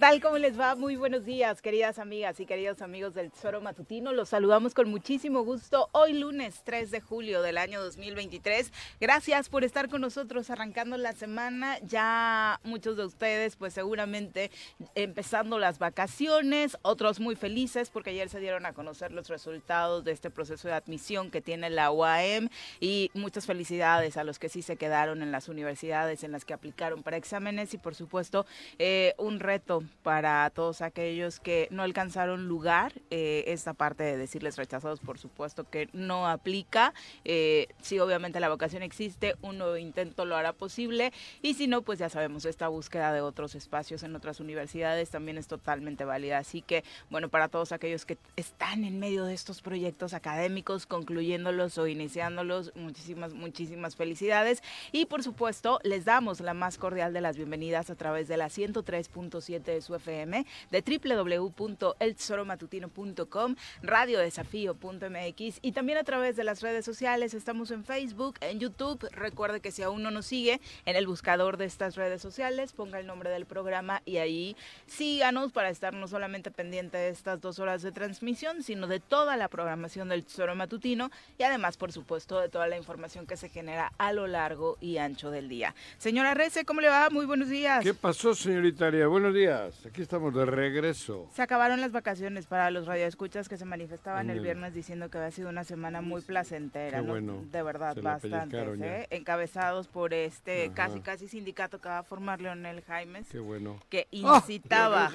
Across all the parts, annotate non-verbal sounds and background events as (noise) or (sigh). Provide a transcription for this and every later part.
tal? ¿Cómo les va? Muy buenos días, queridas amigas y queridos amigos del Tesoro Matutino. Los saludamos con muchísimo gusto hoy lunes 3 de julio del año 2023. Gracias por estar con nosotros arrancando la semana. Ya muchos de ustedes pues seguramente empezando las vacaciones, otros muy felices porque ayer se dieron a conocer los resultados de este proceso de admisión que tiene la UAM y muchas felicidades a los que sí se quedaron en las universidades en las que aplicaron para exámenes y por supuesto eh, un reto para todos aquellos que no alcanzaron lugar. Eh, esta parte de decirles rechazados, por supuesto que no aplica. Eh, si obviamente la vocación existe, un nuevo intento lo hará posible. Y si no, pues ya sabemos, esta búsqueda de otros espacios en otras universidades también es totalmente válida. Así que, bueno, para todos aquellos que están en medio de estos proyectos académicos, concluyéndolos o iniciándolos, muchísimas, muchísimas felicidades. Y por supuesto, les damos la más cordial de las bienvenidas a través de la 103.7 su FM, de www.eltesoromatutino.com, radiodesafío.mx y también a través de las redes sociales. Estamos en Facebook, en YouTube. Recuerde que si aún no nos sigue, en el buscador de estas redes sociales, ponga el nombre del programa y ahí síganos para estar no solamente pendiente de estas dos horas de transmisión, sino de toda la programación del Tesoro Matutino y además, por supuesto, de toda la información que se genera a lo largo y ancho del día. Señora Rece, ¿cómo le va? Muy buenos días. ¿Qué pasó, señorita? Buenos días. Aquí estamos de regreso. Se acabaron las vacaciones para los radioescuchas que se manifestaban el viernes diciendo que había sido una semana muy placentera. bueno. De verdad, bastante. ¿eh? Encabezados por este casi casi sindicato que va a formar Leonel Jaimes. Qué bueno. Que ¡Ah! incitaba,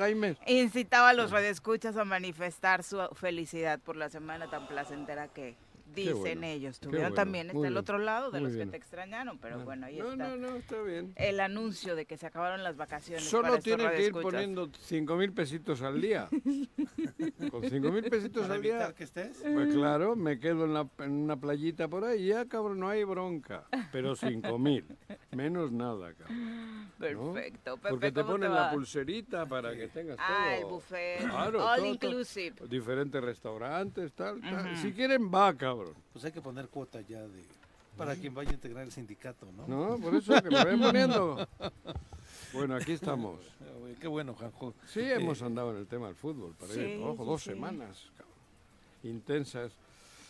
incitaba a los radioescuchas a manifestar su felicidad por la semana tan placentera que, dicen ellos. Tuvieron también está el otro lado de los que te extrañaron, pero bueno, ahí está. No, no, está bien. El anuncio de que se acabaron las vacaciones. Solo tienen que ir poniendo cinco mil pesitos al día. (laughs) Con cinco mil pesitos al día. que estés? Pues claro, me quedo en, la, en una playita por ahí, ya cabrón, no hay bronca. Pero cinco mil, menos nada, cabrón. Perfecto. Porque te ponen la pulserita para que tengas todo. Ah, el buffet. All inclusive. diferentes restaurantes, tal, tal. Si quieren, va, cabrón. Pues hay que poner cuota ya de para quien vaya a integrar el sindicato, ¿no? No, por eso que lo vayan poniendo. (laughs) Bueno, aquí estamos. Qué bueno, Janjo. Sí, hemos andado en el tema del fútbol, para ir, ojo, dos semanas intensas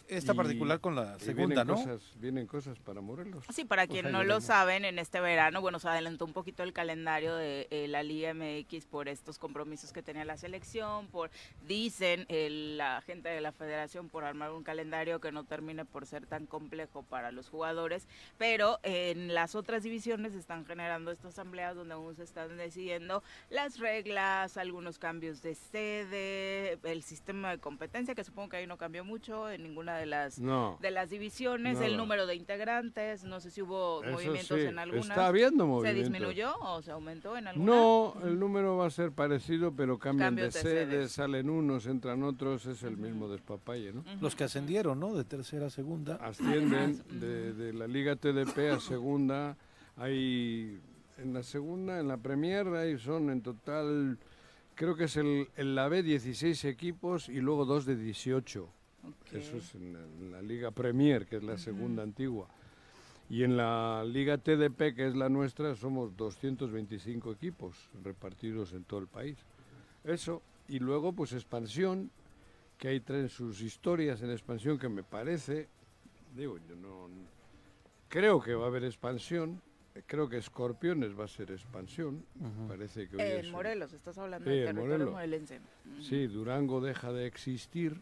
esta particular con la segunda, vienen ¿no? Cosas, vienen cosas para Morelos. Sí, para quien no lo saben, en este verano, bueno, se adelantó un poquito el calendario de eh, la Liga MX por estos compromisos que tenía la selección, por, dicen la gente de la federación, por armar un calendario que no termine por ser tan complejo para los jugadores, pero en las otras divisiones están generando estas asambleas donde aún se están decidiendo las reglas, algunos cambios de sede, el sistema de competencia, que supongo que ahí no cambió mucho en ninguna de las No. de las divisiones, Nada. el número de integrantes, no sé si hubo Eso movimientos sí, en algunas. Está habiendo ¿Se movimientos. disminuyó o se aumentó en alguna? No, el número va a ser parecido, pero cambian Cambios de de sede, sedes. salen unos, entran otros, es el mismo despapalle, ¿no? Los que ascendieron, ¿no? De tercera a segunda. Ascienden de, de la Liga TDP a segunda, hay en la segunda, en la Premier, hay son en total, creo que es el, en la B 16 equipos y luego dos de 18. Eso es en la, en la Liga Premier, que es la segunda antigua. Y en la Liga TDP, que es la nuestra, somos 225 equipos repartidos en todo el país. Eso. Y luego, pues expansión, que ahí traen sus historias en expansión que me parece, digo, yo no... Creo que va a haber expansión. Creo que Escorpiones va a ser expansión. Parece que hoy es Morelos, estás hablando Sí, territorio Morelos. morelense. Sí, Durango deja de existir.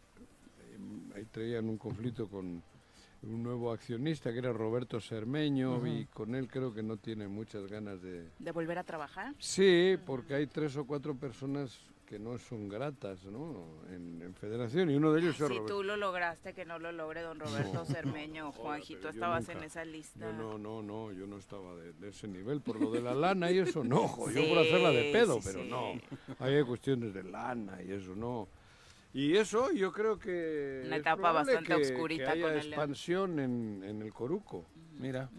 Ahí traían un conflicto con un nuevo accionista que era Roberto Cermeño y con él creo que no tiene muchas ganas de... ¿De volver a trabajar? Sí, porque hay tres o cuatro personas que no son gratas ¿no? En, en federación y uno de ellos es Si Roberto. tú lo lograste, que no lo logre don Roberto (laughs) Cermeño, Juanjito, pero yo estabas nunca. en esa lista. Yo no, no, no, yo no estaba de, de ese nivel por lo de la lana y eso no, jo, yo Sí, por hacerla de pedo, sí, pero no. Hay cuestiones de lana y eso no. Y eso yo creo que Una etapa bastante que- oscurita que haya con el expansión en, en el Coruco. Mira,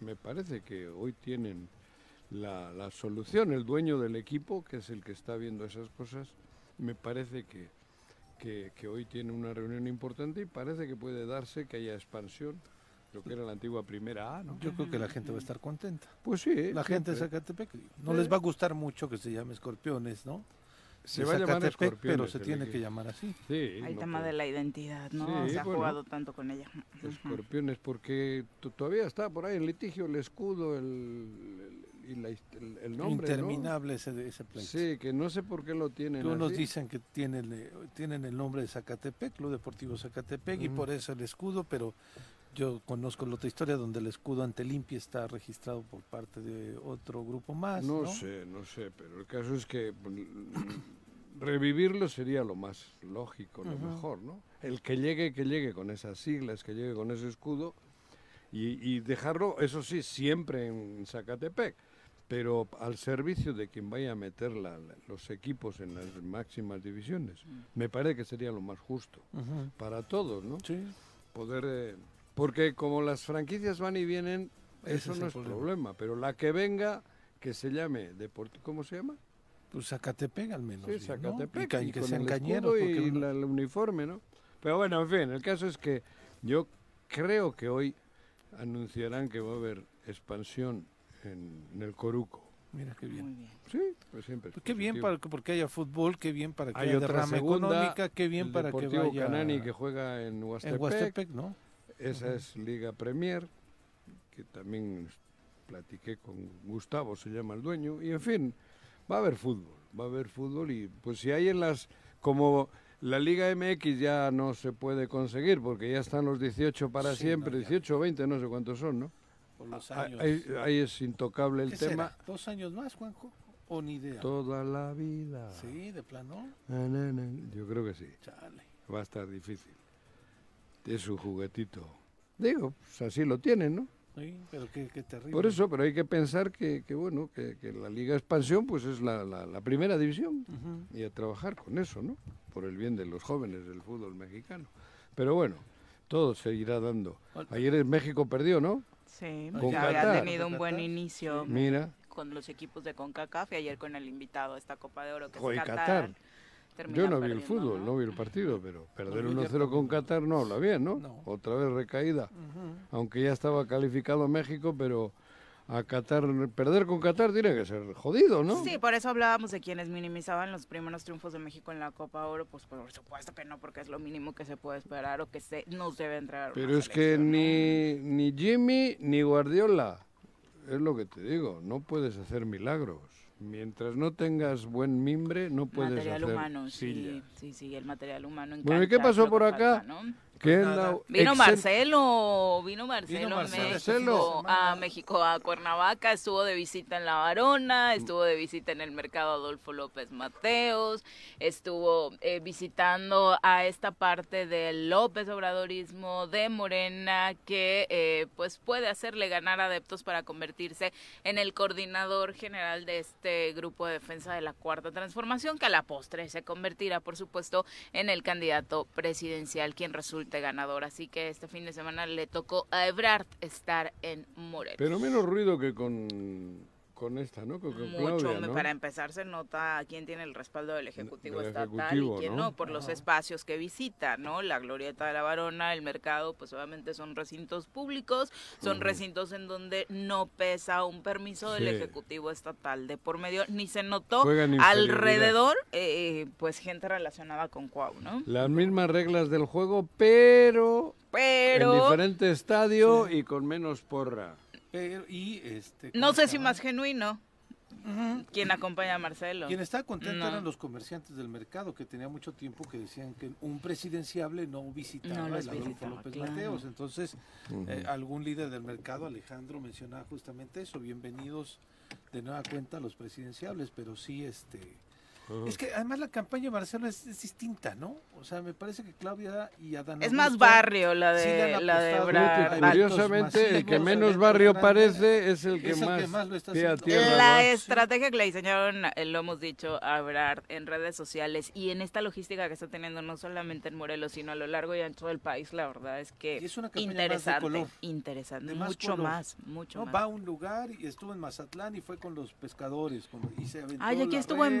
Me parece que hoy tienen la, la solución, el dueño del equipo, que es el que está viendo esas cosas, me parece que, que, que hoy tiene una reunión importante y parece que puede darse que haya expansión, lo que era la antigua primera A, ¿no? yo creo que la gente va a estar contenta. Pues sí. La gente de. Zacatepec no les va a gustar mucho que se llame Escorpiones, ¿no? Se va a llamar Zacatepec, Escorpiones pero se el tiene que llamar así. Sí, El no tema puede- de la identidad, ¿no? Sí, se ha bueno. jugado tanto con ella. Escorpiones, porque to- todavía está por ahí en litigio el escudo el, el- y la hist- el, el nombre, ¿no? Interminable ese, ese pleito. Sí, que no sé por qué lo tienen Unos así. dicen que tienen, eh, tienen el nombre de Zacatepec, Club Deportivo Zacatepec, y por eso el escudo, pero yo conozco la otra historia donde el escudo ante Limpia está registrado por parte de otro grupo más. No, No, sé, no sé, pero el caso es que mm, (coughs) revivirlo sería lo más lógico, lo mejor, ¿no? El que llegue, que llegue con esas siglas, que llegue con ese escudo y, y dejarlo, eso sí, siempre en Zacatepec, pero al servicio de quien vaya a meter la- la- los equipos en las máximas divisiones. Me parece que sería lo más justo para todos, ¿no? Sí. Poder, eh, porque como las franquicias van y vienen, Ese eso es no es problema. problema, pero la que venga, que se llame Deportivo, ¿cómo se llama? Pues Zacatepec al menos. Sí, bien, ¿no? Zacatepec. Y que con sean el cañeros. y la- el uniforme, ¿no? Pero bueno, en fin, el caso es que yo creo que hoy anunciarán que va a haber expansión en, en el Coruco. Mira qué bien. Muy bien. Sí, pues siempre. es Pues qué bien para que, porque haya fútbol, qué bien para que Hay haya otra derrama segunda, económica, qué bien el para que Deportivo vaya Canani que juega en Huastepec. en Huastepec, ¿no? Esa es Liga Premier, que también platiqué con Gustavo, se llama el dueño, y en fin, va a haber fútbol, va a haber fútbol y pues si hay en las, como la Liga MX ya no se puede conseguir porque ya están los 18 para Sí, siempre, no, ya. 18 o 20, no sé cuántos son, ¿no? Por los Ah, años. Ahí, ahí es intocable el ¿Qué tema. será? ¿Dos años más, Juanjo? ¿O ni idea? Toda la vida. Sí, de plano. Na, na, na. Yo creo que sí. Chale. Va a estar difícil. Es un juguetito. Digo, pues así lo tienen, ¿no? Sí, pero qué, qué terrible. Por eso, pero hay que pensar que, que bueno, que, que la Liga Expansión pues es la, la- la primera división y a trabajar con eso, ¿no? Por el bien de los jóvenes del fútbol mexicano. Pero bueno, todo se irá dando. Ayer en México perdió, ¿no? Sí, Con ya había tenido un buen inicio Mira, con los equipos de CONCACAF y ayer con el invitado a esta Copa de Oro que Joder, es Qatar. Qatar. Yo no vi el fútbol, no vi el partido, pero perder yo ayer 1-0 con. Qatar no habla bien, ¿no? No. Otra vez recaída. Aunque ya estaba calificado México, pero a Qatar, perder con Qatar tiene que ser jodido, ¿no? Sí, por eso hablábamos de quienes minimizaban los primeros triunfos de México en la Copa Oro, pues por supuesto que no, porque es lo mínimo que se puede esperar o que se nos debe entregar. Pero es que ni, ni Jimmy ni Guardiola, es lo que te digo, no puedes hacer milagros. Mientras no tengas buen mimbre, no puedes material hacer humano, silla. sí, sí, sí, el material humano. en Bueno, ¿y qué pasó por acá? falta, ¿no? ¿Qué es nada. la Vino Marcelo, vino Marcelo, Vino a Marcelo México, a México, a Cuernavaca, estuvo de visita en La Varona, estuvo de visita en el mercado Adolfo López Mateos, estuvo eh, visitando a esta parte del López Obradorismo de Morena que eh, pues puede hacerle ganar adeptos para convertirse en el coordinador general de este grupo de defensa de la Cuarta Transformación, que a la postre se convertirá, por supuesto, en el candidato presidencial quien ganador. Así que este fin de semana le tocó a Ebrard estar en Morelos. Pero menos ruido que con, con esta, ¿no? Con, con Mucho, Claudia, me- ¿no? para empezar se nota quién tiene el respaldo del Ejecutivo Del Estatal Ejecutivo, y quién ¿no? no, por los espacios que visita, ¿no? La Glorieta de la Varona, el mercado, pues obviamente son recintos públicos, son recintos en donde no pesa un permiso del. Ejecutivo Estatal de por medio, ni se notó alrededor, eh, pues gente relacionada con Cuau, ¿no? Las mismas reglas del juego, pero, Pero... en diferente estadio y con menos porra. Pero, y este, No ¿cómo sé si más genuino. quien acompaña a Marcelo. Quien está contento No. eran los comerciantes del mercado, que tenía mucho tiempo que decían que un presidenciable no visitaba No los el Adolfo visitaba, López claro. Mateos. Entonces, eh, algún líder del mercado, Alejandro, mencionaba justamente eso. Bienvenidos de nueva cuenta a los presidenciables, pero sí, este... Es que además la campaña de Marcelo es, es distinta, ¿no? O sea, me parece que Claudia y Adán Es más barrio la de, la de eventos curiosamente, el que menos barrio parece es el que, Es el que más, más lo está haciendo. tierra La va. estrategia que le diseñaron, eh, lo hemos dicho, a Ebrard en redes sociales y en esta logística que está teniendo no solamente en Morelos, sino a lo largo y ancho del país, la verdad es que Y es una campaña más de interesante, color. interesante, De más mucho color. más, mucho No, más. va a un lugar y estuvo en Mazatlán y fue con los pescadores. con- y se aventó Ay, aquí la estuvo en red.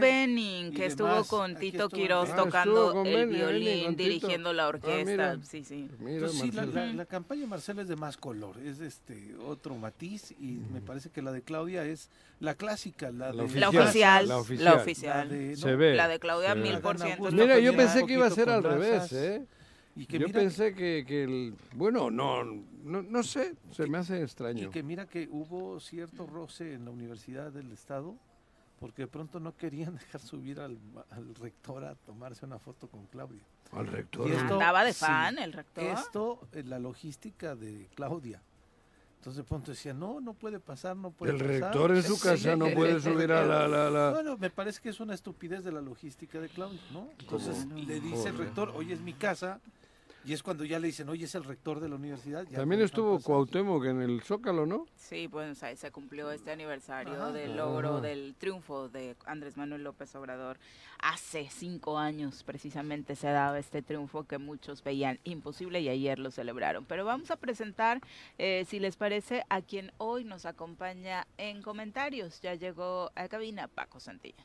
Y que estuvo demás. con Aquí Tito Quiroz. Ah, tocando con el violín, dirigiendo la Ah, orquesta. mira. sí, sí. Mira, Entonces, sí, la, la- la campaña de Marcelo es de más color, es este otro matiz y me parece que la de Claudia es la clásica, la, La de La Oficial, oficial, la la oficial. oficial. la de- Se no, ve. La de Claudia, se mil por ciento. Mira, que yo pensé que iba a ser al revés. ¿eh? Y que Yo mira pensé que, que el... Bueno, no, no, no sé, se me hace Y extraño. que mira que hubo cierto roce en la Universidad del Estado, porque de pronto no querían (laughs) dejar subir al, al rector a tomarse una foto con Claudia. Al rector. Y esto- Andaba de sí, fan el rector. Esto, eh, la logística de Claudia. Entonces de pronto decía, no, no puede pasar, no puede El pasar. rector en su Sí, casa no el- puede el- subir a la... la, la- Bueno, me parece que es una estupidez de la logística de Claudia, ¿no? Entonces le dice el rector, oye, es mi casa, y es cuando ya le dicen, oye, es el rector de la universidad. ya También estuvo. Cuauhtémoc en el Zócalo, ¿no? Sí, pues ahí se cumplió este aniversario Ajá. del logro, Ajá. del triunfo de Andrés Manuel López Obrador. Hace cinco años precisamente se daba este triunfo que muchos veían imposible y ayer lo celebraron. Pero vamos a presentar, eh, si les parece, a quien hoy nos acompaña en comentarios. Ya llegó a cabina Paco Santilla.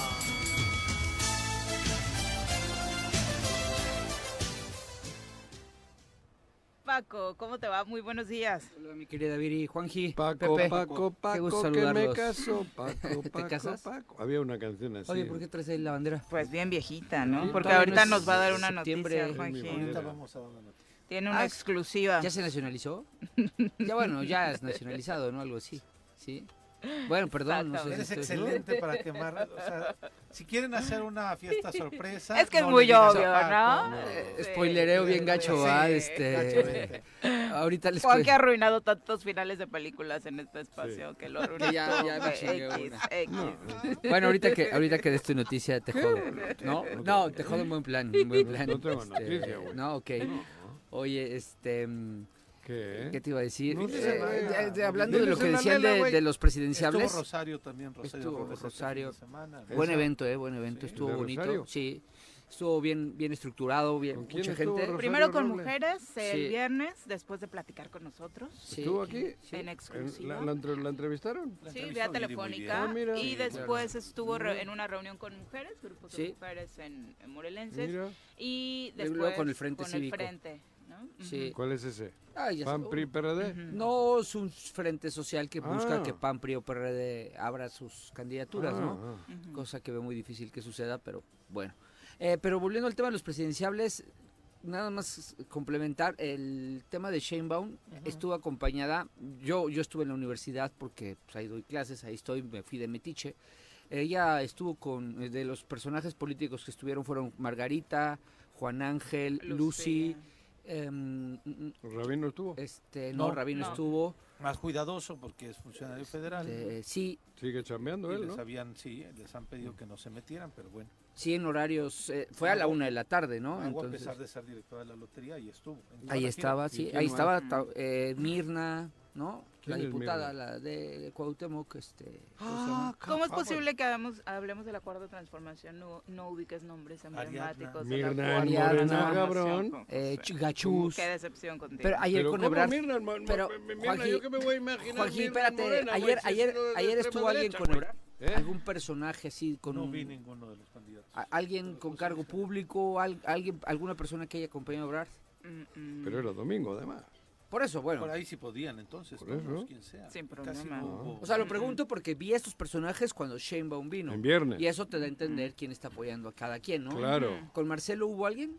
Paco, ¿cómo te va? Muy buenos días. Hola, mi querida Viri, Juanji, Paco, Pepe. Paco, Qué gusto Paco, que me saludarlos. caso. (laughs) Paco, ¿Te Paco, casas? Paco. Había una canción así. Oye, ¿por qué traes ahí la bandera? Pues bien viejita, ¿no? Sí, Porque todavía ahorita no es nos va a dar una septiembre. noticia, Juanji. Ahorita vamos a dar una noticia. Tiene una Ah, exclusiva. ¿Ya se nacionalizó? (laughs) ya bueno, ya es nacionalizado, ¿no? Algo así, ¿sí? Bueno, perdón, no sé si Eres estoy- excelente para quemar. O sea, si quieren hacer una fiesta sorpresa. Es que es no muy obvio. ¿no? Eh, Sí. Spoilereo bien gacho, Sí, ¿ah? Este, ahorita les Juan que ha arruinado tantos finales de películas en este espacio que lo arruinó Que ya- ya me chingué X, una. X. Bueno, ahorita que ahorita que des tu noticia te jodo. (laughs) ¿No? No, te jodo en buen plan, en buen plan. No tengo Este, noticia, güey. No, ok. Oye, este mm, ¿Qué? ¿qué te iba a decir? No Eh, de- hablando de lo que decían de, de los presidenciables. Estuvo Rosario también, Rosario Estuvo Rosario. semana. Buen Esa. evento, eh, buen evento, Sí, estuvo ¿de bonito, Rosario? sí. estuvo bien, bien estructurado, bien, ¿Con mucha estuvo, gente. Rosario Primero con Robles? mujeres el Sí. viernes, después de platicar con nosotros. Sí, ¿Estuvo aquí? sí. En ¿En- exclusiva. ¿La, la entre- la entrevistaron? La Sí, vía telefónica. Ah, mira. y Sí, después estuvo re- en una reunión con mujeres, grupos de Sí. mujeres en, en morelenses. Mira, Y Luego después con el Frente Cívico. Frente, ¿no? Sí. ¿cuál es ese? Ay, ya ¿PAN, sé. PRI, PRD? No es un frente social que busca Ah. que PAN, PRI o PRD abra sus candidaturas, ¿no? Ah, ah. Cosa que veo muy difícil que suceda, pero bueno. Eh, pero volviendo al tema de los presidenciables, nada más complementar el tema de Sheinbaum estuvo acompañada yo yo estuve en la universidad porque pues, ahí doy clases ahí estoy me fui de metiche ella estuvo con de los personajes políticos que estuvieron fueron Margarita Juan Ángel Lucy, mm, ¿Rabino estuvo? este no, No, Rabino no. estuvo Más cuidadoso porque es funcionario federal. este, sí Sigue chambeando y él, les ¿no? habían, sí, les han pedido que no se metieran, pero bueno. sí en horarios eh, fue a la una de la tarde no Hago, a Entonces, pesar de ser directora de la lotería, ahí estuvo. ahí estaba ¿Y sí ahí estaba ta- eh, Mirna no la ¿Quién es diputada la de, de Cuauhtémoc este ¿cómo se Ah? ¿Cómo es posible que hagamos, hablemos del acuerdo de transformación, no, no ubiques nombres emblemáticos Mirna de Morena, cabrón. Eh, Gachús. Qué decepción contigo. Pero ayer Pero con ¿cómo Ebrard. Mirna, pero, Mirna, Juanji- ¿yo qué me voy a imaginar? Juanji, Mirna en espérate, ayer, si es ayer, de ayer estuvo alguien con. Ebrard. ¿Eh? Algún personaje así con No un- vi ninguno de los candidatos. a- alguien con cargo público, al- alguien, alguna persona que haya acompañado a Ebrard. Mm, mm, Pero era domingo, además. Por eso, bueno. Por ahí sí podían, entonces, Por todos, eso. quien sea. Sin Casi problema. no hubo- O sea, lo pregunto porque vi a estos personajes cuando Sheinbaum vino. En viernes. Y eso te da a entender quién está apoyando a cada quien, ¿no? Claro. ¿Con Marcelo hubo alguien?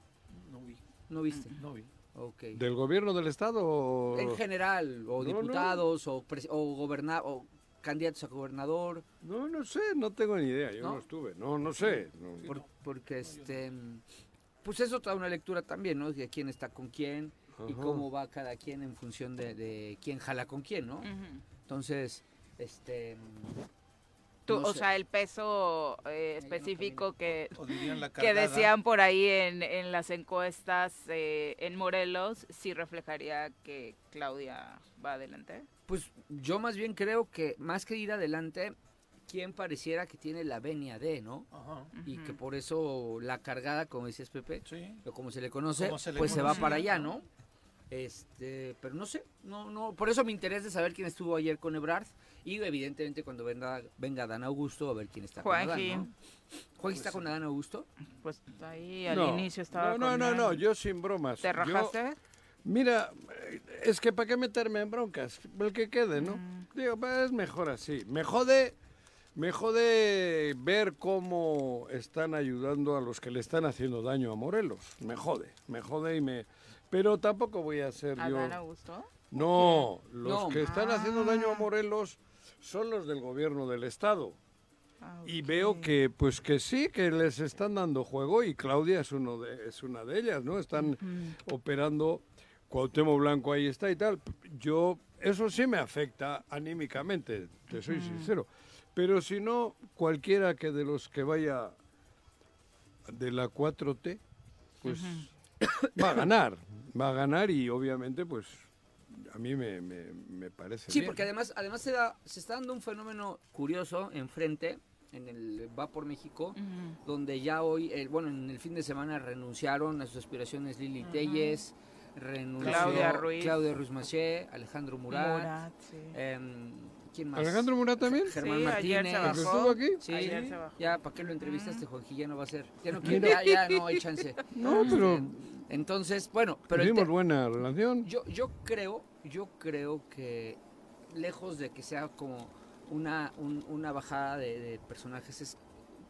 no vi, ¿No viste? no vi. Ok. ¿Del gobierno del estado o...? En general, o No, no. diputados, o, o, goberna- o candidatos a gobernador. No, no sé, no tengo ni idea, yo no, ¿No? estuve. No, no sé. no. Por- porque este pues eso da una lectura también, ¿no? De quién está con quién y cómo va cada quien en función de, de quién jala con quién, ¿no? Entonces, este Tú, no o sé. sea, el peso eh, específico que, que decían por ahí en, en las encuestas eh, en Morelos, sí reflejaría que Claudia va adelante. pues yo más bien creo que más que ir adelante, quién pareciera que tiene la venia de, ¿no? Ajá, Y que por eso la cargada, como decías Pepe, sí. o como se le conoce, Como se le pues se va para allá, ¿no? ¿No? Este, pero no sé, no, no, por eso me interesa saber quién estuvo ayer con Ebrard y evidentemente cuando venga, venga Dan Augusto a ver quién está con Juanji. Adán, ¿no? ¿Juanji está con Adán Augusto? Pues ahí al No, inicio estaba No, no, con no, él. no, yo sin bromas. ¿Te Yo- rajaste? Mira, eh, es que para qué meterme en broncas, el que quede, ¿no? Mm. Digo, pues, es mejor así. Me jode, me jode ver cómo están ayudando a los que le están haciendo daño a Morelos. Me jode, me jode y me... Pero tampoco voy a ser yo... ¿Adán Augusto? No, los No. que están haciendo daño a Morelos son los del gobierno del estado. Ah, Y veo que, pues que sí, que les están dando juego y Claudia es, uno de, es una de ellas, ¿no? Están operando, Cuauhtémoc Blanco ahí está y tal. Yo, eso sí me afecta anímicamente, te soy sincero. Pero si no, cualquiera que de los que vaya de la 4T, pues va a (coughs) ganar, va a ganar y obviamente, pues a mí me, me, me parece Sí, bien. porque además, además se, da, se está dando un fenómeno curioso enfrente, en el Va por México, donde ya hoy, el, bueno, en el fin de semana renunciaron a sus aspiraciones Lili Telles, renunció Claudia Ruiz. Claudia Ruiz Maché, Alejandro Murat, Murat, sí. em, ¿quién más? Alejandro Murat también. Germán Sí, ayer Martínez. se ¿El que bajó. estuvo aquí? Sí, Ayer se bajó. ya, ¿para qué lo entrevistaste, Juanji? Ya no va a ser. Ya no quiere, ya, ya no hay chance. (laughs) No, pero Entonces, bueno, pero tuvimos buena relación. yo, yo creo, yo creo que lejos de que sea como una, un- una bajada de, de personajes, es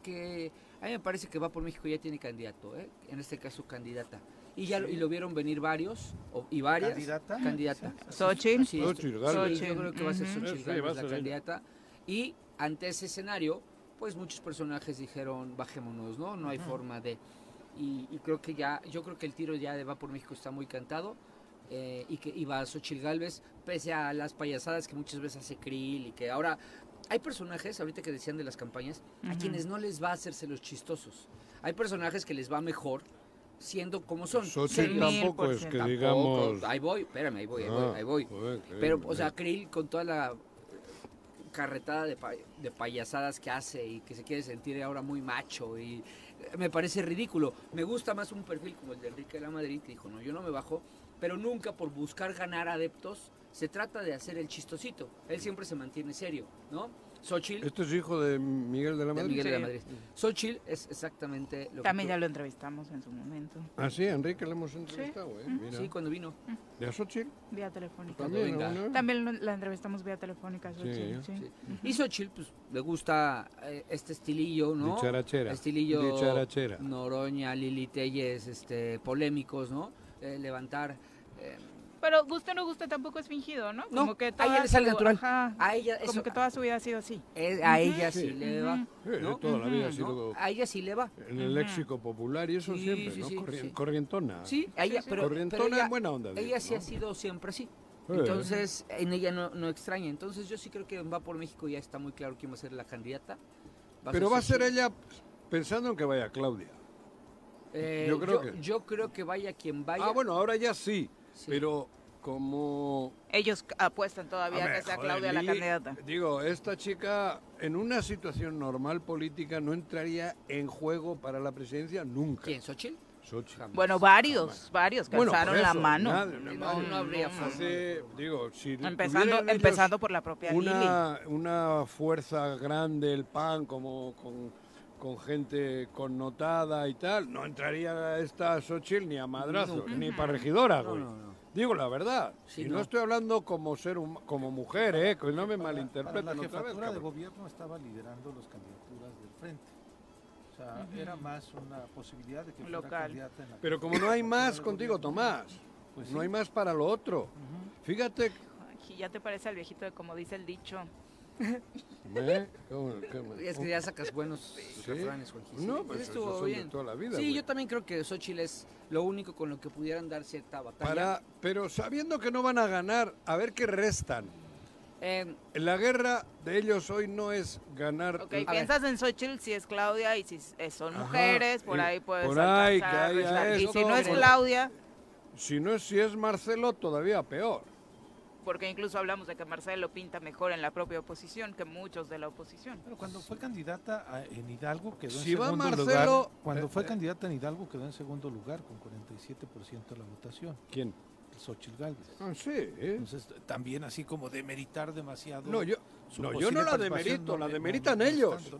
que a mí me parece que va por México ya tiene candidato, ¿eh? en este caso candidata. Y ya lo, y lo vieron venir varios o- y varias. ¿Candidata? Candidata. Xochitl. Sí, Xochitl yo creo que va a ser. Xochitl Sí, Gálvez va a la candidata. Y ante ese escenario, pues muchos personajes dijeron, bajémonos, ¿no? No hay forma de... Y, y creo que ya, yo creo que el tiro ya de Va por México está muy cantado. eh, y que iba Xochitl Galvez, pese a las payasadas que muchas veces hace Krill y que ahora hay personajes, ahorita que decían de las campañas, a quienes no les va a hacerse los chistosos. Hay personajes que les va mejor siendo como son. Xochitl tampoco es que Tampoco, digamos. Ahí voy, espérame, ahí voy, ahí Ah, voy, ahí voy. joder, Pero, o sea, eh. Krill con toda la carretada de, de, payasadas que hace y que se quiere sentir ahora muy macho y eh, me parece ridículo. Me gusta más un perfil como el de Enrique de la Madrid que dijo, no, yo no me bajo, pero nunca por buscar ganar adeptos se trata de hacer el chistosito. Él siempre se mantiene serio, ¿no? Xochitl. Este es hijo de Miguel de la Madrid. Miguel de la Madrid. Xochitl es exactamente lo También ya lo entrevistamos en su momento. Ah, sí, Enrique lo hemos entrevistado, ¿eh? Sí, cuando vino. ¿De a Xochitl? Vía telefónica. También, También la entrevistamos vía telefónica Xochitl. Sí, sí. Y Xochitl, pues, le gusta eh, este estilillo, ¿no? Dicharachera. Estilillo Noroña, Lili Telles, este, polémicos, ¿no? Eh, levantar... Eh, pero guste o no guste tampoco es fingido, ¿no? Como no, que a ella le sale natural. a ella, como que toda su vida ha sido así. a ella sí, le va. ¿no? toda la vida ha sido... A ella sí le va. En el léxico popular y eso siempre, ¿no? corrientona. Sí, ella, pero, corrientona ella, en buena onda. Ella sí ha sido siempre así. Entonces, en ella no, no extraña. Entonces, yo sí creo que va por México ya está muy claro quién va a ser la candidata. pero va a ser ella pensando en que vaya Claudia. Eh, yo, creo que... yo creo que vaya quien vaya. Ah, bueno, ahora ya sí. Pero como... Ellos apuestan todavía que sea Claudia la candidata. Digo, esta chica en una situación normal política no entraría en juego para la presidencia nunca. ¿Quién, Xochitl? Bueno, varios, varios que alzaron la mano. no, habría digo, si empezando, empezando por la propia una, una fuerza grande, el PAN, como con, con gente connotada y tal, no entraría esta Xochitl ni a madrazo, ni para regidora, güey. Digo la verdad. y no. estoy hablando como ser como mujer, ¿eh? Que no me malinterpreten. La jefatura de gobierno estaba liderando las candidaturas del frente. O sea, era más una posibilidad de que Local. fuera candidata en la Pero como no hay más contigo, Tomás, pues no hay más para lo otro. Fíjate. ya te parece al viejito de como dice el dicho. ¿Eh? Es que ya sacas buenos refranes, No, pues estuvo bien. toda la vida. Sí, yo también creo que Xochitl es lo único con lo que pudieran dar cierta batalla. pero sabiendo que no van a ganar, a ver qué restan. Eh, la guerra de ellos hoy no es ganar. Ok, piensas en Xochitl si es Claudia y si son mujeres, por ahí puedes por ahí, que Y si no es Claudia. Si no es, si es Marcelo, todavía peor porque incluso hablamos de que Marcelo pinta mejor en la propia oposición que muchos de la oposición. Pero cuando fue candidata en Hidalgo quedó en segundo Marcelo, lugar. Cuando eh, fue eh. candidata en Hidalgo quedó en segundo lugar con 47% de la votación. ¿Quién? Xochitl Galvez. Ah, sí. ¿eh? Entonces, también así como demeritar demasiado. No, yo no, yo no la demerito, la demeritan ellos.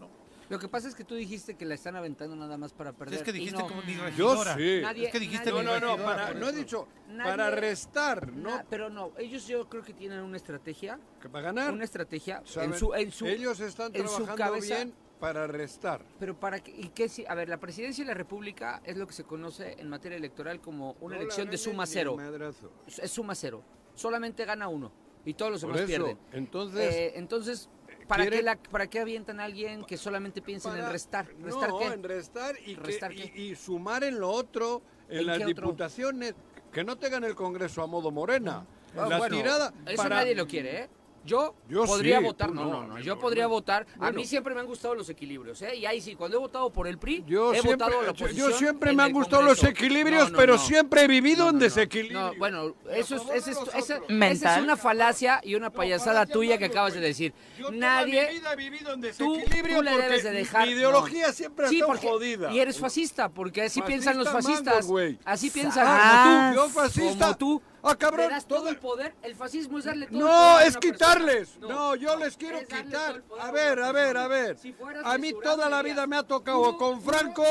Lo que pasa es que tú dijiste que la están aventando nada más para perder. Es que dijiste no, como ni Yo sí. es que dijiste no, no, no, para, no he dicho para restar, ¿no? pero no, ellos yo creo que tienen una estrategia. ¿Que para ganar? Una estrategia en su, en su, Ellos están trabajando bien para restar. Pero para que, y qué si, a ver, la presidencia de la República es lo que se conoce en materia electoral como una elección de suma cero. Es suma cero. Solamente gana uno y todos los demás pierden. Entonces, eh, entonces ¿Para, qué la, ¿Para qué avientan a alguien que solamente piensa en restar? ¿Restar no, qué? en restar y, y, sumar en lo otro, en, las diputaciones, que no tengan el Congreso a modo morena. La tirada. Eso nadie lo quiere, ¿eh? Yo, podría votar, no, no, no, yo podría votar. a mí siempre me han gustado los equilibrios, ¿eh? Y ahí sí, cuando he votado por el PRI, yo he siempre, votado a la oposición. Yo siempre me han gustado los equilibrios, pero siempre he vivido en desequilibrio. No, bueno, eso es, eso es, esa, es una falacia y una payasada tuya que acabas de decir. Nadie. Mi vida he vivido en desequilibrio tú, le debes de dejar. Mi ideología siempre ha sí, estado jodida. Y eres fascista, porque así piensan los fascistas. así piensan como tú. Yo fascista. Como tú. Ah, cabrón. todo el poder. El fascismo es darle todo no, el poder. es quitarles. No, yo les quiero quitar. A ver, a ver, a ver. a mí toda la vida me ha tocado con Franco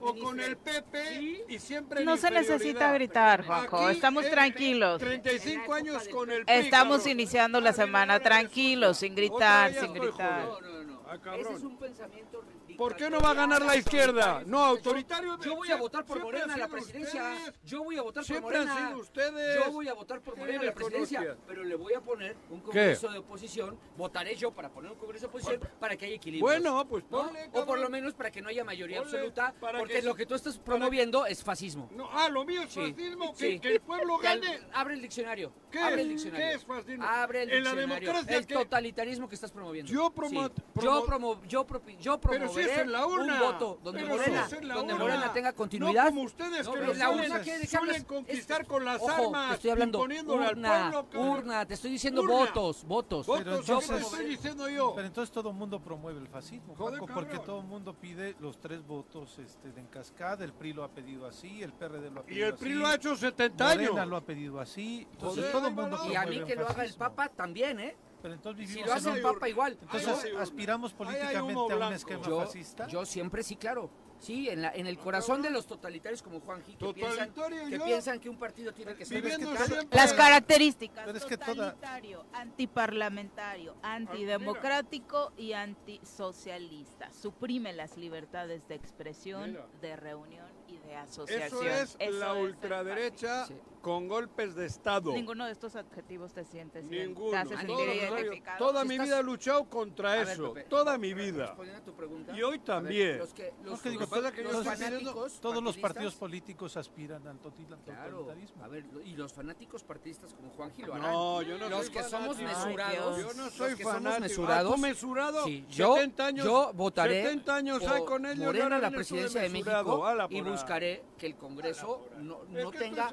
o con el PP y siempre No se necesita gritar, Juanjo. Estamos tranquilos. 35 años con el Estamos iniciando la semana tranquilos, sin gritar, sin gritar. No, no, no. Ah, Ese es un pensamiento ¿Por qué no va a ganar la izquierda? No, autoritario. Yo voy a votar por Morena a la presidencia. Yo voy a votar por Morena. Ustedes. Yo voy a votar por Morena a la presidencia. Pero le voy a poner un congreso de oposición. Votaré yo para poner un congreso de oposición para que haya equilibrio. Bueno, pues ponle, O por lo menos para que no haya mayoría absoluta. Porque lo que tú estás promoviendo es fascismo. No, ah, lo mío es fascismo. Que, el pueblo gane. Abre el diccionario. ¿Qué, Abre el diccionario. ¿Qué es fascismo? Abre el diccionario. el totalitarismo que estás promoviendo. Yo promo... Yo promo... Yo, promo, en la urna. un voto donde Pero Morena, la donde urna. Morena tenga continuidad. No como ustedes No, que en los la suelen, urna, ¿qué- de qué suelen hablas? conquistar Es- con las Ojo, armas, te estoy hablando urna, al pueblo. urna, te estoy diciendo Urna. votos, votos. Pero ¿qué te entonces- estoy diciendo yo? Pero entonces todo el mundo promueve el fascismo, Joder, Juanjo, porque todo el mundo pide los tres votos este, de en cascada, el PRI lo ha pedido así, el PRD lo ha Y pedido el así. PRI lo ha hecho 70 Morena años. lo ha pedido así, entonces Joder, todo el mundo Y a mí el que lo haga el. Papa también, ¿eh? Pero entonces Si lo hace en el un... Papa igual. Entonces hay- aspiramos políticamente a un esquema Yo, fascista. yo siempre sí, claro. Sí, en, la, en el corazón de los totalitarios como Juanji, que, piensan, que piensan que un partido tiene que ser respetado. siempre- Las características, Pero es que toda- totalitario, antiparlamentario, antidemocrático y antisocialista. Suprime las libertades de expresión, Mira. de reunión y de asociación. Eso es Eso la es ultraderecha Sí. Con golpes de Estado. Ninguno de estos adjetivos te sientes bien. Ninguno. Te hace Todo sentir lo contrario. identificado. Toda Si mi estás- vida he luchado contra ver, eso. Pepe, Toda mi vida. Respondiendo a tu pregunta. Y hoy ver, también. los que, los, No, que digo, los- que los fanáticos Todos los partidos políticos aspiran al total- al Claro, totalitarismo. a ver, y los fanáticos partidistas como lo harán. No, yo no los soy que somos mesurados, Ay, Yo no los soy somos fanático. mesurados, ¿Ah, ¿Tú mesurado? Sí, yo, 70 años, yo votaré 70 años hay con ellos. y Morena la presidencia de. México y buscaré que el Congreso no, tenga,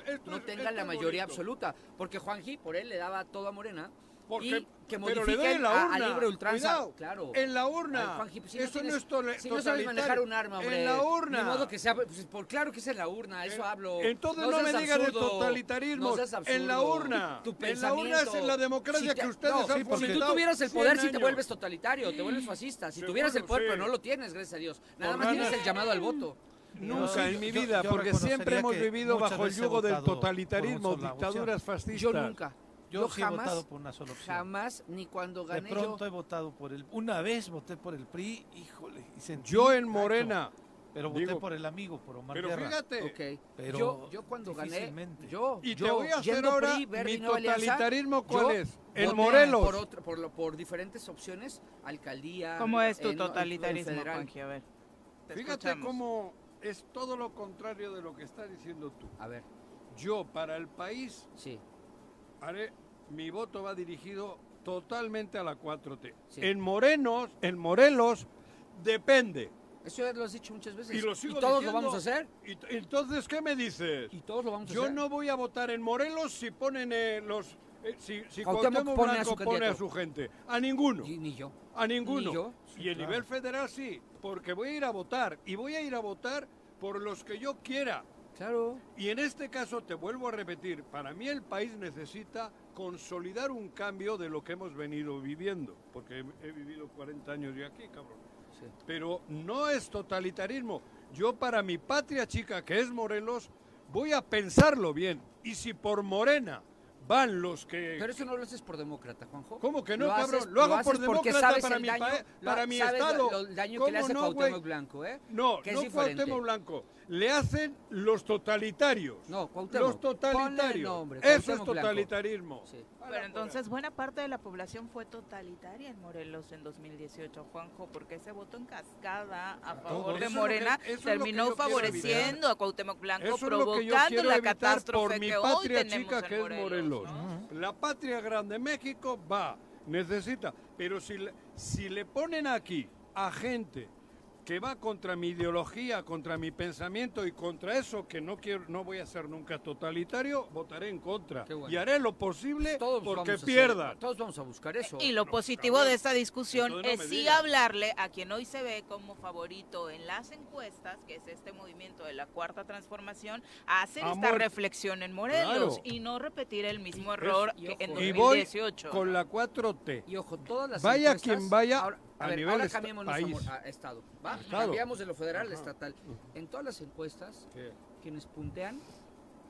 es- esto no es- tenga esto la mayoría bonito. absoluta, porque Juanji por él le daba todo a Morena Porque- y que pero le doy modifiquen en la a, a libre ultranza. Cuidado, Claro. En la urna. Juanji, pues si eso no, tienes- es tole- si no sabes manejar un arma, hombre. En la urna. Ni modo que sea, pues, por claro que es en la urna, eso hablo. Entonces no, me seas digas de totalitarismo. no en la urna. Tu en la urna es en la democracia Si te- que ustedes no, han sí, porque Si tú tuvieras el 100 poder, sí te vuelves totalitario, te vuelves fascista. Si tuvieras el poder, pero no lo tienes, gracias a Dios. Nada más tienes el llamado al voto. Nunca en mi vida, yo porque siempre hemos vivido bajo el he yugo del totalitarismo, dictaduras fascistas. Yo nunca. Yo, Yo sí he jamás, votado por una sola opción. jamás, ni cuando De gané pronto yo. he votado por el... Una vez voté por el PRI, híjole. y sentí Yo en Morena. Pero voté digo, por el amigo, por Omar Pero Guerra. fíjate, Ok. Pero yo, yo cuando gané, difícilmente. yo, y te yo, voy a hacer ahora PRI, mi Alianza, totalitarismo, ¿cuál es? En voté Morelos. Por, otro- por, lo- por diferentes opciones, alcaldía. ¿Cómo es tu en- en totalitarismo. Juanji? A ver. te Fíjate escuchamos. cómo es todo lo contrario de lo que estás diciendo tú. A ver, Yo, para el país, sí. haré, mi voto va dirigido totalmente a la 4T. Sí. En Morenos, en Morelos, depende. Eso ya lo has dicho muchas veces. Y lo sigo todos diciendo. lo vamos a hacer. Y entonces, ¿qué me dices? Y todos lo vamos a Yo hacer. no voy a votar en Morelos si ponen eh, los... eh, si si Cuauhtémoc Cuauhtémoc pone a su pone a su gente. A ninguno. Ni, ni yo. A ninguno. Ni yo. y a nivel federal sí, porque voy a ir a votar. Y voy a ir a votar por los que yo quiera. Claro. Y en este caso te vuelvo a repetir, para mí el país necesita consolidar un cambio de lo que hemos venido viviendo, porque he, he vivido 40 años ya aquí, cabrón. Sí. Pero no es totalitarismo. Yo para mi patria chica, que es Morelos, voy a pensarlo bien. Y si por Morena van los que... Pero eso no lo haces por demócrata, Juanjo. ¿Cómo que no, Lo cabrón? haces- lo hago haces por demócrata para mi, daño- pa- lo- para mi sabes estado. lo- el daño que le ¿Cómo hace no, Cuauhtémoc? Blanco, ¿eh? No, Que no. Cuauhtémoc Blanco. Le hacen los totalitarios. No, Cuauhtémoc. Los totalitarios. Ponle el nombre, Eso es totalitarismo. Sí. Pero entonces buena parte de la población fue totalitaria en Morelos en 2018, Juanjo, porque ese voto en cascada a favor de Morena que- terminó favoreciendo a Cuauhtémoc Blanco, Eso es lo que yo provocando quiero la catástrofe por mi que hoy patria tenemos chica en que es Morelos. ¿no? La patria grande México va, necesita, pero si le, si le ponen aquí a gente que va contra mi ideología, contra mi pensamiento y contra eso que no quiero, no voy a ser nunca totalitario, votaré en contra bueno. y haré lo posible Todos porque vamos a hacer- pierdan. todos vamos a buscar eso. Y lo No, positivo cabrón. de esta discusión no es sí hablarle a quien hoy se ve como favorito en las encuestas, que es este movimiento de la cuarta transformación, a hacer A esta muerte. reflexión en Morelos Claro. y no repetir el mismo error y que ojo, en Y voy 2018. con la 4T. Y ojo, todas las Vaya encuestas- quien vaya ahora, a, a ver, nivel ahora cambiamos a Estado, ¿va? Estado. Cambiamos de lo federal a Ajá. estatal. En todas las encuestas, ¿Qué? quienes puntean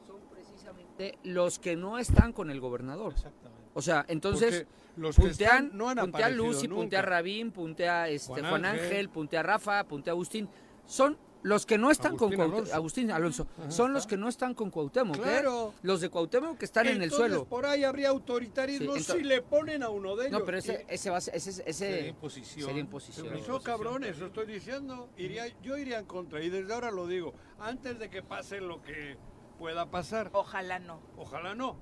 son precisamente los que no están con el gobernador. Exactamente. O sea, entonces Porque los que puntean, están no han puntea aparecido Lucy, puntea nunca. Rabín, puntea este, Juan Juan, Ángel. Ángel, puntea Rafa, puntea Agustín. Son los que no están Agustín con Cuauhtémoc. Agustín Alonso, son los que no están con Cuauhtémoc, ¿eh? Claro. Los de Cuauhtémoc que están en el suelo. por ahí habría autoritarismo Sí, si le ponen a uno de ellos. No, pero ese, ese, va a ser- ese, ese Sería imposición. sería imposición. Sería Eso, cabrón, eso estoy diciendo. Iría, yo iría en contra y desde ahora lo digo. Antes de que pase lo que pueda pasar. Ojalá no. Ojalá no.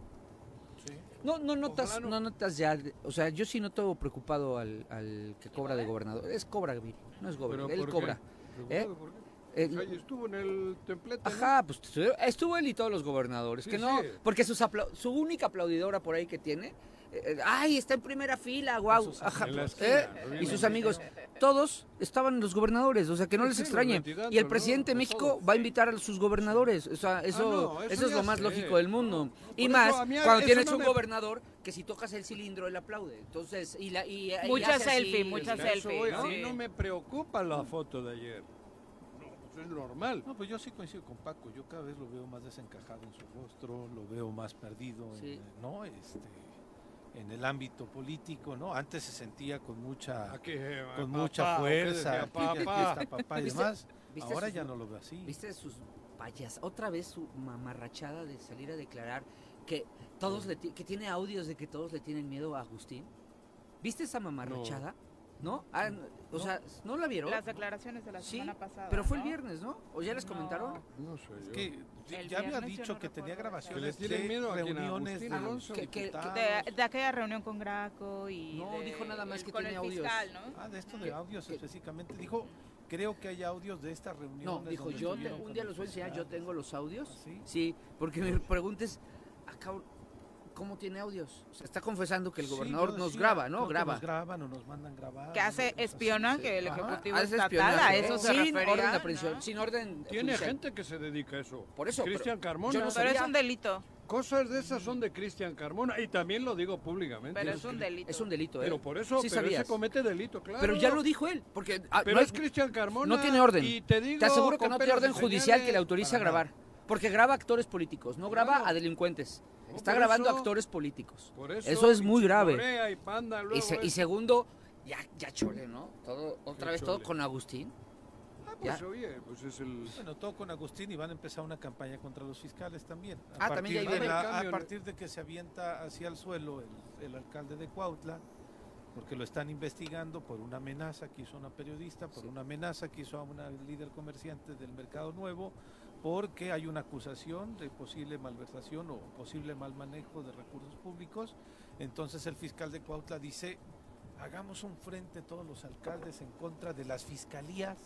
No, no notas, no. no. notas ya, o sea, yo sí noto preocupado al, al que cobra de gobernador. Es cobra, no es ¿Pero gobernador, él cobra. ¿Preocupado por qué? Eh, O sea, y estuvo en el templete. ¿no? Ajá, pues estuvo- estuvo él y todos los gobernadores, Sí, que no, sí. porque sus apla- su única aplaudidora por ahí que tiene, eh, eh, ay, está en primera fila, guau, sus ajá, En la eh, y sus amigos, todos estaban los gobernadores, o sea, que no Sí, les extrañe. Y el presidente de De México todos. va a invitar a sus gobernadores, o sea, eso, no, eso eso es lo más sé. lógico del mundo. y Por más eso cuando tienes no un me- gobernador que si tocas el cilindro él aplaude. Entonces, y la y, Mucha así, selfie, o mucha no me preocupa la foto de ayer. No, pues es normal. No, pues yo sí coincido con Paco. Yo cada vez lo veo más desencajado en su rostro, lo veo más perdido, en, Sí. ¿no? Este, en el ámbito político, ¿no? Antes se sentía con mucha, Aquí, con papá, mucha ¿o qué fuerza. Aquí, aquí papá? está papá y ¿Viste- demás. Ahora sus- ya no lo veo así. ¿Viste sus payas? Otra vez su mamarrachada de salir a declarar que todos le ti- que tiene audios de que todos le tienen miedo a Agustín. ¿Viste esa mamarrachada? ¿No? Ah, n- o sea, ¿no la vieron? Las declaraciones de la Sí, semana pasada. pero fue el ¿no? viernes, ¿no? ¿O ya les No. comentaron? No sé Es que El ya había dicho no que tenía grabaciones Que le tienen de miedo reuniones de Alonso. Que-. De, de aquella reunión con Graco y. No, de- dijo nada más que con tiene el audios. fiscal, ¿no? Ah, de esto de audios que- específicamente. Dijo, creo que hay audios de esta reunión. No, dijo, yo te- un día los voy a enseñar, yo tengo los audios. ¿Ah, sí? Sí, porque me preguntes, ah, cabrón, ¿cómo tiene audios? O sea, está confesando que el gobernador nos graba, ¿no? Graba. Nos graban o nos mandan grabar. Que hace ¿no? espiona, Sí, que el ajá. ejecutivo Hace estatal a espionaje, eso se sin refería, orden de ¿no? aprehensión, sin orden Tiene judicial. gente que se dedica a eso. Por eso, Cristian Carmona. yo no Pero es un delito. Cosas de esas son de Cristian Carmona y también lo digo públicamente. Pero es un delito. Es un delito, ¿eh? Pero por eso, sí pero ese comete delito, claro. Pero ya lo dijo él, porque ah, Pero no, es Cristian Carmona. no tiene orden. Y te digo, te aseguro que no tiene orden judicial que le autorice a grabar. Porque graba actores políticos, no graba Claro. a delincuentes. No, Está grabando eso- actores políticos. Por eso, Eso es muy grave. Y Panda, luego Y, se- y segundo, ya, ya chole, ¿no? Todo, otra vez todo con Agustín. Ah, pues ya. oye, pues es el... Bueno, todo con Agustín y van a empezar una campaña contra los fiscales también. Ah, también ya partir ahí de la- a partir de que se avienta hacia el suelo el, el alcalde de Cuautla, porque lo están investigando por una amenaza que hizo una periodista, por una amenaza que hizo a una líder comerciante del Mercado Nuevo, porque hay una acusación de posible malversación o posible mal manejo de recursos públicos. Entonces el fiscal de Cuautla dice, hagamos un frente todos los alcaldes en contra de las fiscalías,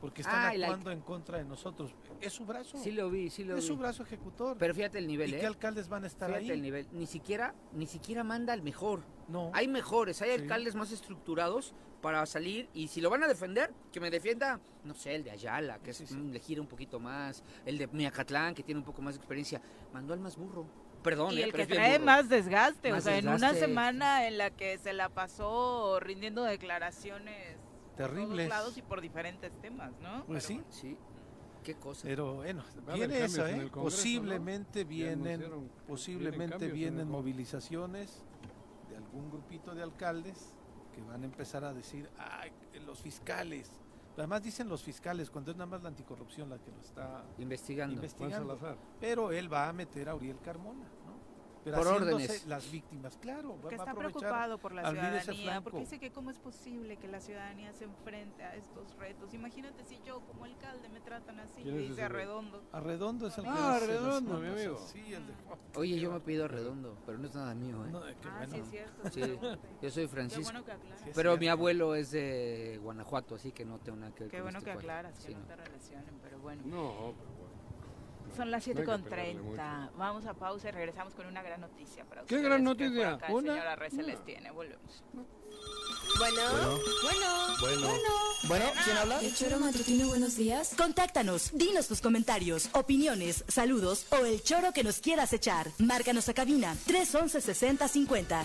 porque están Ah, la- actuando en contra de nosotros. Es su brazo. Sí lo vi, sí lo es su vi. brazo ejecutor. Pero fíjate el nivel, ¿Y ¿eh? qué alcaldes van a estar Fíjate ahí? el nivel. Ni siquiera, ni siquiera manda al mejor. No. Hay mejores, hay Sí. alcaldes más estructurados para salir y si lo van a defender, que me defienda, no sé, el de Ayala, que Sí, es, sí. le gira un poquito más, el de Miacatlán, que tiene un poco más de experiencia. Mandó al más burro. Perdón, Y eh, el que trae más desgaste, Más o sea, en una semana en la que se la pasó rindiendo declaraciones por Terribles. todos lados y por diferentes temas, ¿no? Pues sí. Sí, qué cosa. Pero bueno, viene eso, ¿eh? Congreso, Posiblemente vienen, posiblemente vienen Congreso. movilizaciones algún grupito de alcaldes que van a empezar a decir, ay, los fiscales. Además dicen los fiscales cuando es nada más la anticorrupción la que lo está Investigando. Investigando. Pero él va a meter a Uriel Carmona, Por órdenes. las víctimas, claro, que está preocupado por la ciudadanía, porque dice que cómo es posible que la ciudadanía se enfrente a estos retos. Imagínate si yo como alcalde me tratan así, ¿Quién es dice? Arredondo. Arredondo es el que Ah, hace las Arredondo, mi amigo. Sí, el de Oye, yo me pido redondo, pero no es nada mío, ¿eh? No, qué Ah, bueno. sí es cierto. Sí, yo soy Qué Francisco. bueno que es Pero mi abuelo es de Guanajuato, así que no tengo nada que ver Qué con bueno este que aclaras, que no. te relacionen, pero bueno. No, pero bueno. Son las No hay que 7 con pegarle 30. Vamos a pausa y regresamos con una gran noticia para ¿Qué ustedes. gran que noticia? por acá el ¿Una? señor les tiene. Volvemos. Bueno, bueno, Bueno. Bueno, ¿quién habla? El choro matutino, buenos días. Contáctanos, dinos tus comentarios, opiniones, saludos o el choro que nos quieras echar. Márcanos a cabina 311 6050.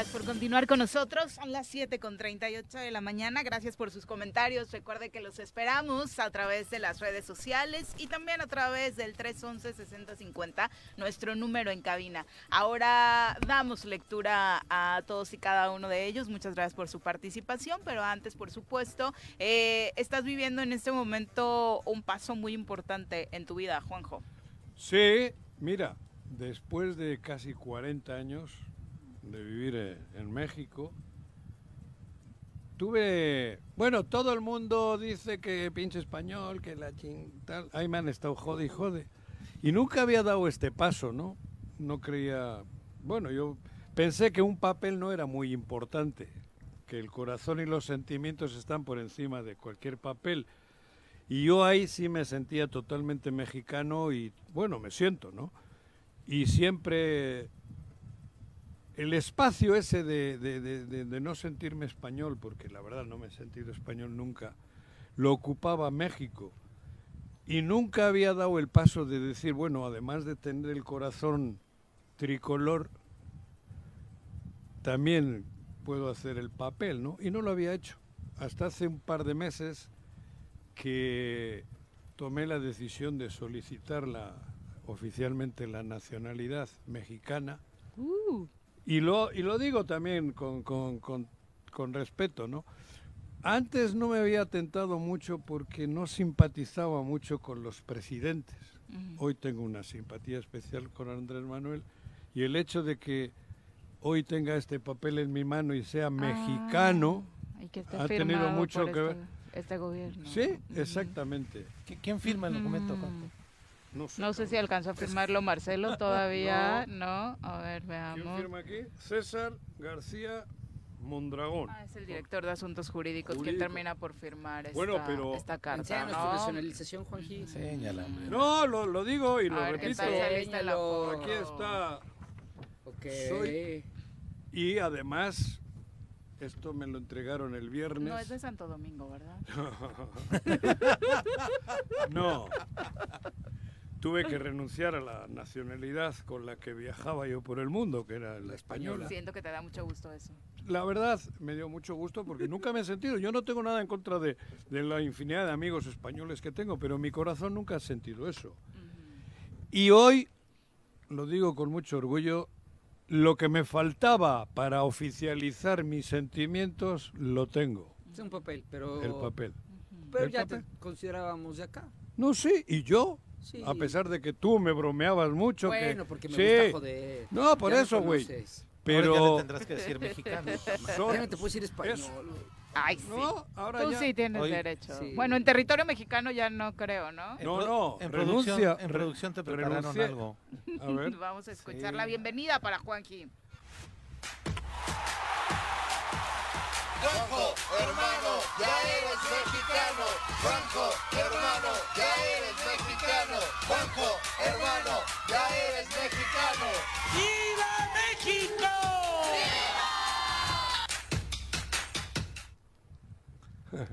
Gracias. Por continuar con nosotros. Son las 7 con 38 de la mañana. Gracias por sus comentarios. Recuerde que los esperamos a través de las redes sociales y también a través del 311-6050, nuestro número en cabina. Ahora damos lectura a todos y cada uno de ellos. Muchas gracias por su participación, pero antes, por supuesto, eh, estás viviendo en este momento un paso muy importante en tu vida, Juanjo. Sí, mira, después de casi 40 años de vivir eh, en México, tuve, bueno, todo el mundo dice que pinche español, que la ching, ahí me han estado jode y jode. Y nunca había dado este paso, ¿no? No creía, bueno, yo pensé que un papel no era muy importante, que el corazón y los sentimientos están por encima de cualquier papel. Y yo ahí sí me sentía totalmente mexicano y, bueno, me siento, ¿no? Y siempre el espacio ese de, de- de- no sentirme español, porque la verdad no me he sentido español nunca, lo ocupaba México. Y nunca había dado el paso de decir, bueno, además de tener el corazón tricolor, también puedo hacer el papel, ¿no? Y no lo había hecho. Hasta hace un par de meses que tomé la decisión de solicitar la, oficialmente la nacionalidad mexicana. Y lo, y lo digo también con, con- con- con respeto, ¿no? Antes no me había tentado mucho porque no simpatizaba mucho con los presidentes. Hoy tengo una simpatía especial con Andrés Manuel y el hecho de que hoy tenga este papel en mi mano y sea mexicano Y que esté ha tenido mucho por que ver. este, este gobierno. Sí, exactamente. ¿Quién firma el documento? Mm. No sé. No sé si alcanzó a firmarlo (laughs) Marcelo todavía, ¿no? A ver, veamos. ¿Quién firma aquí? César García Mondragón. Ah, es el director de Asuntos Jurídicos quien Jurídico. termina por firmar esta, Bueno, pero- esta carta, Enséñanos tu ¿no? No, lo, lo digo y A lo ver, ¿qué repito. tal? Aquí está. Ok. Soy- Y además, esto me lo entregaron el viernes. No, es de Santo Domingo, ¿verdad? (laughs) no. Tuve que renunciar a la nacionalidad con la que viajaba yo por el mundo, que era la española. Siento que te da mucho gusto eso. La verdad, me dio mucho gusto porque nunca me he sentido. Yo no tengo nada en contra de, de la infinidad de amigos españoles que tengo, pero mi corazón nunca ha sentido eso. Y hoy, lo digo con mucho orgullo, lo que me faltaba para oficializar mis sentimientos, lo tengo. Es un papel, pero... El papel. Pero El ya papel. te considerábamos de acá. No, sí, y yo. Sí. A pesar de que tú me bromeabas mucho. Bueno, que, porque me sí. gusta joder. No, por Ya eso, güey. Pero. Ahora ya le tendrás que decir mexicano. (laughs) Son- Ya no te puedes decir español. es- Ay, sí. No, ahora Tú ya- sí tienes Oye, derecho. sí. Bueno, en territorio mexicano ya no creo, ¿no? No, no, En renuncia, producción, en producción te prepararon renuncié. algo. A ver. (laughs) Vamos a escuchar Sí. la bienvenida para Juanji. Juanjo, hermano, ya eres mexicano. Juanjo, hermano, ya eres mexicano. Juanjo, hermano, ya eres mexicano. ¡Viva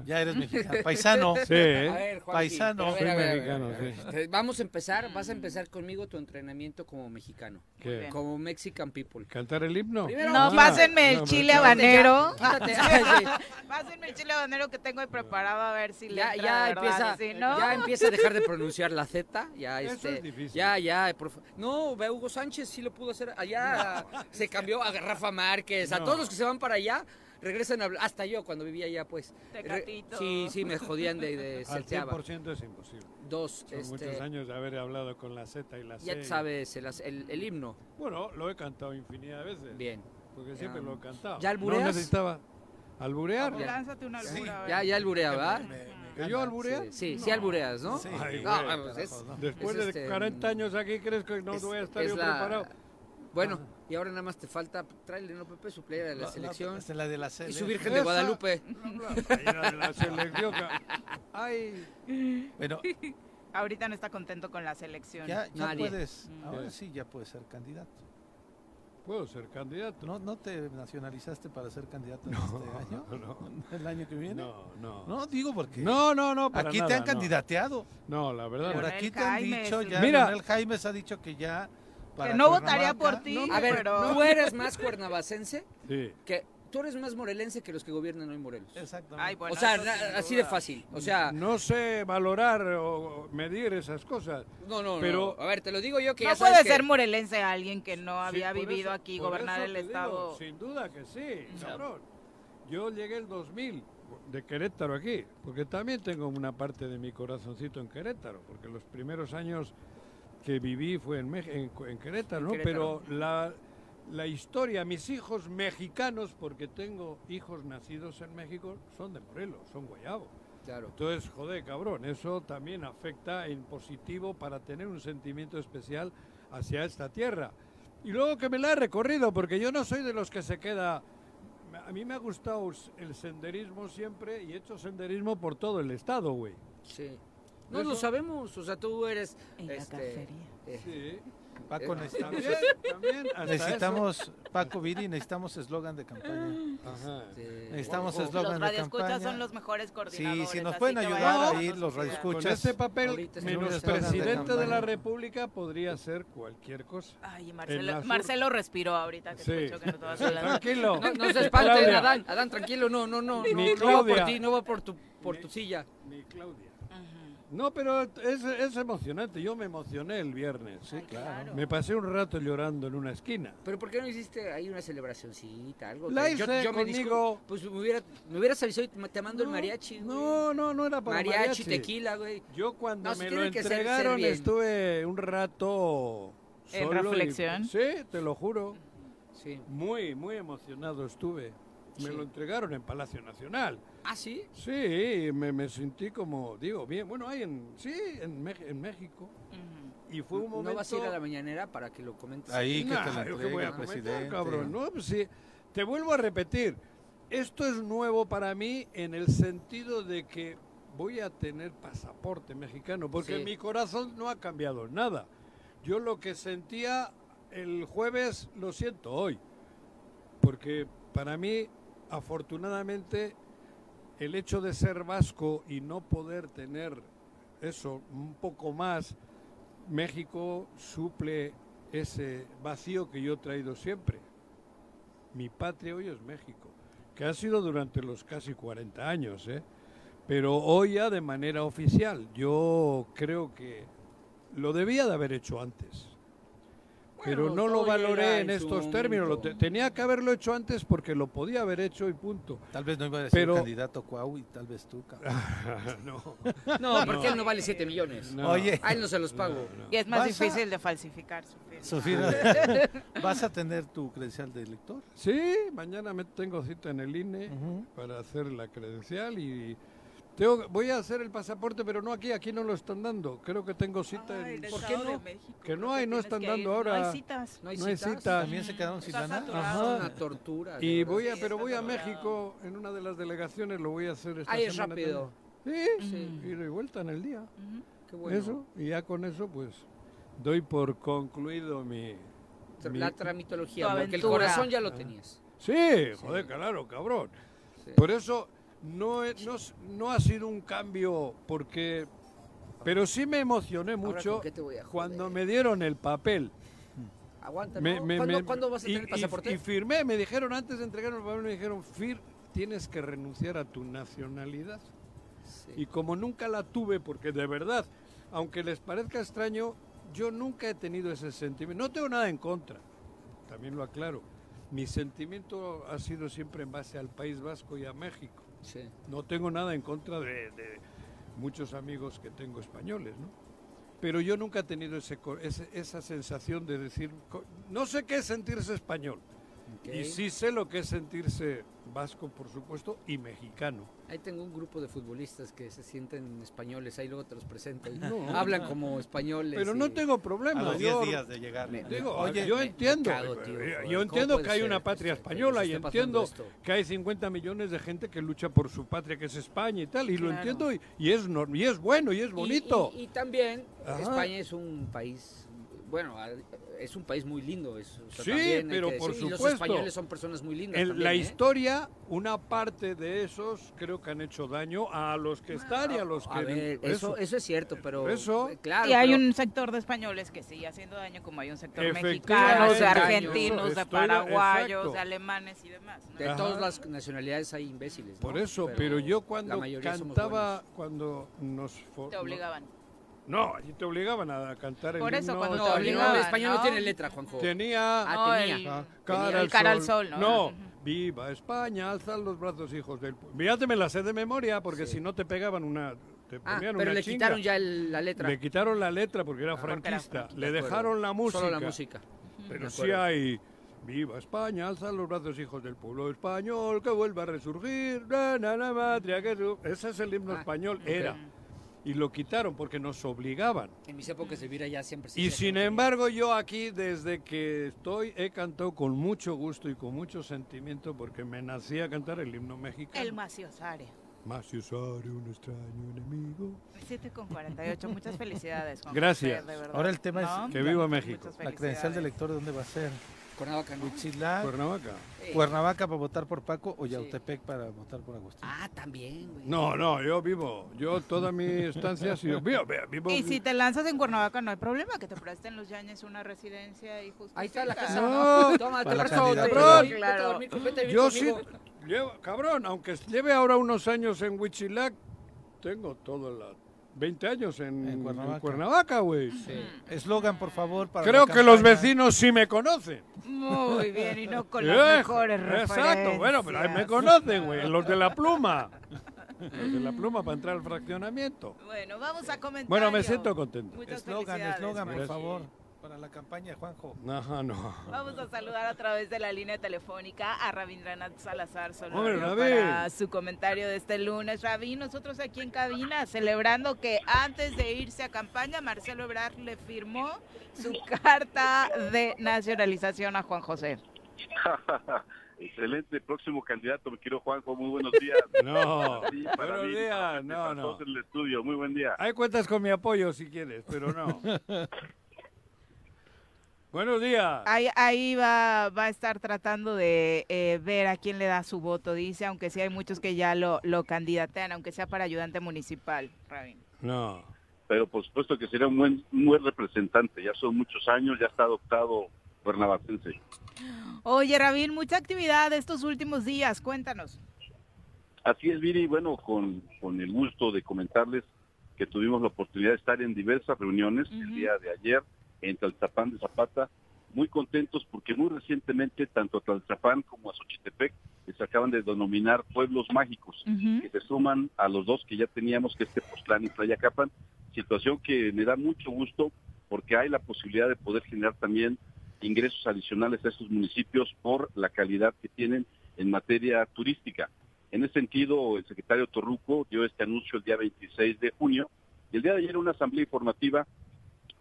Ya eres mexicano. Paisano. Sí, ¿eh? A ver, Juanji, Paisano. a ver, Soy a ver, mexicano, a ver. sí. Vamos a empezar, vas a empezar conmigo tu entrenamiento como mexicano. ¿Qué? Como Mexican people. ¿Cantar el himno? Primero- No, Ah, pásenme el no, chile habanero. Pásenme (laughs) el chile habanero que tengo ahí preparado a ver si le Ya, entra, ya empieza, y si no- ya empieza a dejar de pronunciar la Z, ya Eso este, es difícil. ya, ya, fa- no, Hugo Sánchez sí lo pudo hacer, allá se cambió a Rafa Márquez, a todos los que se van para allá, regresan a hablar, hasta yo cuando vivía allá, pues, Tecatito. sí, sí, me jodían de, de (laughs) Al salteaba. 100% es imposible. Dos, Son este, muchos años de haber hablado con la Z y la C. ya sabes, el, el- el himno, Bueno, lo he cantado infinidad de veces. bien. Porque siempre Ya. lo he cantado. ¿Ya albureas? No necesitaba. ¿Alburear? Lánzate una albura, ver. Ya, ya alburea, ¿verdad? ¿Que yo alburea? Sí, sí, sí albureas, ¿no? Sí. Ay, No, pues es- Después es de este, 40 años aquí, ¿crees que no es- voy a estar es yo la- preparado? Bueno, y ahora nada más te falta traerle, ¿no, Pepe? Su playera de la, selección. Es la de la y su Virgen de Guadalupe. (laughs) La de la selección. Ay. Bueno, (laughs) Ahorita no está contento con la selección. ya, ya puedes. Mm. Ahora sí, ya puedes ser candidato. Puedo ser candidato. ¿No, ¿No te nacionalizaste para ser candidato en este año? (laughs) no. ¿El año que viene? No, no. No, digo porque No, no, no, para aquí te han no. candidateado. No, la verdad. Por no. Aquí te han Jaimes, dicho ya. Mira. Leonel Jaimes ha dicho que ya para no votaría por ti, A ver, pero... tú eres más cuernavacense Sí. que tú eres más morelense que los que gobiernan hoy Morelos. Exactamente. Ay, bueno, o sea, así de fácil. O sea, No sé valorar o medir esas cosas. no, no, pero no. A ver, te lo digo yo que No ya sabes puede que- ser morelense alguien que no Sí, había por vivido eso- aquí, gobernar el te digo, estado. sin duda que sí, cabrón. Yo llegué el 2000 de Querétaro aquí, porque también tengo una parte de mi corazoncito en Querétaro, porque los primeros años que viví fue en, en, en Querétaro, ¿no? Querétaro. Pero la, la historia, mis hijos mexicanos, porque tengo hijos nacidos en México, son de Morelos, son guayabo. Claro. Entonces, joder, cabrón, eso también afecta en positivo para tener un sentimiento especial hacia esta tierra. Y luego que me la he recorrido, porque yo no soy de los que se queda... A mí me ha gustado el senderismo siempre y he hecho senderismo por todo el estado, güey. Sí. No Eso- lo sabemos, o sea, tú eres En la este, cafetería. eh, Sí. Paco, Eh, necesitamos, También, necesitamos Paco Viri, necesitamos eslogan de campaña. eso. Ajá. este, Necesitamos eslogan Los de radioescuchas campaña. son los mejores coordinadores. Sí, si nos pueden ayudar ahí los ideas. Con radioescuchas. ese papel menos eslogan de presidente de la. República podría ser cualquier cosa. Ay, Marcelo, la Marcelo respiró ahorita que Sí. escuchó que no. Tranquilo. No, no se espanten. Adán, Adán, tranquilo, no, no, no, Ni no, no va por ti, no va por tu, por tu silla. Mi Claudia. No, pero es, es emocionante. Yo me emocioné el viernes. Sí, claro. Me pasé un rato llorando en una esquina. Pero ¿por qué no hiciste ahí una celebracioncita, algo? La Que hice me conmigo. discul- Pues me, hubiera, me hubieras avisado y te mando el mariachi. güey. No, no, no era para mariachi, mariachi. tequila, güey. Yo cuando No, me lo ser- ser entregaron estuve un rato ¿En solo y- reflexión? sí, te lo juro. Sí. Muy, muy emocionado estuve. Me Sí. lo entregaron en Palacio Nacional. ¿Ah, sí? Sí, me, me sentí como, digo, bien. Bueno, hay en, sí, en, en México. Y fue un momento... ¿No vas a ir a la mañanera para que lo comentes? Ahí que te entregue voy a comentar, presidente. cabrón. No, pues sí. Te vuelvo a repetir. Esto es nuevo para mí en el sentido de que voy a tener pasaporte mexicano, porque Sí. mi corazón no ha cambiado nada. Yo lo que sentía el jueves lo siento hoy, porque para mí, afortunadamente, el hecho de ser vasco y no poder tener eso un poco más, México suple ese vacío que yo he traído siempre. Mi patria hoy es México, que ha sido durante los casi 40 años, ¿eh? pero hoy ya de manera oficial. Yo creo que lo debía de haber hecho antes. Pero no lo valoré en estos términos. Lo te- tenía que haberlo hecho antes porque lo podía haber hecho y punto. Tal vez no iba a decir Pero- candidato Cuau y tal vez tú, cabrón. (laughs) no. (laughs) No, porque él no vale 7 millones. No. Oye. A él no se los pago. Y es más ¿Vas a- difícil de falsificar su firma. (laughs) ¿vas a tener tu credencial de elector? Sí, mañana me tengo cita en el INE para hacer la credencial y tengo, voy a hacer el pasaporte, pero no aquí, aquí no lo están dando. Creo que tengo cita Ay, en... ¿Por qué no? México, Que no hay, no están dando ahora. No hay citas. No hay, No hay citas. citas. ¿También se quedaron sin lana? Es una tortura. Y voy a, Sí, pero voy a. México en una de las delegaciones, lo voy a hacer esta Ahí es semana rápido. también. Sí, Sí. ida y vuelta en el día. Qué bueno. Eso, y ya con eso, pues, doy por concluido mi... mi- La tramitología, porque el corazón ya lo tenías. Sí, joder, claro, cabrón. Sí. Por eso no, no, no ha sido un cambio porque... Pero sí me emocioné mucho cuando me dieron el papel. Aguanta, Me- me- ¿Cuándo, me- cuándo vas a y- tener el y- pasaporte? Y, firmé, me dijeron antes de entregarme el papel, me dijeron, Fir, tienes que renunciar a tu nacionalidad. Sí. Y como nunca la tuve, porque de verdad, aunque les parezca extraño, yo nunca he tenido ese sentimiento. No tengo nada en contra, también lo aclaro. Mi sentimiento ha sido siempre en base al País Vasco y a México. Sí. No tengo nada en contra de, de muchos amigos que tengo españoles, ¿no? Pero yo nunca he tenido ese, esa sensación de decir, no sé qué es sentirse español. Y sí sé lo que es sentirse vasco, por supuesto, y mexicano. Ahí tengo un grupo de futbolistas que se sienten españoles, ahí luego te los presento. y No. hablan como españoles. Pero y- no tengo problema. A los yo- 10 días de llegar. Me- Digo, Oye, yo me- entiendo, me cago, tío, eh, joder, yo ¿cómo entiendo que hay ser una patria esto- española y entiendo esto? que hay 50 millones de gente que lucha por su patria, que es España y tal, y lo entiendo y, y es y es bueno y es bonito. Y, y también Ajá. España es un país bueno, a- es un país muy lindo. Es, o sea, Sí, también pero que por y Los supuesto. españoles son personas muy lindas. En también, la ¿eh? historia, una parte de esos creo que han hecho daño a los que están y a los que... A ver, eso, eso es cierto, pero Eso. claro. y hay pero- un sector de españoles que sigue haciendo daño, como hay un sector mexicanos, de argentinos, de paraguayos, exacto. de alemanes y demás. ¿no? de Ajá. todas las nacionalidades hay imbéciles. Por eso, pero, yo la cuando cantaba, cuando nos... Te obligaban. No, allí te obligaban a cantar el Por eso, himno cuando No, te el obligaban, español no ¿no? tiene letra, Juanjo. Tenía... Ah, No, tenía. el- Ah, tenía el cara al sol, ¿no? No, viva España, alzan los brazos, hijos del pueblo. Fíjate, me la sé de memoria, porque Sí. si no te pegaban una... Te Ah, ponían pero una le chinga. quitaron ya el- la letra. Le quitaron la letra porque era Porque era franquista. franquista, Le de acuerdo. dejaron la música. Solo la música. Pero sí acuerdo. hay... Viva España, alzan los brazos, hijos del pueblo español, que vuelva a resurgir. Na, na, na, matria, que su-". Ese es el himno Ah, español, era. Y lo quitaron porque nos obligaban. En mis épocas de vida ya siempre se Y sin embargo yo aquí desde que estoy he cantado con mucho gusto y con mucho sentimiento porque me nací a cantar el himno mexicano. El Maciosare. Usare un extraño enemigo. 7 con 48. Muchas felicidades, Juan Gracias. José, de. Ahora el tema es ¿No? Que viva México. La credencial del lector, ¿de dónde va a ser? Cuernavaca, ¿no? Huitzilac, Cuernavaca. Eh, Cuernavaca para votar por Paco o Yautepec para votar por Agustín. Ah, también, güey. No, no, yo vivo, yo toda mi (laughs) estancia ha sido, vivo, vivo, Y si te lanzas en Cuernavaca, no hay problema, que te presten los Yañez una residencia y justo. Ahí está la casa. No, Toma, te Cabrón. yo sí, conmigo. llevo, cabrón, aunque lleve ahora unos años en Huichilac, tengo todo la 20 años en, En Cuernavaca. Güey. Eslogan, por favor, para Creo que los vecinos sí me conocen. Muy bien, y no con las mejores Exacto, bueno, pero ahí me conocen, güey, los de la pluma. Los de la pluma para entrar al fraccionamiento. Bueno, vamos a comentar. Bueno, me siento contento. Eslogan, eslogan, por favor, para la campaña, Juanjo. No. Vamos a saludar a través de la línea telefónica a Rabindranath Salazar Solorio para su comentario de este lunes. Rabin, nosotros aquí en cabina celebrando que antes de irse a campaña, Marcelo Ebrard le firmó su (laughs) carta de nacionalización a Juan José. (laughs) Excelente, próximo candidato, mi querido Juanjo, muy buenos (laughs) días. No, Sí, para buenos mí, días, no, no. en el estudio, muy buen día. Ahí cuentas con mi apoyo si quieres, pero no. Buenos días. Ahí, ahí va, va a estar tratando de eh, ver a quién le da su voto, dice, aunque sí hay muchos que ya lo, lo candidatean, aunque sea para ayudante municipal, Rabin. No. Pero por supuesto que sería un buen, un buen representante, ya son muchos años, ya está adoptado cuernavacense. Oye, Rabin, mucha actividad estos últimos días, cuéntanos. Así es, Viri, bueno, con, con el gusto de comentarles que tuvimos la oportunidad de estar en diversas reuniones el día de ayer en Tlaltapán de Zapata, muy contentos porque muy recientemente tanto a Tlaltapán como a Xochitepec les acaban de denominar pueblos mágicos, que se suman a los dos que ya teníamos, que es Tepoztlán y Tlayacapan, situación que me da mucho gusto porque hay la posibilidad de poder generar también ingresos adicionales a estos municipios por la calidad que tienen en materia turística. En ese sentido, el secretario Torruco dio este anuncio el día 26 de junio y el día de ayer una asamblea informativa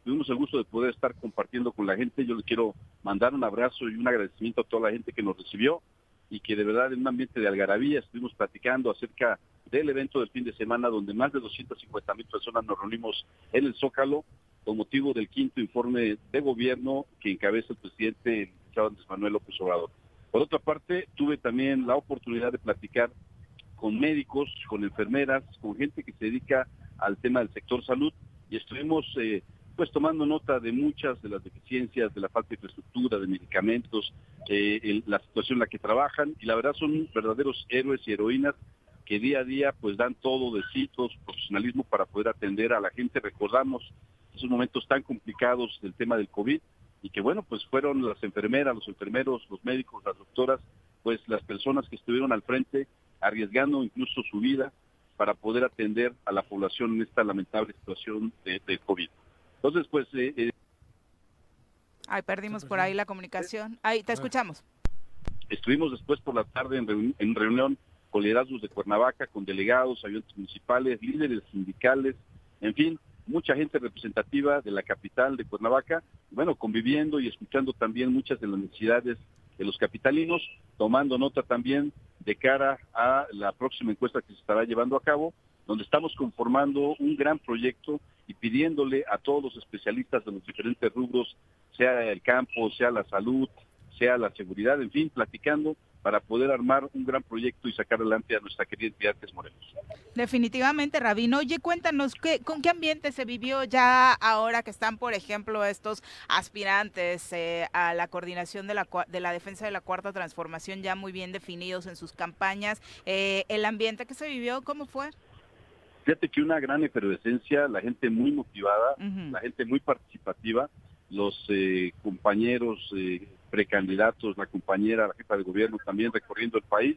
tuvimos el gusto de poder estar compartiendo con la gente. Yo le quiero mandar un abrazo y un agradecimiento a toda la gente que nos recibió y que de verdad en un ambiente de algarabía estuvimos platicando acerca del evento del fin de semana donde más de 250 mil personas nos reunimos en el Zócalo con motivo del quinto informe de gobierno que encabeza el presidente el licenciado Andrés Manuel López Obrador. Por otra parte, tuve también la oportunidad de platicar con médicos, con enfermeras, con gente que se dedica al tema del sector salud y estuvimos eh, pues tomando nota de muchas de las deficiencias, de la falta de infraestructura, de medicamentos, eh, la situación en la que trabajan y la verdad son verdaderos héroes y heroínas que día a día pues dan todo de sí, todo su profesionalismo para poder atender a la gente. Recordamos esos momentos tan complicados del tema del COVID y que bueno, pues fueron las enfermeras, los enfermeros, los médicos, las doctoras, pues las personas que estuvieron al frente arriesgando incluso su vida para poder atender a la población en esta lamentable situación de, de COVID. Entonces, pues eh, eh, Ay, perdimos por ahí la comunicación. Ahí, te escuchamos. Estuvimos después por la tarde en, reuni- en reunión con liderazgos de Cuernavaca, con delegados, ayudantes municipales, líderes sindicales, en fin, mucha gente representativa de la capital de Cuernavaca, bueno, conviviendo y escuchando también muchas de las necesidades de los capitalinos, tomando nota también de cara a la próxima encuesta que se estará llevando a cabo donde estamos conformando un gran proyecto y pidiéndole a todos los especialistas de los diferentes rubros, sea el campo, sea la salud, sea la seguridad, en fin, platicando para poder armar un gran proyecto y sacar adelante a nuestra querida entidad que es Morelos. Definitivamente, Rabino. Oye, cuéntanos, ¿qué, ¿con qué ambiente se vivió ya ahora que están, por ejemplo, estos aspirantes eh, a la coordinación de la, de la defensa de la cuarta transformación ya muy bien definidos en sus campañas? Eh, ¿El ambiente que se vivió, cómo fue? Fíjate que una gran efervescencia, la gente muy motivada, la gente muy participativa, los eh, compañeros eh, precandidatos, la compañera, la jefa de gobierno también recorriendo el país.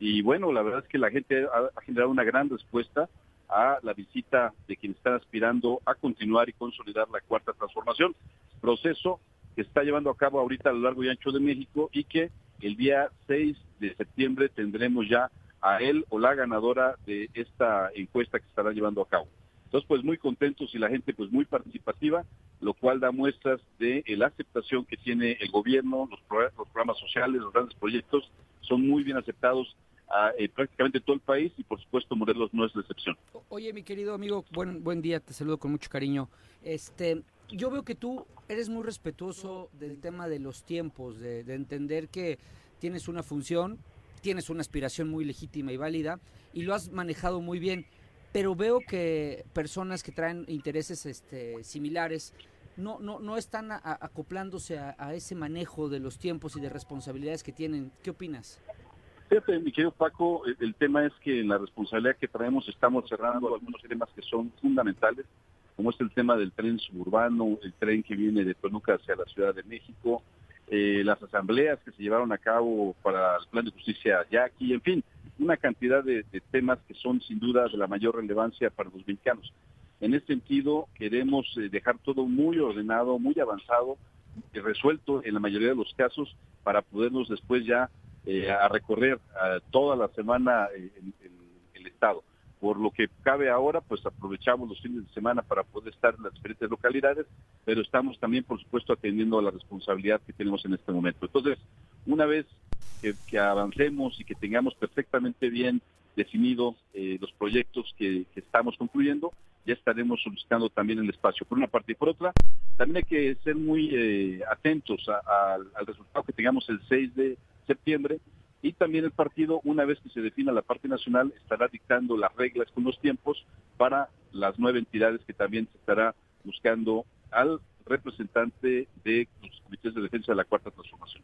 Y bueno, la verdad es que la gente ha, generado una gran respuesta a la visita de quienes están aspirando a continuar y consolidar la cuarta transformación, proceso que está llevando a cabo ahorita a lo largo y ancho de México y que el día 6 de septiembre tendremos ya a él o la ganadora de esta encuesta que estará llevando a cabo. Entonces, pues muy contentos y la gente pues muy participativa, lo cual da muestras de la aceptación que tiene el gobierno, los, programas sociales, los grandes proyectos, son muy bien aceptados a, eh, prácticamente todo el país y por supuesto Morelos no es la excepción. Oye, mi querido amigo, buen, buen día, te saludo con mucho cariño. Este, yo veo que tú eres muy respetuoso del tema de los tiempos, de, de entender que tienes una función, tienes una aspiración muy legítima y válida y lo has manejado muy bien pero veo que personas que traen intereses este, similares no, no, no están acoplándose a, ese manejo de los tiempos y de responsabilidades que tienen. ¿Qué opinas? Fíjate, mi Paco, el, tema es que en la responsabilidad que traemos estamos cerrando algunos temas que son fundamentales, como es el tema del tren suburbano, el tren que viene de Toluca hacia la Ciudad de México, eh, las asambleas que se llevaron a cabo para el plan de justicia Yaqui, en fin, una cantidad de, temas que son sin duda de la mayor relevancia para los mexicanos. En este sentido, queremos eh, dejar todo muy ordenado, muy avanzado, y resuelto en la mayoría de los casos para podernos después ya eh, a recorrer toda la semana eh, el Estado. Por lo que cabe ahora, pues aprovechamos los fines de semana para poder estar en las diferentes localidades, pero estamos también, por supuesto, atendiendo a la responsabilidad que tenemos en este momento. Entonces, una vez que, avancemos y que tengamos perfectamente bien definidos eh, los proyectos que, estamos concluyendo, ya estaremos solicitando también el espacio, por una parte. Y por otra, también hay que ser muy eh, atentos al resultado que tengamos el 6 de septiembre y también el partido, una vez que se defina la parte nacional, estará dictando las reglas con los tiempos para las nueve entidades que también se estará buscando al representante de los comités de defensa de la cuarta transformación.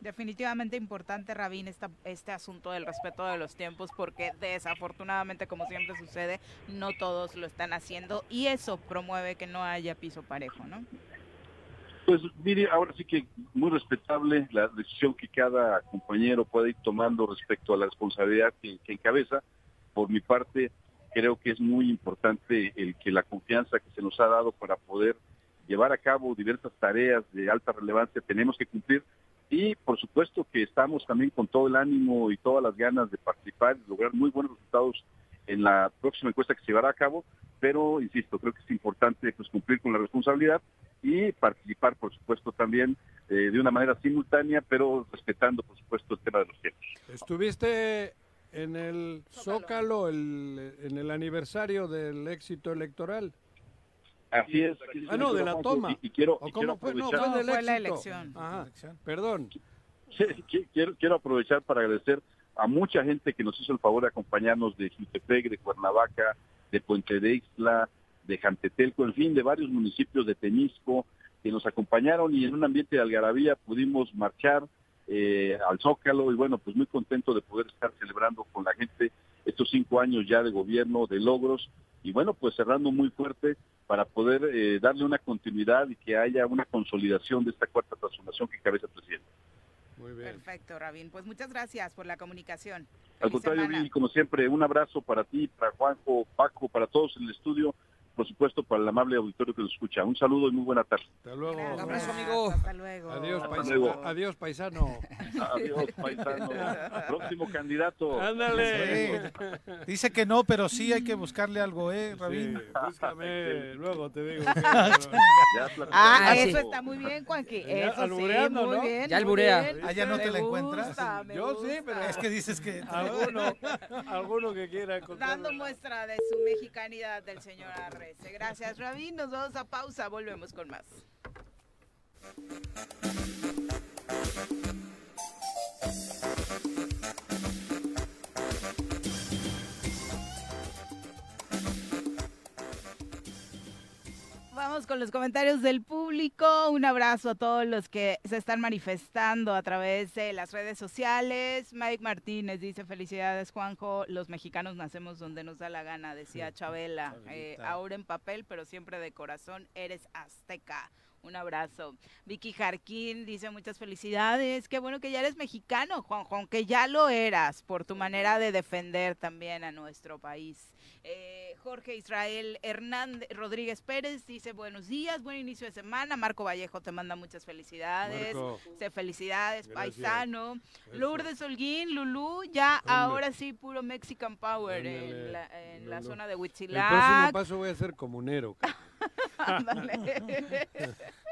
Definitivamente importante, Rabín, esta, este asunto del respeto de los tiempos, porque desafortunadamente, como siempre sucede, no todos lo están haciendo y eso promueve que no haya piso parejo, ¿no? Pues mire, ahora sí que muy respetable la decisión que cada compañero puede ir tomando respecto a la responsabilidad que, encabeza. Por mi parte, creo que es muy importante el que la confianza que se nos ha dado para poder llevar a cabo diversas tareas de alta relevancia tenemos que cumplir. Y por supuesto que estamos también con todo el ánimo y todas las ganas de participar y lograr muy buenos resultados en la próxima encuesta que se llevará a cabo, pero insisto, creo que es importante pues, cumplir con la responsabilidad y participar, por supuesto, también eh, de una manera simultánea, pero respetando, por supuesto, el tema de los tiempos. ¿Estuviste en el Zócalo, en el aniversario del éxito electoral? Así es. ah, no, de la toma. Y, quiero, cómo fue? No, fue, de la elección. Ajá, perdón. (laughs) quiero, quiero aprovechar para agradecer a mucha gente que nos hizo el favor de acompañarnos de Jutepec, de Cuernavaca, de Puente de Ixtla, de Jantetelco, en fin, de varios municipios de Tenisco, que nos acompañaron y en un ambiente de algarabía pudimos marchar eh, al Zócalo y bueno, pues muy contento de poder estar celebrando con la gente estos cinco años ya de gobierno, de logros y bueno, pues cerrando muy fuerte para poder eh, darle una continuidad y que haya una consolidación de esta cuarta transformación que cabeza el presidente. Muy bien. Perfecto, Rabín. Pues muchas gracias por la comunicación. Al contrario, y como siempre, un abrazo para ti, para Juanjo, Paco, para todos en el estudio por supuesto, para el amable auditorio que nos escucha. Un saludo y muy buena tarde. Hasta luego. Un abrazo, amigo. Hasta luego. Adiós, Hasta paisano. luego. Adiós, paisano. Adiós, paisano. Próximo candidato. Ándale. Dice que no, pero sí hay que buscarle algo, ¿eh, Sí, Rabín? búscame, (laughs) luego te digo. Ya Ah, Ah, eso está muy bien, Juanqui. Ya Eso sí, albureando, muy ¿no? bien. Ya alburea. bien. Ah, ¿ya no te la encuentras? gusta, Yo sí, pero- Es que dices que... Alguno, alguno que quiera encontrar. Dando muestra de su mexicanidad del señor Gracias, Rabín. Nos vamos a pausa. Volvemos con más. Vamos con los comentarios del público. Un abrazo a todos los que se están manifestando a través de las redes sociales. Mike Martínez dice, felicidades Juanjo, los mexicanos nacemos donde nos da la gana, decía Chabela. Eh, ahora en papel, pero siempre de corazón, eres azteca. Un abrazo. Vicky Jarquín dice muchas felicidades. Qué bueno que ya eres mexicano, Juanjo, aunque ya lo eras por tu manera de defender también a nuestro país. Eh, Jorge Israel Hernández Rodríguez Pérez dice buenos días, buen inicio de semana. Marco Vallejo te manda muchas felicidades. Marco. Dice felicidades, Gracias. paisano. Eso. Lourdes Holguín, Lulú, ya Hombre. ahora sí, puro Mexican Power en la, en la zona de El próximo Huitzilac. paso voy a ser comunero. (laughs)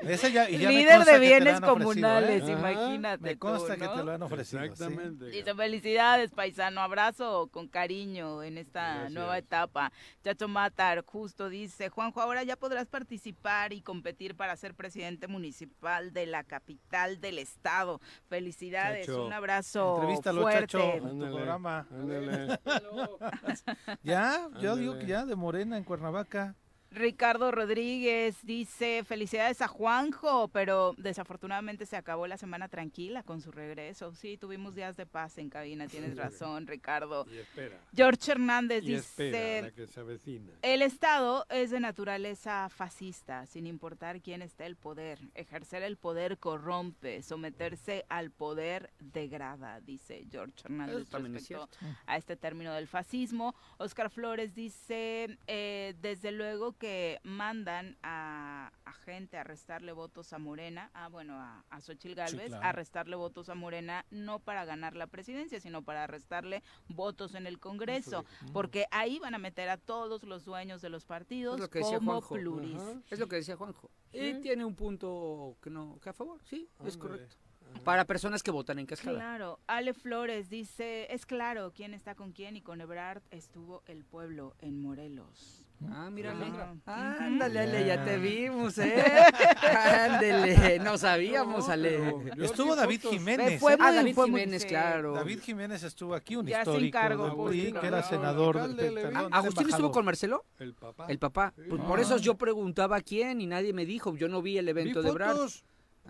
Ese ya, y ya me Líder de bienes ofrecido, comunales, ¿eh? Ajá. imagínate. Me consta tú, que te lo han ofrecido. sí. Exactamente. Dice felicidades, paisano. Abrazo con cariño en esta Gracias. nueva etapa. Chacho Matar, justo dice: Juanjo, ahora ya podrás participar y competir para ser presidente municipal de la capital del estado. Felicidades, Chacho. un abrazo Entrevístalo, fuerte. Chacho, en tu Ándale, programa. ándale. (laughs) Ya, yo digo que ya, de Morena, en Cuernavaca. Ricardo Rodríguez dice, felicidades a Juanjo, pero desafortunadamente se acabó la semana tranquila con su regreso. Sí, tuvimos días de paz en cabina, tienes razón, Ricardo. Y espera. George Hernández Y espera, dice, la que se avecina. el Estado es de naturaleza fascista, sin importar quién esté el poder. Ejercer el poder corrompe, someterse al poder degrada, dice George Hernández Eso es respecto a este término del fascismo. Oscar Flores dice, eh, desde luego que mandan a, a gente a restarle votos a Morena, ah, bueno, a, a Xochitl claro. a restarle votos a Morena, no para ganar la presidencia, sino para restarle votos en el Congreso, porque ahí van a meter a todos los dueños de los partidos lo como pluris. Es lo que decía Juanjo. Y Sí. tiene un punto que no que a favor, sí, es correcto. Para personas que votan en cascada. Claro, Ale Flores dice, es claro quién está con quién y con Ebrard estuvo el pueblo en Morelos. Ah, mira. Alejandra. Ándale, Ale, ya te vimos, ¿eh? (laughs) Ándale, no sabíamos, Ale. Estuvo vi David. Jiménez. Fue ¿eh? Ah, muy- David fue Jiménez, claro. David Jiménez estuvo aquí, un Ya sin histórico cargo del PRI, público, que era senador. de- vi. ¿Agustín estuvo con Marcelo? El papá. El papá. Sí. Pues por eso yo preguntaba quién y nadie me dijo. Yo no vi el Vi evento de Brad.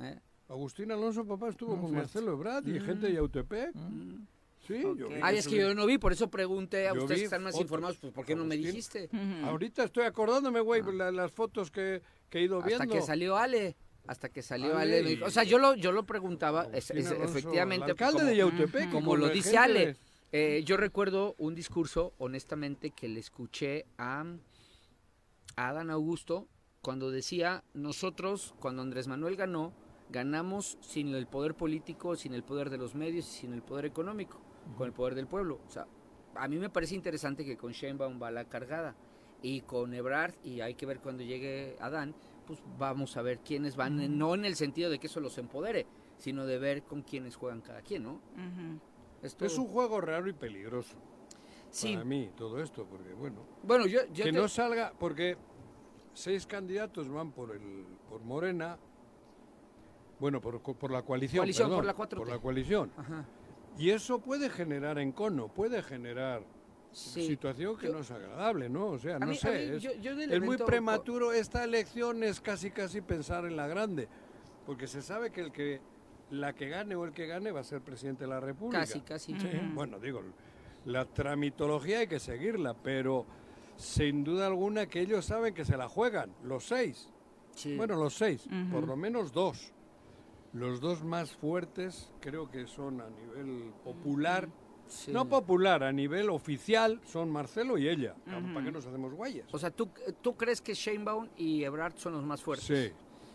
¿Eh? Agustín Alonso, papá, estuvo Mm, con fíjate. Marcelo Ebrard y gente de Yautepec. Sí, yo Ok. vi Ay, es que yo no vi, por eso pregunté a Yo ustedes que están más fotos. informados, pues ¿por qué no me dijiste? Ahorita estoy acordándome, güey, la- las fotos que, que he ido Hasta viendo. que salió Ale. Hasta que salió Ale O sea, yo lo, yo lo preguntaba, es- Agustín es- Alonso, efectivamente. el alcalde como- de Yautepec. Como lo dice gente Ale, eh, yo recuerdo un discurso, honestamente, que le escuché a, a Adán Augusto cuando decía, nosotros, cuando Andrés Manuel ganó, ganamos sin el poder político, sin el poder de los medios y sin el poder económico, con el poder del pueblo. O sea, a mí me parece interesante que con Sheinbaum va la cargada y con Ebrard, y hay que ver cuando llegue Adán, pues vamos a ver quiénes van, no en el sentido de que eso los empodere, sino de ver con quiénes juegan cada quien, ¿no? Esto- Es un juego raro y peligroso. Sí. Para mí, todo esto, porque bueno. Bueno, yo, yo que te- no salga, porque seis candidatos van por el por Morena. Bueno, por, por la coalición. Coalición, por la 4T. Por la coalición. Ajá. Y eso puede generar encono, puede generar Sí. situación que Yo- no es agradable, ¿no? O sea, no mí- sé. mí, es yo- yo del es muy prematuro. Esta elección es casi, casi pensar en la grande. Porque se sabe que el que la que gane o el que gane va a ser presidente de la República. Casi, casi. Sí, Bueno, digo, la tramitología hay que seguirla, pero sin duda alguna que ellos saben que se la juegan, los seis. Sí. Bueno, los seis, por lo menos dos. Los dos más fuertes creo que son a nivel popular No popular, a nivel oficial son Marcelo y ella. ¿Para qué nos hacemos guayas? O sea, ¿tú, ¿tú crees que Sheinbaum y Ebrard son los más fuertes? Sí.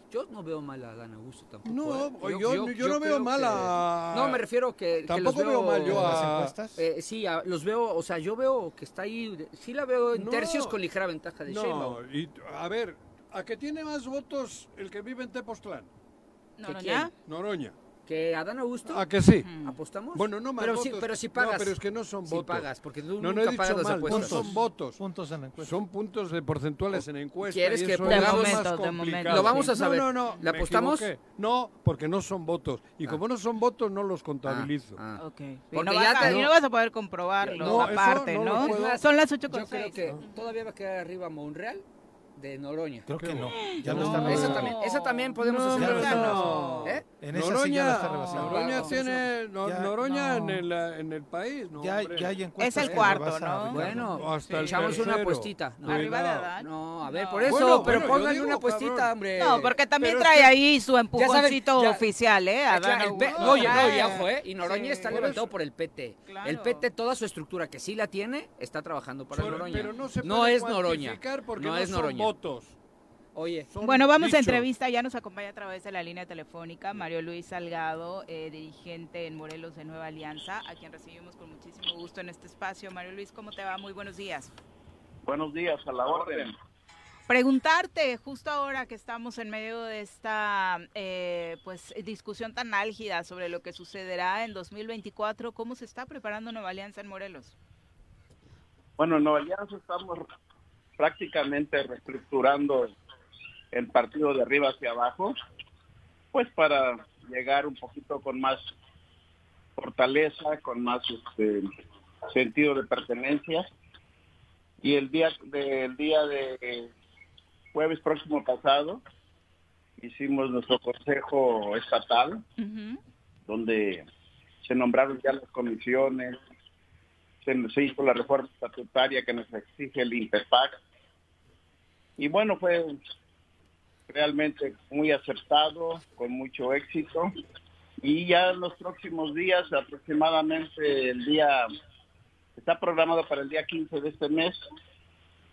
Yo no veo mal a Dan Augusto tampoco. No, ¿eh? yo- yo no veo mal que- a- No, me refiero que. que Tampoco los veo mal yo a- ¿Las encuestas? Eh, sí, a- los veo, o sea, yo veo que está ahí. Sí la veo en No. tercios con ligera ventaja de No, Sheinbaum. y a ver, ¿a que tiene más votos el que vive en Tepoztlán? ¿Noroña? Noroña. ¿Que a Dan Augusto? ¿A que sí? ¿Apostamos? Bueno, no más pero Sí, votos. pero si No, pagas. pero es que no son Si votos. pagas, porque tú no, no nunca he dicho pagas las mal, apuestas. No son votos. Puntos en la encuesta. Son puntos de porcentuales en encuesta. ¿Quieres y que pongamos- más momento, de complicado. momento. Lo vamos a saber. No, no, no. ¿Le apostamos? equivoqué. No, porque no son votos. Y como no son votos, no los contabilizo. Ah, Ok. Y Porque no, ya vas a, te- y no vas a poder comprobarlo No, aparte, no ¿no? Son las 8 con Yo creo que todavía va a quedar arriba Monreal de Noroña. Creo que no. Ya No, lo está esa también, esa también podemos No, hacer no. ¿Eh? En esa sí Noroña, ya lo está rebasando. Noroña No, tiene no- ya- Noroña no. en, el, en el país. No, Ya, ya hay Es el cuarto, ¿no? Bueno, Hasta el echamos una apuestita. No, Arriba de. Adán. No, a ver, No. por eso, Bueno, pero bueno, pónganle digo, una apuestita, cabrón. hombre. No, porque también Pero es trae que- ahí su empujoncito ya- oficial, ¿eh? Ah, Adán el no, y- no, y Ah. ojo, ¿eh? Y Noroña Sí. está Por levantado eso. por el PT. Claro. El PT, toda su estructura que sí la tiene, está trabajando para Noroña. Pero no se no puede es Noroña. No es Noroña. Votos. Oye, Bueno, vamos a entrevista, ya nos acompaña a través de la línea telefónica Mario Luis Salgado, eh, dirigente en Morelos de Nueva Alianza, a quien recibimos con muchísimo gusto en este espacio. Mario Luis, ¿cómo te va? Muy buenos días. Buenos días, a la orden. Preguntarte, justo ahora que estamos en medio de esta eh, pues discusión tan álgida sobre lo que sucederá en 2024, ¿cómo se está preparando Nueva Alianza en Morelos? Bueno, en Nueva Alianza estamos prácticamente reestructurando el partido de arriba hacia abajo, pues para llegar un poquito con más fortaleza, con más este, sentido de pertenencia. Y el día del día de jueves próximo pasado hicimos nuestro consejo estatal, donde se nombraron ya las comisiones, se, se hizo la reforma estatutaria que nos exige el INPEPAC. Y bueno, fue realmente muy acertado, con mucho éxito. Y ya en los próximos días, aproximadamente el día, está programado para el día 15 de este mes,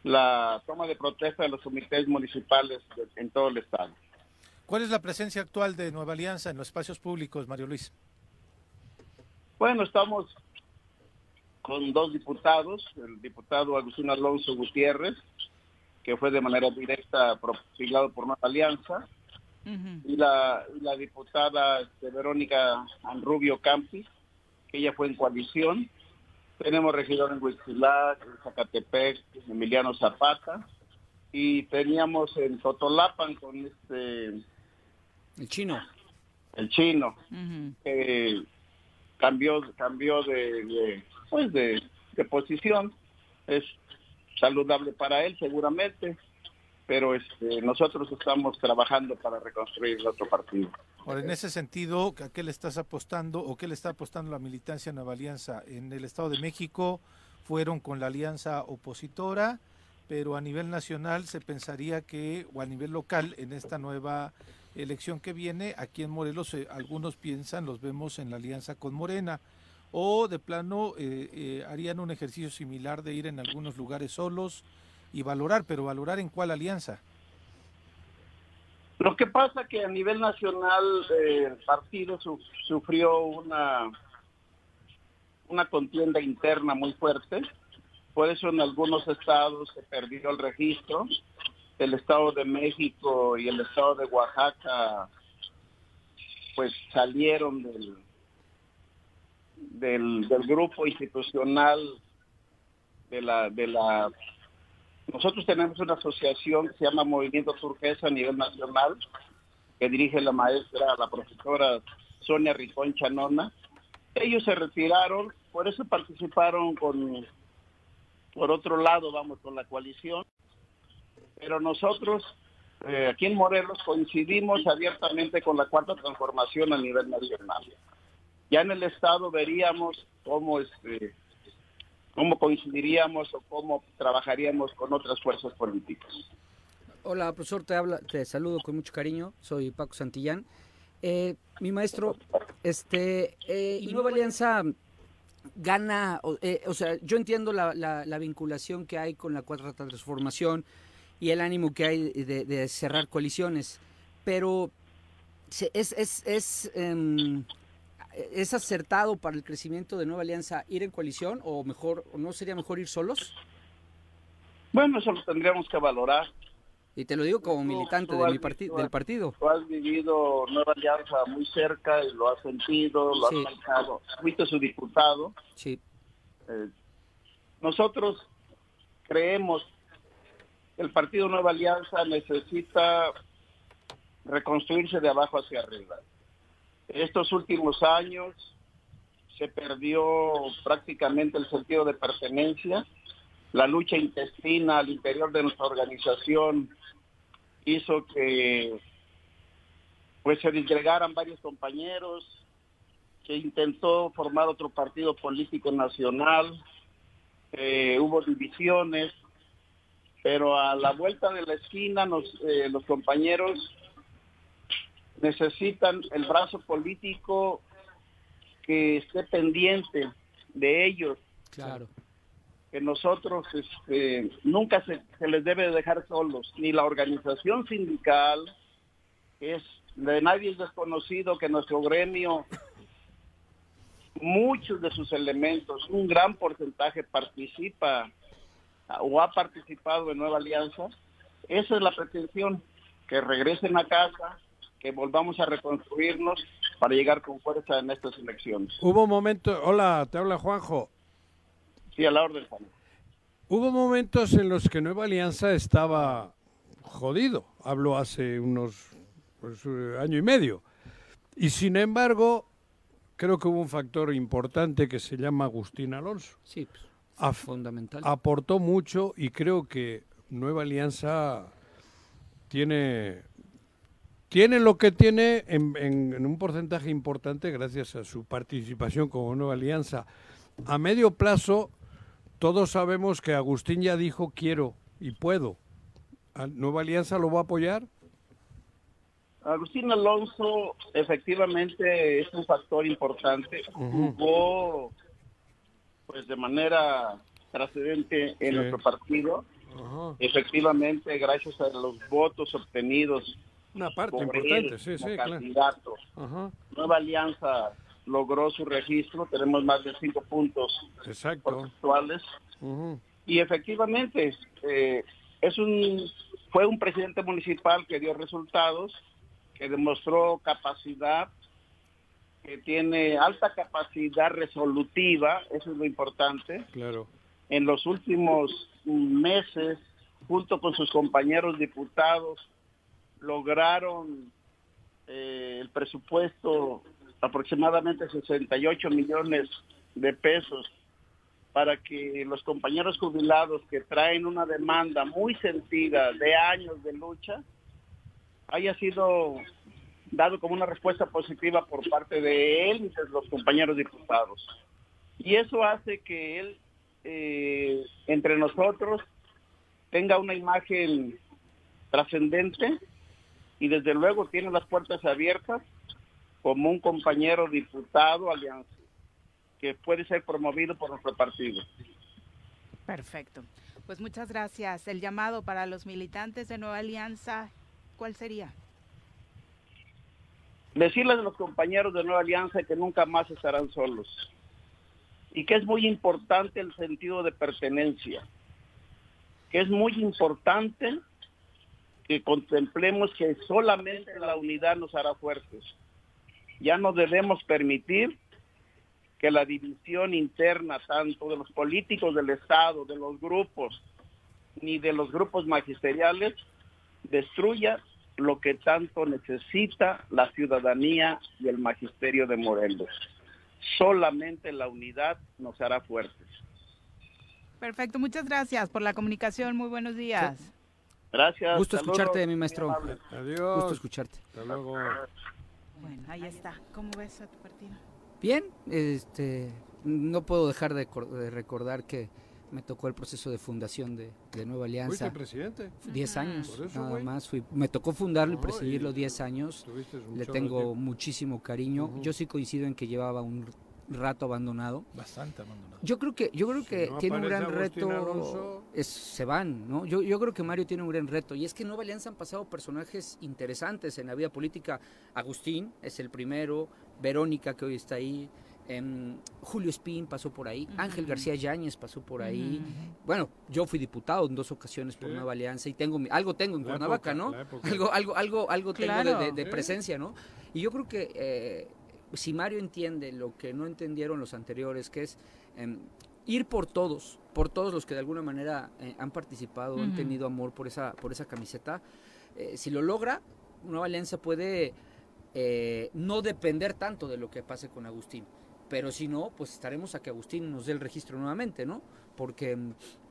la toma de protesta de los comités municipales de- en todo el estado. ¿Cuál es la presencia actual de Nueva Alianza en los espacios públicos, Mario Luis? Bueno, estamos con dos diputados, el diputado Agustín Alonso Gutiérrez, que fue de manera directa profilado por Nueva Alianza, y la, y la diputada este, Verónica Anrubio Campi, que ella fue en coalición. Tenemos regidor en Huitzilac, en Zacatepec, Emiliano Zapata, y teníamos en Totolapan con este el chino. el chino, que cambió, cambió de, pues de, de posición. Es saludable para él seguramente, pero este, nosotros estamos trabajando para reconstruir el otro partido. Ahora, en ese sentido, ¿a qué le estás apostando o qué le está apostando la militancia Nueva Alianza? En el Estado de México fueron con la alianza opositora, pero a nivel nacional se pensaría que, o a nivel local, en esta nueva elección que viene, aquí en Morelos eh, algunos piensan, los vemos en la alianza con Morena, o de plano eh, eh, harían un ejercicio similar de ir en algunos lugares solos y valorar, pero valorar en cuál alianza. Lo que pasa que a nivel nacional eh, el partido su- sufrió una una contienda interna muy fuerte, por eso en algunos estados se perdió el registro, el Estado de México y el Estado de Oaxaca pues salieron del del, grupo institucional de la de la nosotros tenemos una asociación que se llama Movimiento Turquesa a nivel nacional, que dirige la maestra, la profesora Sonia Ricón Chanona. Ellos se retiraron, por eso participaron con, por otro lado, vamos, con la coalición. Pero nosotros, eh, aquí en Morelos, coincidimos abiertamente con la cuarta transformación a nivel nacional. Ya en el Estado veríamos cómo este cómo coincidiríamos o cómo trabajaríamos con otras fuerzas políticas. Hola, profesor, te habla, te saludo con mucho cariño. Soy Paco Santillán. Eh, mi maestro, este, eh, y Nueva Alianza gana, eh, o sea, yo entiendo la, la, vinculación que hay con la cuarta transformación y el ánimo que hay de, de cerrar coaliciones, pero es, es, es, eh, es acertado para el crecimiento de Nueva Alianza ir en coalición o mejor, no sería mejor ir solos? Bueno, eso lo tendríamos que valorar. Y te lo digo como militante de mi partido, del partido. Tú has vivido Nueva Alianza muy cerca y lo has sentido, lo has marcado. Fuiste su diputado. Sí. Eh, nosotros creemos el partido Nueva Alianza necesita reconstruirse de abajo hacia arriba. Estos últimos años se perdió prácticamente el sentido de pertenencia. La lucha intestina al interior de nuestra organización hizo que pues se disgregaran varios compañeros, se intentó formar otro partido político nacional, eh, hubo divisiones, pero a la vuelta de la esquina nos, eh, los compañeros necesitan el brazo político que esté pendiente de ellos. Claro. Que nosotros este, nunca se, se les debe dejar solos, ni la organización sindical, es de nadie es desconocido que nuestro gremio, muchos de sus elementos, un gran porcentaje participa o ha participado en Nueva Alianza. Esa es la pretensión, que regresen a casa, que volvamos a reconstruirnos para llegar con fuerza en estas elecciones. Hubo momentos, hola, te habla Juanjo. Sí, a la orden, Juan. Hubo momentos en los que Nueva Alianza estaba jodido, hablo hace unos pues, año y medio. Y sin embargo, creo que hubo un factor importante que se llama Agustín Alonso. Sí, pues, fundamental. Aportó mucho y creo que Nueva Alianza tiene tiene lo que tiene en, en, un porcentaje importante gracias a su participación como nueva alianza. A medio plazo, todos sabemos que Agustín ya dijo quiero y puedo. ¿Nueva Alianza lo va a apoyar? Agustín Alonso efectivamente es un factor importante. Jugó pues de manera trascendente en sí. nuestro partido. Efectivamente, gracias a los votos obtenidos una parte importante, sí, sí, candidato. claro. Nueva Alianza logró su registro, tenemos más de cinco puntos actuales. Uh -huh. Y efectivamente, eh, es un fue un presidente municipal que dio resultados, que demostró capacidad, que tiene alta capacidad resolutiva, eso es lo importante. Claro. En los últimos meses, junto con sus compañeros diputados, lograron eh, el presupuesto aproximadamente 68 millones de pesos para que los compañeros jubilados que traen una demanda muy sentida de años de lucha haya sido dado como una respuesta positiva por parte de él y de los compañeros diputados. Y eso hace que él, eh, entre nosotros, tenga una imagen trascendente y desde luego tiene las puertas abiertas como un compañero diputado alianza que puede ser promovido por nuestro partido. Perfecto. Pues muchas gracias. El llamado para los militantes de Nueva Alianza, ¿cuál sería? Decirles a los compañeros de Nueva Alianza que nunca más estarán solos y que es muy importante el sentido de pertenencia, que es muy importante que contemplemos que solamente la unidad nos hará fuertes. Ya no debemos permitir que la división interna, tanto de los políticos del Estado, de los grupos, ni de los grupos magisteriales, destruya lo que tanto necesita la ciudadanía y el magisterio de Morelos. Solamente la unidad nos hará fuertes. Perfecto, muchas gracias por la comunicación. Muy buenos días. Sí. Gracias. Gusto escucharte, mi maestro. Adiós. Gusto escucharte. Hasta luego. Bueno, ahí está. ¿Cómo ves a tu partido? Bien, este, no puedo dejar de, de recordar que me tocó el proceso de fundación de, de Nueva Alianza. ¿Fuiste presidente? Diez años, eso, nada güey. más. Fui, me tocó fundarlo No, y presidirlo y diez años. tuviste un Le tengo tiempo. muchísimo cariño. Yo sí coincido en que llevaba un, rato abandonado. Bastante abandonado. Yo creo que, yo creo que no tiene un gran Agustín reto. Alonso. Es, se van, ¿no? Yo, yo creo que Mario tiene un gran reto. Y es que en Nueva Alianza han pasado personajes interesantes en la vida política. Agustín es el primero, Verónica, que hoy está ahí. Em, Julio Espín pasó por ahí, Ángel García Yáñez pasó por ahí. Bueno, yo fui diputado en dos ocasiones por Sí. Nueva Alianza y tengo mi- algo tengo en La Cuernavaca, época, ¿no? Algo, algo, algo, algo tengo de- presencia, ¿no? Y yo creo que eh, si Mario entiende lo que no entendieron los anteriores, que es em, ir por todos, por todos los que de alguna manera eh, han participado, han tenido amor por esa, por esa camiseta, eh, si lo logra, Nueva Alianza puede eh, no depender tanto de lo que pase con Agustín. Pero si no, pues estaremos a que Agustín nos dé el registro nuevamente, ¿no? Porque,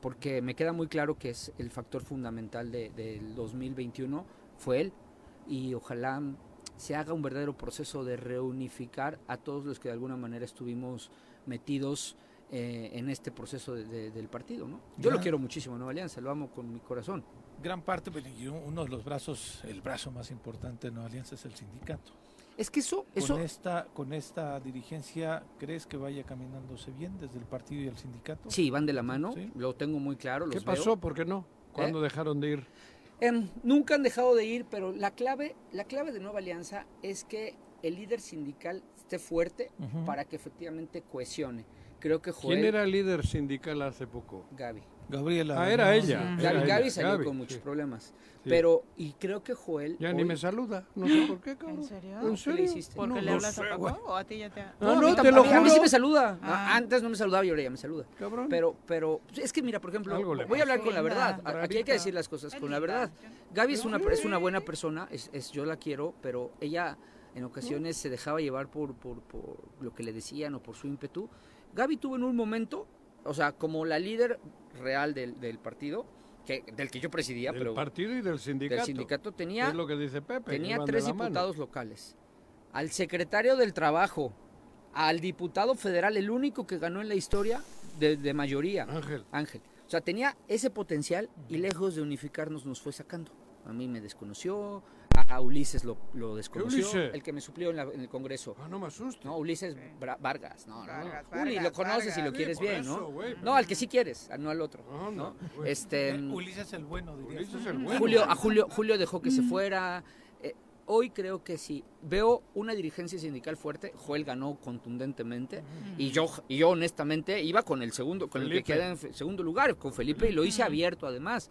porque me queda muy claro que es el factor fundamental de- del 2021, fue él. Y ojalá se haga un verdadero proceso de reunificar a todos los que de alguna manera estuvimos metidos eh, en este proceso de- de- del partido, ¿no? Yo lo quiero muchísimo, Nueva Alianza, lo amo con mi corazón. Gran parte, pero y uno de los brazos, el brazo más importante de Nueva Alianza es el sindicato. Es que eso, eso Con esta, con esta dirigencia, ¿crees que vaya caminándose bien desde el partido y el sindicato? sí, van de la mano, Sí. lo tengo muy claro. ¿Qué los veo. pasó? ¿Por qué no? ¿Cuándo dejaron de ir? Em, nunca han dejado de ir, pero la clave, la clave de Nueva Alianza es que el líder sindical esté fuerte para que efectivamente cohesione. Creo que Joel ¿Quién era el líder sindical hace poco? Gaby. Gabriela. Ah, era ¿no? ella. Gaby, Era Gaby ella, salió Gaby, con muchos sí. problemas. Sí. Pero, y creo que Joel. Ya ni hoy- me saluda. No sé por qué, cabrón. ¿En serio? ¿En ¿Qué serio? le hiciste? ¿Por qué No, le no hablas sé, a. Paco o a ti ya te... No, no, te lo mí- A mí sí juro. me saluda. Ah. Antes no me saludaba y ahora ya me saluda. Cabrón. Pero, pero, es que mira, por ejemplo, Algo le voy a hablar con la verdad. Linda, A- Aquí hay que rarita. decir las cosas con la verdad. Gaby es una, es una buena persona, es, es- yo la quiero, pero ella en ocasiones se dejaba llevar por, por, por lo que le decían o por su ímpetu. Gaby tuvo en un momento, o sea, como la líder real del, del partido, que, del que yo presidía, Del pero partido y del sindicato. del sindicato tenía, Es lo que dice Pepe. tenía tres mano. diputados locales. Al secretario del trabajo, al diputado federal, el único que ganó en la historia de, de mayoría. Ángel. Ángel. O sea, tenía ese potencial y lejos de unificarnos nos fue sacando. A mí me desconoció, a, Ulises lo, lo desconoció, Ulises? el que me suplió en, la- en el Congreso. Ah, no me asustes. No, Ulises Vargas, no, no, no. Vargas, Uli, lo Vargas, conoces y lo Vargas. quieres Sí, bien, eso, ¿no? No, al que sí quieres, no al otro. No, ¿no? no, güey. Este, Eh, Ulises el bueno, diría. Ulises el bueno. Julio, a Julio, Julio dejó que se fuera. Eh, hoy creo que sí. Veo una dirigencia sindical fuerte. Joel ganó contundentemente. Y yo, y yo honestamente iba con el segundo, con el que queda en segundo lugar, con Felipe, y lo hice abierto además.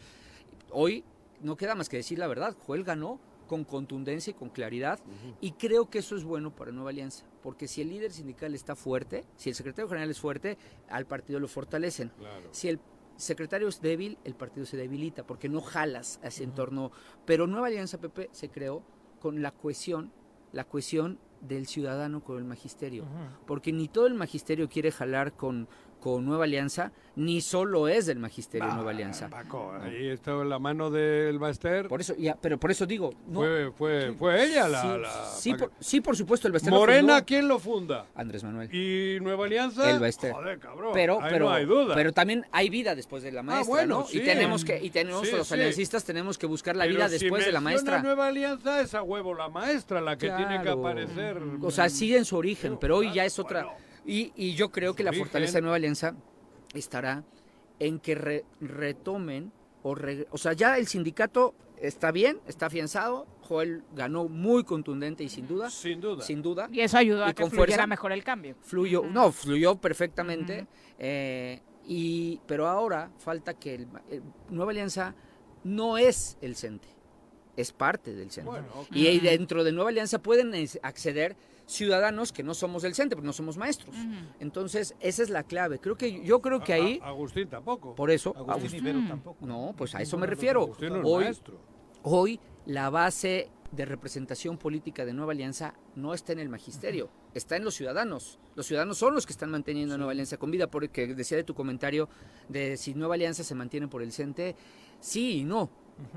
Hoy no queda más que decir la verdad. Joel ganó con contundencia y con claridad. Y creo que eso es bueno para Nueva Alianza. Porque si el líder sindical está fuerte, si el secretario general es fuerte, al partido lo fortalecen. Claro. Si el secretario es débil, el partido se debilita porque no jalas a ese entorno. Pero Nueva Alianza, Pepe, se creó con la cohesión, la cohesión del ciudadano con el magisterio. Porque ni todo el magisterio quiere jalar con, con Nueva Alianza, ni solo es del magisterio Nueva Alianza. Paco, ahí estaba la mano del Baster. Por eso, ya, pero por eso digo, no, Fue, fue, fue ella la. sí, la- sí, por, que- sí, por supuesto, el Baster Morena, fundó ¿quién lo funda? Andrés Manuel. ¿Y Nueva Alianza? El Baester. Joder, cabrón. Pero, ahí pero, no hay duda. pero también hay vida después de la maestra, bueno, ¿no? sí. Y tenemos que, y tenemos los aliancistas tenemos que buscar la Pero vida si después de la maestra. Nueva Alianza es a huevo la maestra la que tiene que aparecer. O sea, sigue en su origen, pero hoy ya es otra. bueno. Y, y yo creo que la fortaleza de Nueva Alianza estará en que re- retomen, o, re- o sea, ya el sindicato está bien, está afianzado. Joel ganó muy contundente y sin duda. Sin duda. Sin duda. Y eso ayudó Y a que con fluyera fuerza. mejor el cambio. Fluyó, no, fluyó perfectamente. eh, y, pero ahora falta que el, el Nueva Alianza no es el CENTE, es parte del CENTE. Bueno. Y ahí dentro de Nueva Alianza pueden acceder ciudadanos que no somos del CENTE, porque no somos maestros. Entonces, esa es la clave. Creo que yo creo que ahí, a- Agustín tampoco. por eso, Agustín Agustín- Ibero tampoco. no, pues a eso me refiero. Agustín no es Hoy, maestro. Hoy la base de representación política de Nueva Alianza no está en el magisterio, está en los ciudadanos. Los ciudadanos son los que están manteniendo a Nueva Alianza con vida, porque decía de tu comentario de si Nueva Alianza se mantiene por el CENTE, sí y no.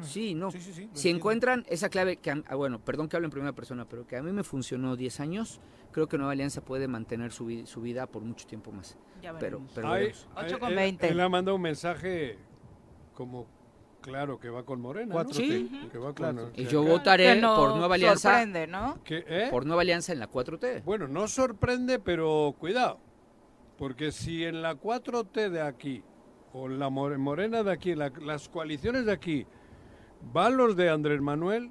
Sí, no. Sí, sí, sí, si encuentran esa clave, que a- ah, bueno, perdón que hable en primera persona, pero que a mí me funcionó 10 años, creo que Nueva Alianza puede mantener su, vi- su vida por mucho tiempo más. Ya Pero, pero Ay, veremos. Ocho él- con él- veinte. Él ha mandado un mensaje como Claro, que va con Morena. Cuatro ¿no? Sí. Que va con- Claro. Y yo acá- votaré no por Nueva Alianza. sorprende, ¿no? que- ¿eh? Por Nueva Alianza en la 4T. Bueno, no sorprende, pero cuidado. Porque si en la 4T de aquí, o en la more- morena de aquí, la- las coaliciones de aquí, van los de Andrés Manuel,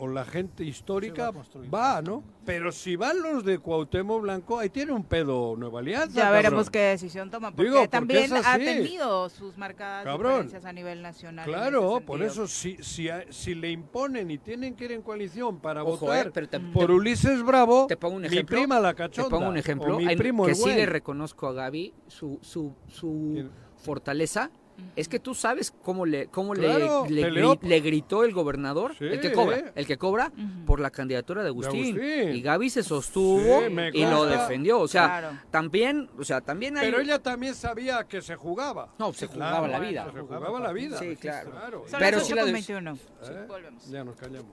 o la gente histórica, va, ¿no? Pero si van los de Cuauhtémoc Blanco, ahí tiene un pedo Nueva Alianza. Ya cabrón. veremos qué decisión toma, porque Digo, porque también ha tenido sus marcadas Cabrón. diferencias a nivel nacional. Claro, por eso si, si, si le imponen y tienen que ir en coalición para Ojo, votar eh, pero te- por te- Ulises Bravo, Te pongo un mi ejemplo. prima la Te cachonda. pongo un ejemplo. o mi Hay- primo que el sí le reconozco a Gaby su, su, su fortaleza. Es que tú sabes cómo le cómo le- Claro, le, peleó. gri- le gritó el gobernador, Sí. el que cobra, el que cobra por la candidatura de Agustín. Agustín. Y Gaby se sostuvo Sí, y lo defendió. O sea, Claro. también, o sea, también hay Pero ella también sabía que se jugaba. No, se Claro, jugaba la vida. Se jugaba la vida. Sí, claro. Pero sí 8 la de- 21. ¿Eh? Volvemos. Ya nos callamos.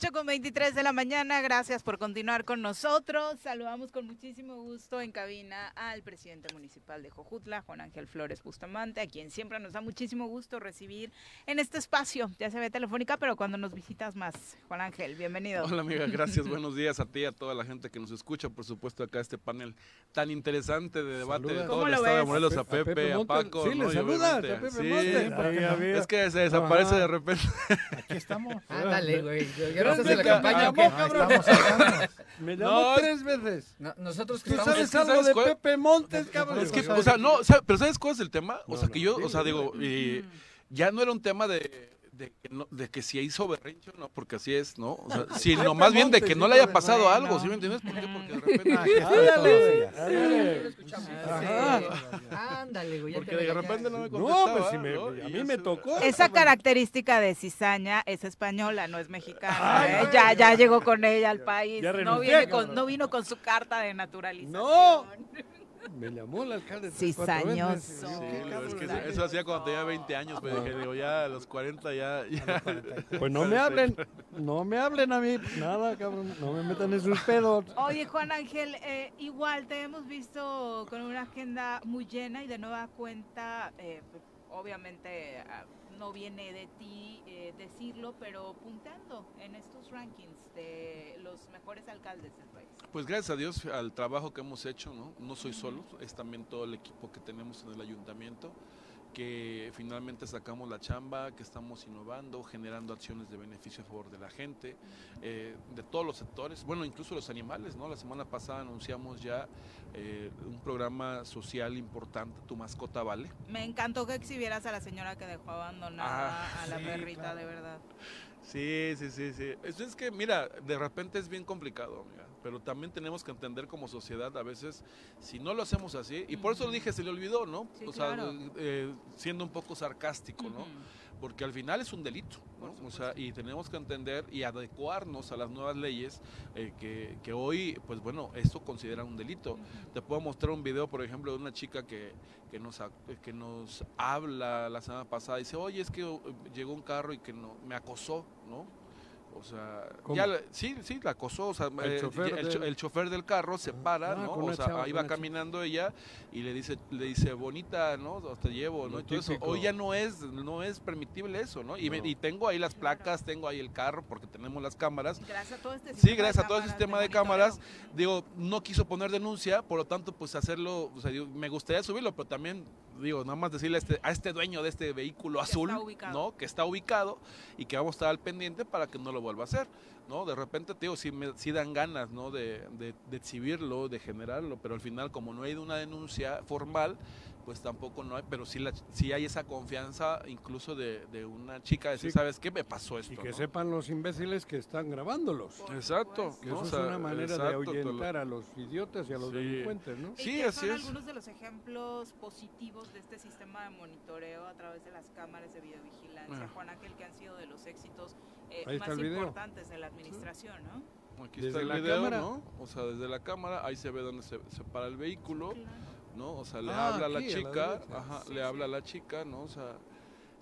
8 con 23 de la mañana, gracias por continuar con nosotros. Saludamos con muchísimo gusto en cabina al presidente municipal de Jojutla, Juan Ángel Flores Bustamante, a quien siempre nos da muchísimo gusto recibir en este espacio, ya se ve telefónica, pero cuando nos visitas más. Juan Ángel, bienvenido. Hola amiga, gracias, (laughs) buenos días a ti y a toda la gente que nos escucha, por supuesto acá este panel tan interesante de debate de Saluda. todo ¿Cómo el estado de? Morelos, a A Pe- a Pepe, a. Paco. Sí, le ¿no? Y saludas, obviamente- a Pepe Sí, Montes. (laughs) porque Ahí había- es que se desaparece Ajá. de repente. Aquí estamos. (laughs) Ándale, güey. ¿Ya Tres no estás en la veces campaña (laughs) me llamó. Me llamó tres veces. No, nosotros que ¿Tú estamos- sabes es que algo ¿sabes de cuál? Pepe Montes, cabrón? Es que, o sea, no, o sea, pero ¿sabes cuál es el tema? O sea, que yo, o sea, digo, ya no era un tema de, de, que, no, de que si hizo berrincho, no, porque así es, ¿no? O sea, sino Pepe más bien de Montes, que no le haya pasado algo, ¿sí me entiendes? ¿Por qué? Porque de repente... Ah, Ándale, güey. Porque de repente no me No, contestaba, pues si me, ¿no? a mí me tocó. Esa característica de cizaña es española, no es mexicana. ¿eh? Ya, ya llegó con ella al país. Ya no, viene con, no vino con su carta de naturalización. No. Me llamó el alcalde. Cizañoso. Sí, es que eso, hacía cuando tenía 20 años, pero dije, digo, ya a los 40 ya... ya Pues no me hablen, no me hablen a mí, nada, cabrón, no me metan en sus pedos. Oye, Juan Ángel, eh, igual te hemos visto con una agenda muy llena y de nueva cuenta, eh, obviamente ah, no viene de ti eh, decirlo, pero puntando en estos rankings de los mejores alcaldes del país. Pues gracias a Dios al trabajo que hemos hecho, ¿no? No soy solo, es también todo el equipo que tenemos en el ayuntamiento, que finalmente sacamos la chamba, que estamos innovando, generando acciones de beneficio a favor de la gente, eh, de todos los sectores, bueno, incluso los animales, ¿no? La semana pasada anunciamos ya eh, un programa social importante, Tu Mascota Vale. Me encantó que exhibieras a la señora que dejó abandonada Ah, a la sí, perrita, claro. de verdad. Sí, sí, sí, sí. Es, es que, mira, de repente es bien complicado, amiga, pero también tenemos que entender como sociedad a veces, si no lo hacemos así, y por eso lo dije, se le olvidó, ¿no? Sí, o sea, claro. eh, siendo un poco sarcástico, ¿no? Porque al final es un delito, ¿no? O sea, y tenemos que entender y adecuarnos a las nuevas leyes eh, que, que hoy, pues bueno, esto considera un delito. Te puedo mostrar un video, por ejemplo, de una chica que, que, nos, que nos habla la semana pasada. Dice, oye, es que uh, llegó un carro y que no, me acosó, ¿no? O sea, ¿Cómo? ya sí, sí, la acosó. O sea, El eh, chofer el, cho- del- el chofer del carro se para, Ah, ¿no? O sea, chava, ahí va caminando ella y le dice, le dice, bonita, ¿no? Te llevo, ¿no? Entonces, hoy ya no es, no es permitible eso, ¿no? Y, me- y tengo ahí las placas, tengo ahí el carro porque tenemos las cámaras. Gracias a todo este Sí, sistema de gracias a todo el cámaras sistema de cámaras, digo, no quiso poner denuncia, por lo tanto, pues hacerlo, o sea, digo, me gustaría subirlo, pero también, digo, nada más decirle a este, a este dueño de este vehículo azul, ubicado. ¿no? Que está ubicado y que vamos a estar al pendiente para que no lo vuelva a hacer, ¿no? De repente, te digo, sí, me, sí dan ganas, ¿no? De, de, de exhibirlo, de generarlo, pero al final, como no hay una denuncia formal, pues tampoco no hay, pero sí, la, sí hay esa confianza incluso de, de una chica, de decir, Sí. ¿sabes qué? Me pasó esto, Y que ¿no? sepan los imbéciles que están grabándolos. Exacto. Que eso O es sea, una manera exacto, de todo lo- ahuyentar a los idiotas y a los Sí. delincuentes, ¿no? ¿Y Sí, así son es. algunos de los ejemplos positivos de este sistema de monitoreo a través de las cámaras de videovigilancia, Ah. Juan Ángel, que han sido de los éxitos eh, más importantes de la administración, ¿no? Aquí Desde está el la video, cámara. ¿no? O sea, desde la cámara, ahí se ve donde se, se para el vehículo, ¿no? O sea, le Ah, habla a la aquí, a la chica, ajá, le habla a la chica, ¿no? O sea,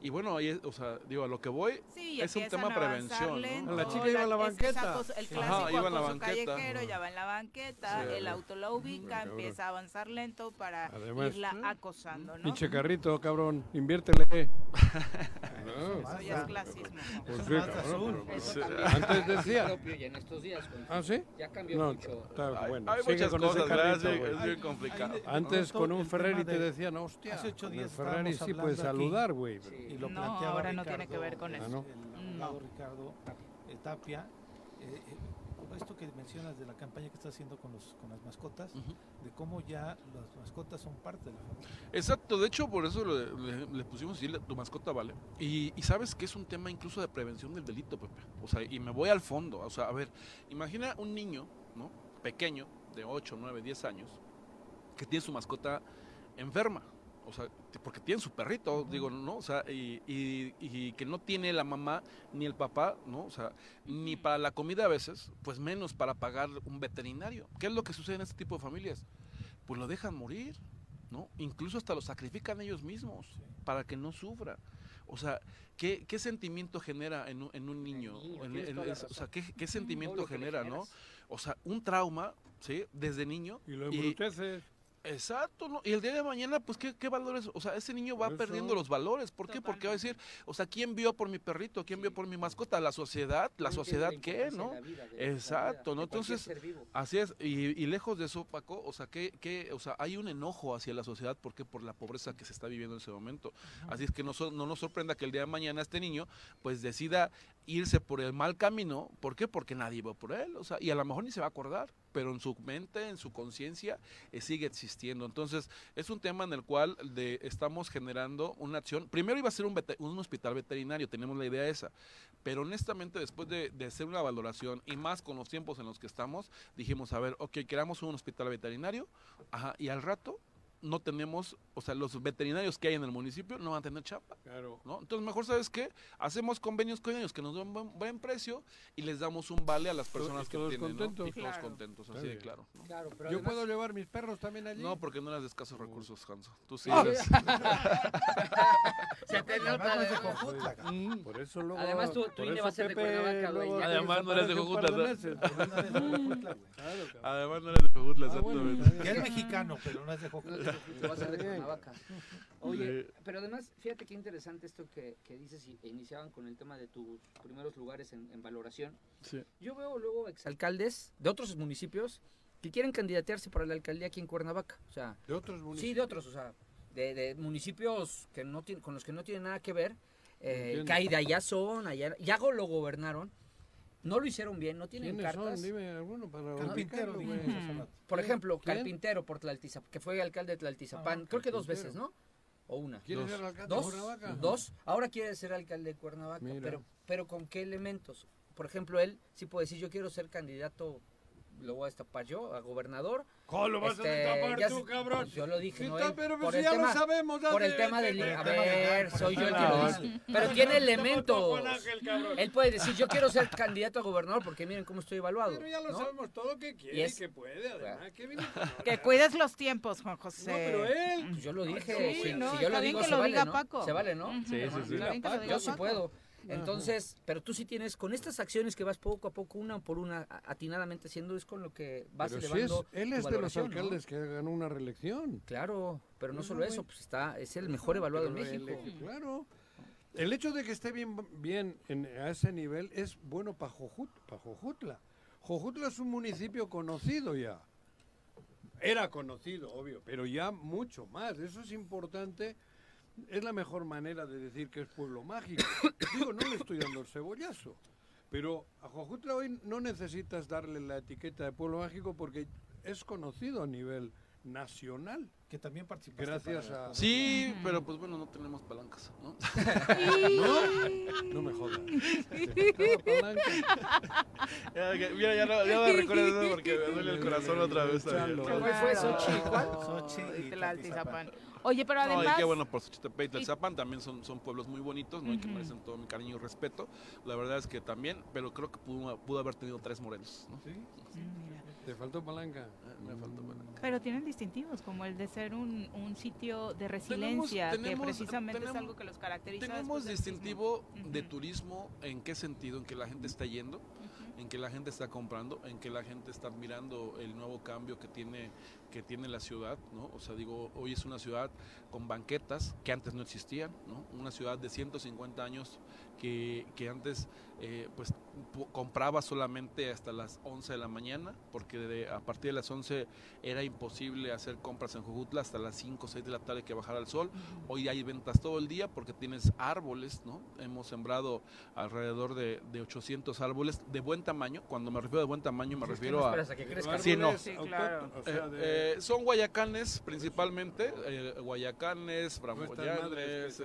y bueno, ahí, es- o sea, digo, a lo que voy Sí, es un tema prevención, lento, ¿no? La chica iba a la es banqueta. el Ajá, clásico iba en la banqueta. callejero, ya va en la banqueta, Sí. el auto la ubica, empieza a avanzar lento para Además, irla acosando, ¿no? Pinche carrito, cabrón, inviértele. Eso ya es clasismo. Pues Eso sí, más cabrón, azul. pero- Eso Sí. también Antes es decía. en estos días. con- ¿Ah, sí? Ya cambió No, mucho. está Hay- bueno. hay Sigue muchas con ese cosas, ¿verdad? carrito, Sí, güey. es bien complicado. Antes con un Ferrari te de- decían, hostia, hace ocho con días el Ferrari estábamos sí puedes hablando aquí. saludar, güey. Y lo No, planteaba ahora no tiene que ver con el- eso. Ah, El No. abogado Ricardo eh, Tapia, eh, eh, esto que mencionas de la campaña que está haciendo con, los, con las mascotas, de cómo ya las mascotas son parte de la familia. Exacto, de hecho por eso le, le- le pusimos así, tu mascota vale. Y, y sabes que es un tema incluso de prevención del delito, Pepe. O sea, y me voy al fondo. O sea, a ver, imagina un niño, ¿no? Pequeño, de 8, 9, 10 años, que tiene su mascota enferma. O sea, porque tiene su perrito, digo, ¿no? O sea, y, y- y que no tiene la mamá ni el papá, ¿no? O sea, ni para la comida a veces, pues menos para pagar un veterinario. ¿Qué es lo que sucede en este tipo de familias? Pues lo dejan morir, ¿no? Incluso hasta lo sacrifican ellos mismos para que no sufra. O sea, ¿qué, qué sentimiento genera en un, en un niño? niño, En- tienes en- toda la es- o sea. ¿qué, qué sentimiento genera, no? O sea, un trauma, ¿sí? Desde niño. Y lo embruteces. Exacto, ¿no? Y el día de mañana, pues, ¿qué, qué valores? O sea, ese niño va perdiendo los valores. ¿Por qué? Porque va a decir, o sea, ¿quién vio por mi perrito? ¿Quién vio por mi mascota? ¿La sociedad? ¿La sociedad qué, no? vida, Exacto, ¿no? Entonces, así es. Y, y lejos de eso, Paco, o sea, que, que, o sea, hay un enojo hacia la sociedad. ¿Por qué? Por la pobreza que se está viviendo en ese momento. Así es que no, no nos sorprenda que el día de mañana este niño, pues, decida irse por el mal camino. ¿Por qué? Porque nadie va por él. O sea, y a lo mejor ni se va a acordar, pero en su mente, en su conciencia, eh, sigue existiendo. Entonces, es un tema en el cual de, estamos generando una acción. Primero iba a ser un, hospital veterinario, tenemos la idea esa. Pero honestamente, después de, hacer una valoración y más con los tiempos en los que estamos, dijimos, a ver, ok, queramos un hospital veterinario, ajá, y al rato no tenemos, o sea, los veterinarios que hay en el municipio no van a tener chapa. Claro. ¿no? Entonces, mejor, ¿sabes qué? Hacemos convenios con ellos que nos den buen, buen precio y les damos un vale a las personas y que todos tienen, ¿no? contentos. Y todos Claro. contentos, Está así de claro. ¿no? Claro, pero Yo además- puedo llevar mis perros también allí. No, porque no eres de escasos recursos, Hanso. Tú sí Ah. eres. (laughs) Se te nota, Además, no de además. Jojutla. Mm, Por eso luego. Además, tu- tu INE va a ser de Cuernavaca, güey. Además, no eres de par Jojutla, meses. No. Además, no eres de Ah, bueno, exactamente. Que es mexicano, pero no es de (laughs) A. Oye, pero además, fíjate qué interesante esto que, que dices y e iniciaban con el tema de tus primeros lugares en, en valoración. Sí. Yo veo luego exalcaldes de otros municipios que quieren candidatearse para la alcaldía aquí en Cuernavaca. O sea, De otros municipios. sí, de otros, o sea, de, de municipios que no tienen, con los que no tienen nada que ver, eh, que allá son, allá, ya lo gobernaron, no lo hicieron bien, no tienen ¿Quiénes cartas. son? Dime alguno para Carpintero, dijimos hace rato. Por ejemplo, ¿Quién? Carpintero por Tlaltizapán, que fue alcalde de Tlaltizapán, Ah, creo que dos veces, ¿no? O una. ¿Quiere Dos. ser alcalde de Dos, Cuernavaca? dos. Ahora quiere ser alcalde de Cuernavaca, Mira. pero, pero ¿con qué elementos? Por ejemplo, él sí puede decir, yo quiero ser candidato, lo voy a destapar yo, a gobernador. ¿Cómo lo vas Este, a destapar ya tú, cabrón? pues yo lo dije, Sí, no está, él, pero por pues el ya tema- lo sabemos. Por el tema del... A ver, soy yo el que por lo el dice. tema (laughs) Pero tiene elementos. Él puede decir, yo quiero ser candidato a gobernador porque miren cómo estoy evaluado. Pero ya lo ¿no? sabemos todo que quiere Y y, es- que puede, además. ¿qué viene con Que ahora? cuides los tiempos, Juan José. No, pero él. Pues yo lo dije, Sí, si, no, si yo está lo bien digo, que se lo vale, diga ¿no? Paco. Se vale, ¿no? Sí, sí, sí. Yo sí puedo. Entonces, pero tú sí tienes, con estas acciones que vas poco a poco, una por una, atinadamente haciendo, es con lo que vas Pero sí es, elevando él es de los alcaldes que ganó una reelección. Claro, pero no No, solo eso, pues está, es el mejor evaluado en México. Claro. El hecho de que esté bien, bien en, a ese nivel es bueno para Jojutla. Jojutla es un municipio conocido ya. Era conocido, obvio, pero ya mucho más. Eso es importante. Es la mejor manera de decir que es pueblo mágico. (coughs) Digo, no le estoy dando el cebollazo. Pero a Jojutla hoy no necesitas darle la etiqueta de pueblo mágico porque es conocido a nivel nacional. Que también participaste. Gracias para- a... Sí, pero pues bueno, no tenemos palancas, ¿no? (laughs) ¿No? No me jodas. (laughs) Mira, ya no, ya no recuerdo eso porque me duele el corazón otra vez. también. ¿Qué fue Sochi? ¿Cuál? Sochi y Tlaltizapán. Oye, pero No, y además... qué bueno por Xochitepec y Tlalzapan, también son, son pueblos muy bonitos, ¿no? Y que Ujú. merecen todo mi cariño y respeto. La verdad es que también, pero creo que pudo, pudo haber tenido tres morenos, ¿no? Te faltó palanca. Me faltó palanca. Pero tienen distintivos, como el de ser un, un sitio de resiliencia, tenemos- que precisamente tenemos- es algo que los caracteriza. Tenemos distintivo de turismo, ¿en qué sentido? En que la gente está yendo, en que la gente está comprando, en que la gente está mirando el nuevo cambio que tiene que tiene la ciudad, ¿no? O sea, digo, hoy es una ciudad con banquetas que antes no existían, ¿no? Una ciudad de 150 años que, que antes eh, pues pu- compraba solamente hasta las 11 de la mañana, porque de- a partir de las 11 era imposible hacer compras en Jujutla hasta las 5 o 6 de la tarde que bajara el sol. Hoy hay ventas todo el día porque tienes árboles, ¿no? Hemos sembrado alrededor de, de 800 árboles de buen tamaño. Cuando me refiero de buen tamaño, me Sí, refiero a... que crezcan. Sí, no. Sí, claro. O sea, Eh, de- eh, son guayacanes principalmente, eh, guayacanes, No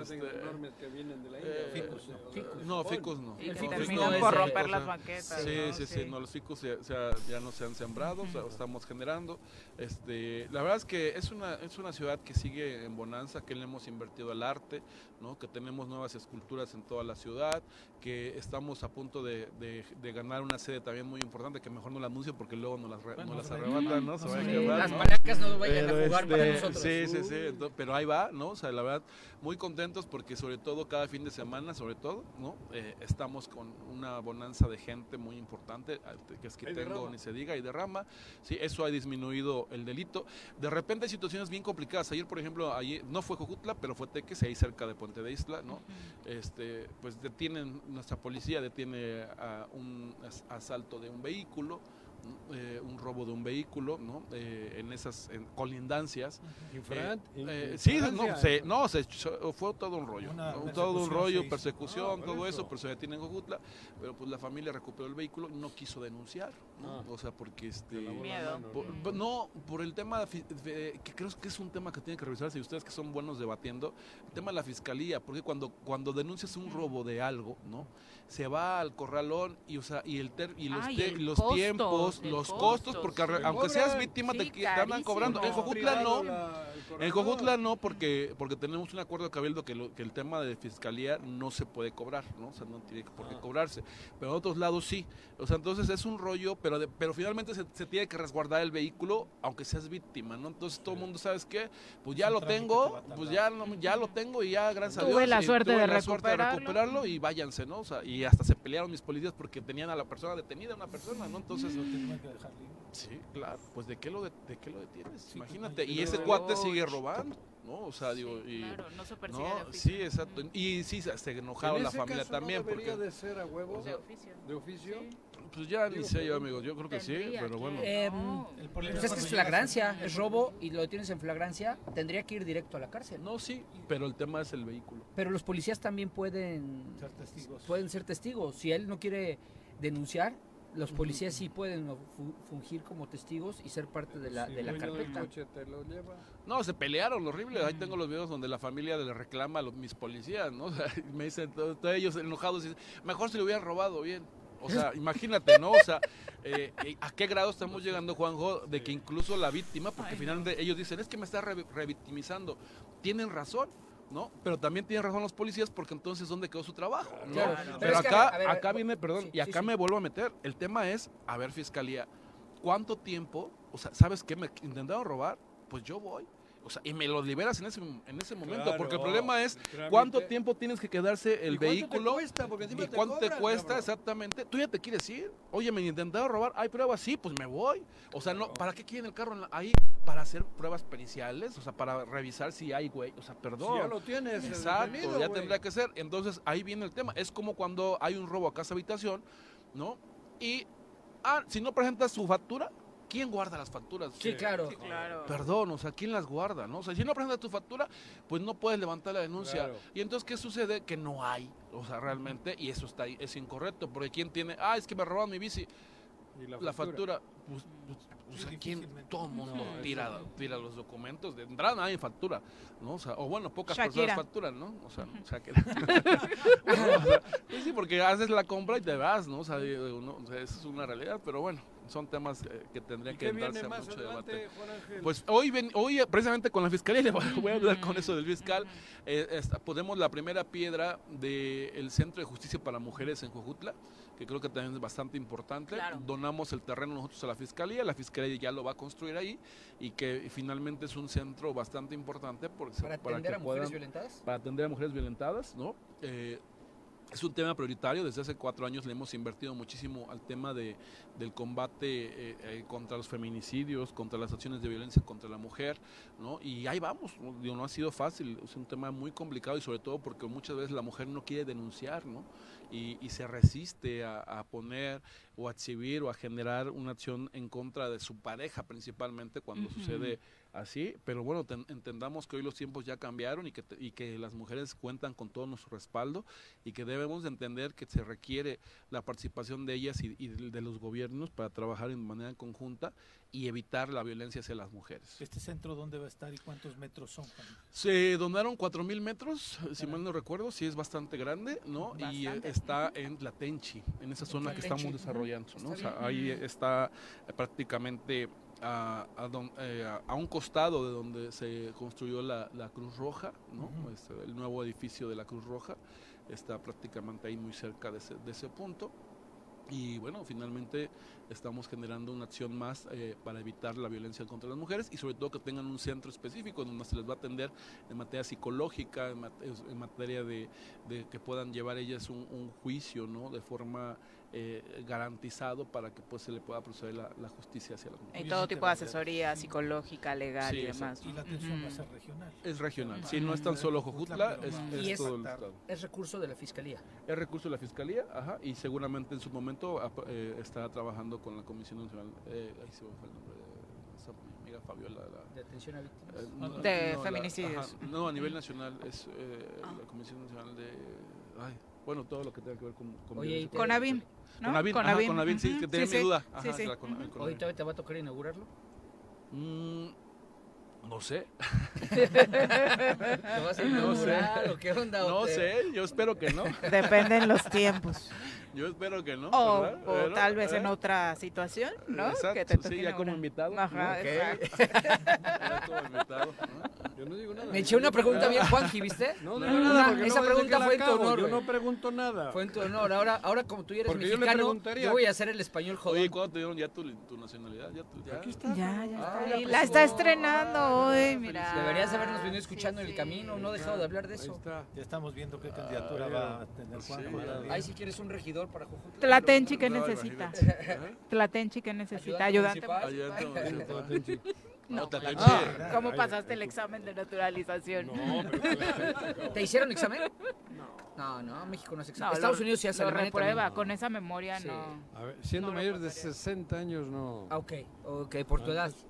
hacen este, enormes que vienen de la eh, ficus, o sea, ficus. No, ficus no. Y que No, terminan ficus por no, romper las no. banquetas, Sí, ¿no? sí, sí, Sí. no, los ficus ya, ya- ya no se han sembrado, o sea, estamos generando. Este, la verdad es que es una, es una ciudad que sigue en bonanza, que le hemos invertido al arte, ¿no? que tenemos nuevas esculturas en toda la ciudad, que estamos a punto de, de- de ganar una sede también muy importante, que mejor no la anuncio porque luego nos las, Bueno, nos las nos arrebatan, ¿no? Se Sí, vayan a quebrar, las ¿no? Palancas no vayan a jugar para este, nosotros. Sí, sí, sí, pero ahí va, ¿no? O sea, la verdad, muy contentos porque sobre todo cada fin de semana, sobre todo, ¿no? Eh, estamos con una bonanza de gente muy importante, ah, que es que Hay tengo, derrama. ni se diga, y derrama, sí, eso ha disminuido el delito. De repente hay situaciones bien complicadas. Ayer, por ejemplo, ayer, no fue Jojutla, pero fue Teques, ahí cerca de Puente de Isla, ¿no? Este, pues detienen, nuestra policía detiene a un as- asalto de un vehículo. Eh, un robo de un vehículo, ¿no? Eh, en esas en colindancias. Infran- Eh, in- sí, no, se, no, se fue todo un rollo, todo un rollo, persecución, Ah, todo eso. eso, pero se detiene en Jojutla, pero pues la familia recuperó el vehículo, no quiso denunciar, ¿no? Ah. o sea, porque este... Miedo. Por- no, por el tema de fi- de- que creo que es un tema que tiene que revisarse y ustedes que son buenos debatiendo, el tema de la fiscalía, porque cuando cuando denuncias un robo de algo, ¿no? Se va al corralón y o sea, y el ter- y los el los costo, tiempos, los costo, costos porque aunque seas víctima Sí, te, te andan cobrando. En Jojutla no. En. Jojutla no, porque porque tenemos un acuerdo de cabildo que, lo- que el tema de fiscalía no se puede cobrar, ¿no? O sea, no tiene por qué Ah. cobrarse. Pero en otros lados sí. O sea, entonces es un rollo, pero de- pero finalmente se, se tiene que resguardar el vehículo, aunque seas víctima, ¿no? Entonces todo el mundo, ¿sabes qué? Pues ya lo tengo, pues ya, no- ya lo tengo y ya, gracias Tuve a Dios. la y suerte tuve de la suerte de recuperarlo. recuperarlo y váyanse, ¿no? O sea, y hasta se pelearon mis policías porque tenían a la persona detenida, una persona, ¿no? Entonces, Lo tuvimos que dejar libre. sí, claro, pues ¿de qué lo, de, de qué lo detienes? Sí, Imagínate. pues, Y ese no. cuate sigue robando, ¿no? O sea, digo, y... claro, no se persigue No, de oficio. sí, exacto. Y sí, se enojaron En la familia caso también no debería porque... de ser a huevo De oficio. de oficio. Pues ya ni sé yo, pero- amigos, yo creo que sí, pero que- bueno. Eh, No. El problema Pues es que es flagrancia, es robo y lo tienes en flagrancia, tendría que ir directo a la cárcel. No, sí, pero el tema es el vehículo. Pero los policías también pueden Ser testigos. pueden ser testigos. Si él no quiere denunciar, los policías sí pueden fu- fungir como testigos y ser parte de la, Si de el la carpeta. coche te lo lleva. No, se pelearon horrible. Ahí tengo los videos donde la familia le reclama a los, mis policías, ¿no? O (laughs) sea, y me dicen todos, todos ellos enojados, dicen, mejor si lo hubieran robado bien. O sea, imagínate, ¿no? O sea, eh, eh, ¿a qué grado estamos llegando, Juanjo, de que incluso la víctima, porque Ay, finalmente ellos dicen, es que me está re- revictimizando. Tienen razón, ¿no? Pero también tienen razón los policías porque entonces ¿dónde quedó su trabajo? ¿no? Claro, Pero, pero es que, acá, a ver, acá viene, perdón, sí, y sí, acá sí. me vuelvo a meter. El tema es, a ver, fiscalía, ¿cuánto tiempo, o sea, ¿sabes qué? Me intentaron robar, pues yo voy. O sea, y me lo liberas en ese, en ese momento, Claro, porque el problema es el cuánto tiempo tienes que quedarse el ¿Y cuánto te vehículo. cuesta? ¿Y te cuánto te cuesta cabrón. exactamente? Tú ya te quieres ir. Oye, me intentaron robar. ¿Hay pruebas? Sí, pues me voy. O sea, no, ¿para qué quieren el carro ahí? Para hacer pruebas periciales, o sea, para revisar si hay, güey. O sea, perdón. Si ya lo tienes, Exacto, detenido, ya güey. tendría que ser. Entonces, ahí viene el tema. Es como cuando hay un robo a casa habitación, ¿no? Y, ah, si no presentas su factura, ¿quién guarda las facturas? Sí, claro. Sí, claro. Perdón, o sea, ¿quién las guarda? ¿no? O sea, si no presentas tu factura, pues no puedes levantar la denuncia. Claro. Y entonces, ¿qué sucede? Que no hay, o sea, realmente, y eso está ahí, es incorrecto, porque ¿quién tiene? Ah, es que me robaron mi bici. ¿Y la La factura? factura, pues, pues, pues, Sí, ¿a quién? Todo el mundo No, tira, los documentos. De entrada nadie factura, ¿no? O, sea, o bueno, pocas Shakira. personas facturan, ¿no? O sea. (laughs) No, o sea, pues sí, porque haces la compra y te vas, ¿no? O sea, digo, no, o sea, eso es una realidad, pero bueno, son temas eh, que tendría ¿Y que viene a más mucho adelante, debate. Juan Ángel? Pues hoy, ven, hoy precisamente con la fiscalía, (laughs) le voy a- hablar con eso del fiscal, eh, esta- ponemos la primera piedra del Centro de Justicia para Mujeres en Jojutla, que creo que también es bastante importante. Claro. Donamos el terreno nosotros a la fiscalía, la fiscalía ya lo va a construir ahí y que finalmente es un centro bastante importante porque, Para atender que a mujeres puedan- violentadas. para atender a mujeres violentadas, ¿no? Eh, es un tema prioritario, desde hace cuatro años le hemos invertido muchísimo al tema de, del combate eh, eh, contra los feminicidios, contra las acciones de violencia contra la mujer, ¿no? Y ahí vamos, ¿no? Digo, no ha sido fácil, es un tema muy complicado y sobre todo porque muchas veces la mujer no quiere denunciar, ¿no? Y, y se resiste a, a poner o a exhibir o a generar una acción en contra de su pareja principalmente cuando sucede así, pero bueno, ten- entendamos que hoy los tiempos ya cambiaron y que, te- y que las mujeres cuentan con todo nuestro respaldo y que debemos de entender que se requiere la participación de ellas y, y de los gobiernos para trabajar en manera conjunta y evitar la violencia hacia las mujeres. ¿Este centro dónde va a estar y cuántos metros son? Juan? Se donaron 4.000 metros, si mal no recuerdo, sí es bastante grande, ¿no? Y eh, Bastante. está en Tlatenchi, en esa zona que estamos desarrollando, ¿no? O sea, ahí está eh, prácticamente a, a don- eh, a- a un costado de donde se construyó la, la Cruz Roja, ¿no? Este, el nuevo edificio de la Cruz Roja está prácticamente ahí muy cerca de ese, de ese punto. Y bueno, finalmente estamos generando una acción más eh, para evitar la violencia contra las mujeres y sobre todo que tengan un centro específico donde se les va a atender en materia psicológica, en, mate- en materia de, de que puedan llevar ellas un, un juicio, ¿no? De forma eh, garantizado para que pues se le pueda proceder la, la justicia hacia las Y mujeres. todo tipo de asesoría psicológica, legal Sí, y demás. Y la atención va a ser regional. Es regional, sí, no es tan solo Jojutla, es, es Y es- todo el estado. Es recurso de la fiscalía. Es recurso de la Fiscalía, ajá, y seguramente en su momento ap- eh, estará trabajando con la Comisión Nacional, eh, ahí se me fue el nombre de mi amiga Fabiola. La, De atención a víctimas. eh, no, De no, la- feminicidios. ajá, no, a nivel nacional es eh, la Comisión Nacional de... Ay, bueno, todo lo que tenga que ver con... con Oye, te- contra la Conavim, mujer. ¿no? Conavim, ajá, Conavim, Conavim, sí, ujú. que tenía Sí, mi sí. duda. Sí, Ajá, sí. Con- Ujú. el Conavim. ¿Ahorita te va a tocar inaugurarlo? Mm, no sé. (laughs) ¿Lo vas a No sé. inaugurar o qué onda? No ¿O te- sé, yo espero que no. (laughs) Dependen los tiempos. Yo espero que no. O, ¿verdad? o Pero, tal vez en ¿eh? otra situación, ¿no? Exacto, que te sí, ya como inaugurar. invitado. Ajá, Ok. exacto. (laughs) Ya como invitado, ¿no? Yo no digo nada. Me eché una pregunta bien, Juanji, ¿viste? (laughs) No esa no voy a decir pregunta que fue en tu honor. Yo no pregunto nada. Fue en tu honor. Ahora, ahora como tú ya eres Porque yo le mexicano, yo voy a hacer el español jodón. Oye, ¿cuándo te dieron ya tu, tu nacionalidad? Ya, tu- ya. Aquí está. Ya, ya Ah, está la ahí. La está estrenando hoy, mira. Deberías habernos venido Sí, escuchando en el camino, no he dejado de hablar de Ahí eso. está. Ya estamos viendo qué candidatura Ah, va a tener Juan. Ahí si quieres un regidor para Jujutla. Tlatenchi, ¿qué No, necesita? Tlatenchi, ¿qué necesita? Ayudante Ayudante (laughs) No, No, Tlatenchi. Ah, ¿Cómo pasaste el examen de naturalización? No, (laughs) pero ¿Te hicieron examen? No, no, México no es examen. No, Estados lo- Unidos sí hace lo reprueba, también. con esa memoria Sí. no. A ver, siendo No lo mayor de pasaría. 60 años no. Ah, ok, ok, por tu edad. Antes-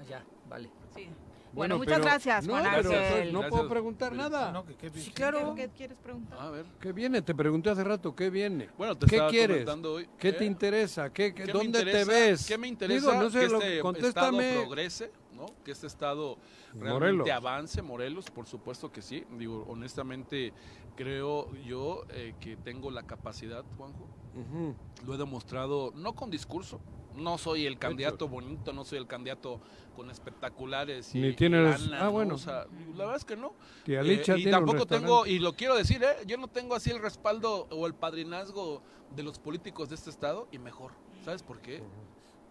Ah, Ya, vale. Sí. Bueno, muchas pero- gracias, no, Juan pero Ángel. entonces no Gracias. puedo preguntar nada. No, que qué bien. Sí, claro. ¿Qué quieres preguntar? A ver. ¿Qué viene? Te pregunté hace rato, ¿qué viene? Bueno, te ¿Qué quieres? hoy. ¿Qué ¿eh? te interesa? ¿Qué, qué- ¿Qué ¿Dónde interesa? te ves? ¿Qué me interesa? Digo, no sé, que lo- este contéstame. estado progrese, ¿no? Que este estado realmente Morelos. avance, Morelos, por supuesto que sí. Digo, honestamente, creo yo eh, que tengo la capacidad, Juanjo. Lo he demostrado, no con discurso. No soy el candidato bonito, no soy el candidato con espectaculares y, Ni tienes- lana, ah, ¿no? bueno. O sea, la verdad es que no. Tía Eh, y tiene tampoco tengo, y lo quiero decir, ¿eh? yo no tengo así el respaldo o el padrinazgo de los políticos de este estado y mejor. ¿Sabes por qué?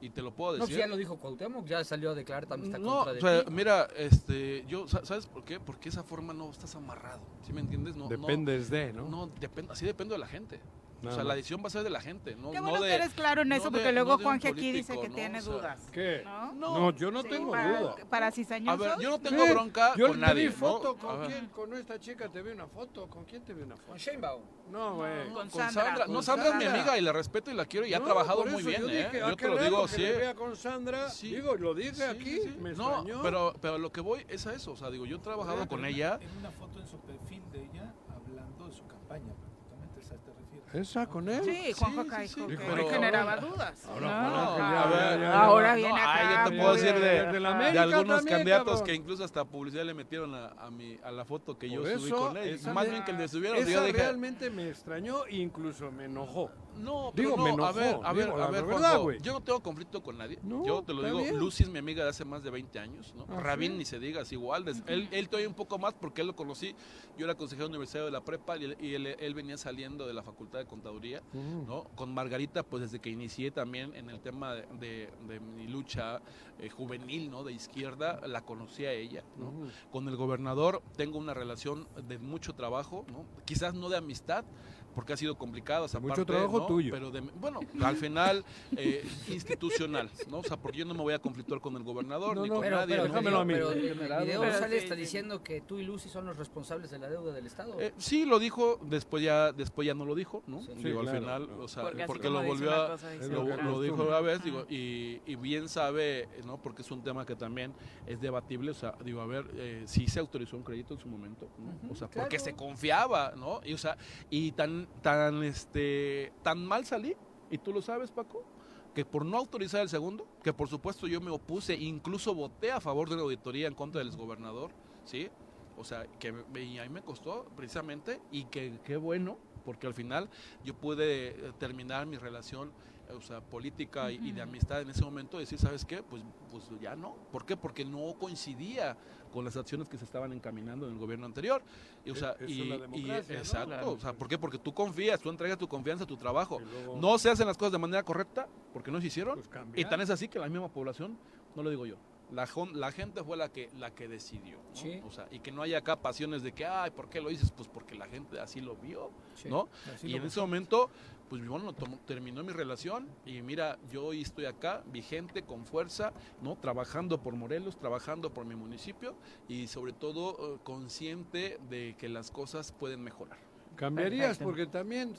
Y te lo puedo No, pues decir. ya lo dijo Cuauhtémoc, ya salió a declarar también está No, contra de o sea, ti. mira, este, yo, sa- ¿sabes por qué? Porque esa forma no estás amarrado, ¿sí me entiendes? No, no- Dependes de, ¿no? No, depende, así depende de la gente. Nada o sea, la decisión va a ser de la gente, no, Qué no bueno de... que eres claro en no eso, de- porque luego no de un Juanji aquí dice que ¿no? tiene O sea, dudas. ¿Qué? ¿No? No, yo no Sí, tengo para, duda. Para A cizañosos. ver, yo no tengo ¿Qué? bronca Yo con te nadie, vi foto ¿no? A con quién, con esta chica te vi una foto. ¿Con quién te vi una foto? Con Sheinbaum. No, güey. Con Con Sandra. Sandra. No, Sandra es mi amiga y la respeto y la quiero y ha No, trabajado muy bien, yo ¿eh? dije, Yo te lo digo, que sí. me vea con Sandra. Digo, lo dije aquí, me No, pero lo que voy es a eso. O sea, digo, yo he trabajado con ella. En una foto en su perfil de ella hablando de su campaña prácticamente. César te refieres. Esa con él. Sí, Juanjo Caico, que pero- generaba dudas. Ahora, No, ya- ya- ya- ahora viene No, acá. ay, yo te puedo decir de, de la de algunos también, candidatos cabrón. que incluso hasta publicidad le metieron a, a, mi, a la foto que yo Por subí eso, con él. esa Más bien que el de subieron. Esa yo dije, realmente me extrañó e incluso me enojó. No, pero Digo, no, me enojó. a ver, a ver, digo, a ver, verdad, Juanjo, güey. yo no tengo conflicto con nadie. No, yo te lo digo, bien. Lucy es mi amiga de hace más de 20 años, ¿no? Ah, Rabín sí. ni se diga, es igual. él, él todavía un poco más porque él lo conocí. Yo era consejero universitario de la prepa y, él, y él- él venía saliendo de la facultad de contaduría, Mm. ¿no? Con Margarita, pues desde que inicié también en el tema de, de- de mi lucha eh, juvenil, ¿no? De izquierda, la conocí a ella, ¿no? Ujú. Con el gobernador tengo una relación de mucho trabajo, ¿no? Quizás no de amistad, porque ha sido complicado esa Mucho parte, trabajo ¿no? tuyo. Pero de, bueno, al final eh, institucional, ¿no? O sea, porque yo no me voy a conflictuar con el gobernador No, ni no, con Pero, nadie. pero, ¿no? déjamelo a mí. pero en el video Pero sale sí, está diciendo que tú y Lucy son los responsables de la deuda del Estado. Eh, sí, lo dijo, después ya, después ya no lo dijo, ¿no? Sí. digo, Sí, al claro, final, claro. o sea, Porque lo volvió a, lo, dijo una vez, digo, y, y bien sabe, ¿no? Porque es un tema que también es debatible, o sea, digo, a ver, eh, sí se autorizó un crédito en su momento, ¿no? O sea, porque se confiaba, ¿no? Y, o sea, y tan, tan, este, tan mal salí, y tú lo sabes, Paco, que por no autorizar el segundo, que por supuesto yo me opuse, incluso voté a favor de una auditoría en contra del exgobernador, ¿sí? O sea, que me- y ahí me costó precisamente, y que qué bueno, porque al final yo pude eh, terminar mi relación o sea, política y, y de amistad en ese momento, decir, ¿sabes qué? Pues, pues ya no. ¿Por qué? Porque no coincidía con las acciones que se estaban encaminando en el gobierno anterior. Y, o sea, es y, exacto. Claro. O sea, ¿por qué? Porque tú confías, tú entregas tu confianza a tu trabajo. Luego, No se hacen las cosas de manera correcta porque no se hicieron. pues, Y tan es así que la misma población, no lo digo yo, la, la gente fue la que, la que decidió. ¿no? Sí. O sea, y que no haya acá pasiones de que, ay, ¿por qué lo dices? Pues porque la gente así lo vio, Sí. ¿no? Así y en ese momento, pues bueno, tomó- terminó mi relación y mira, yo hoy estoy acá, vigente, con fuerza, ¿no? Trabajando por Morelos, trabajando por mi municipio y sobre todo eh, consciente de que las cosas pueden mejorar. Cambiarías Perfecto. porque también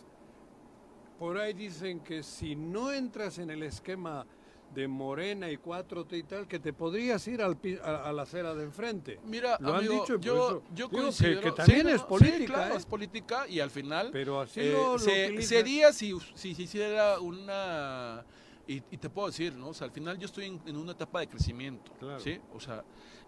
por ahí dicen que si no entras en el esquema de Morena y 4T y tal, que te podrías ir al, a, a la acera de enfrente. Mira, Lo han dicho, yo, yo digo que- considero... que también Sí, es no, política, Sí, claro, ¿eh? es política y al final... Pero así eh, lo, lo se, utilizas. sería si, si se hiciera una... Y, y te puedo decir, ¿no? O sea, al final yo estoy en, en una etapa de crecimiento, Claro. ¿sí? O sea,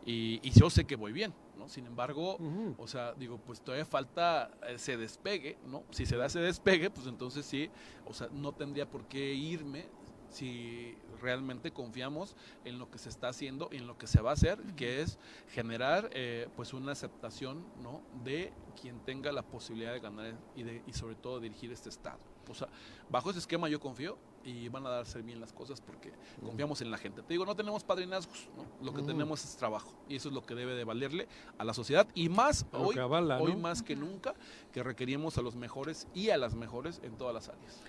y, y yo sé que voy bien, ¿no? Sin embargo, o sea, digo, pues todavía falta ese despegue, ¿no? Si se da ese despegue, pues entonces sí, o sea, no tendría por qué irme si realmente confiamos en lo que se está haciendo y en lo que se va a hacer, que es generar eh, pues una aceptación ¿no? de quien tenga la posibilidad de ganar y, de, y sobre todo dirigir este Estado. O sea, bajo ese esquema yo confío y van a darse bien las cosas porque confiamos en la gente. Te digo, no tenemos padrinazgos, ¿no? lo que Mm. tenemos es trabajo y eso es lo que debe de valerle a la sociedad y más hoy, avala, hoy ¿no? más que nunca que requerimos a los mejores y a las mejores en todas las áreas.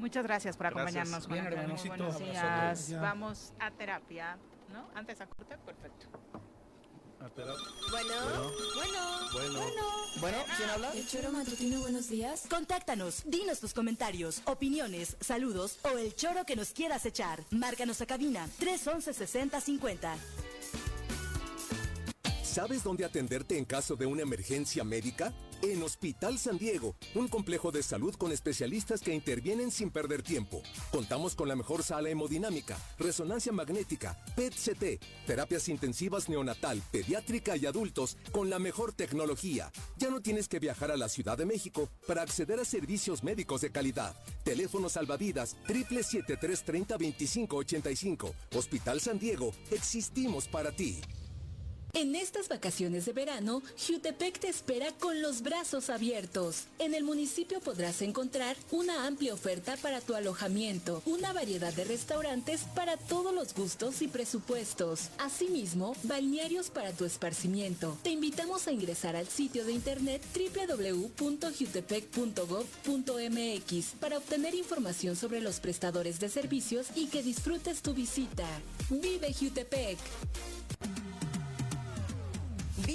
Muchas gracias por Gracias. acompañarnos. Bien, Antonio. hermano. Muy buenos días. Vamos a terapia, ¿no? Antes a corte, perfecto. Bueno, Bueno. bueno, Bueno. Bueno, ¿quién habla? El choro matutino, buenos días. Contáctanos, dinos tus comentarios, opiniones, saludos o el choro que nos quieras echar. Márcanos a cabina 311 6050. ¿Sabes dónde atenderte en caso de una emergencia médica? En Hospital San Diego, un complejo de salud con especialistas que intervienen sin perder tiempo. Contamos con la mejor sala hemodinámica, resonancia magnética, PET-CT, terapias intensivas neonatal, pediátrica y adultos con la mejor tecnología. Ya no tienes que viajar a la Ciudad de México para acceder a servicios médicos de calidad. Teléfono salvavidas 777-330-2585. Hospital San Diego, existimos para ti. En estas vacaciones de verano, Jutepec te espera con los brazos abiertos. En el municipio podrás encontrar una amplia oferta para tu alojamiento, una variedad de restaurantes para todos los gustos y presupuestos. Asimismo, balnearios para tu esparcimiento. Te invitamos a ingresar al sitio de internet www.jutepec.gov.mx para obtener información sobre los prestadores de servicios y que disfrutes tu visita. ¡Vive Jutepec!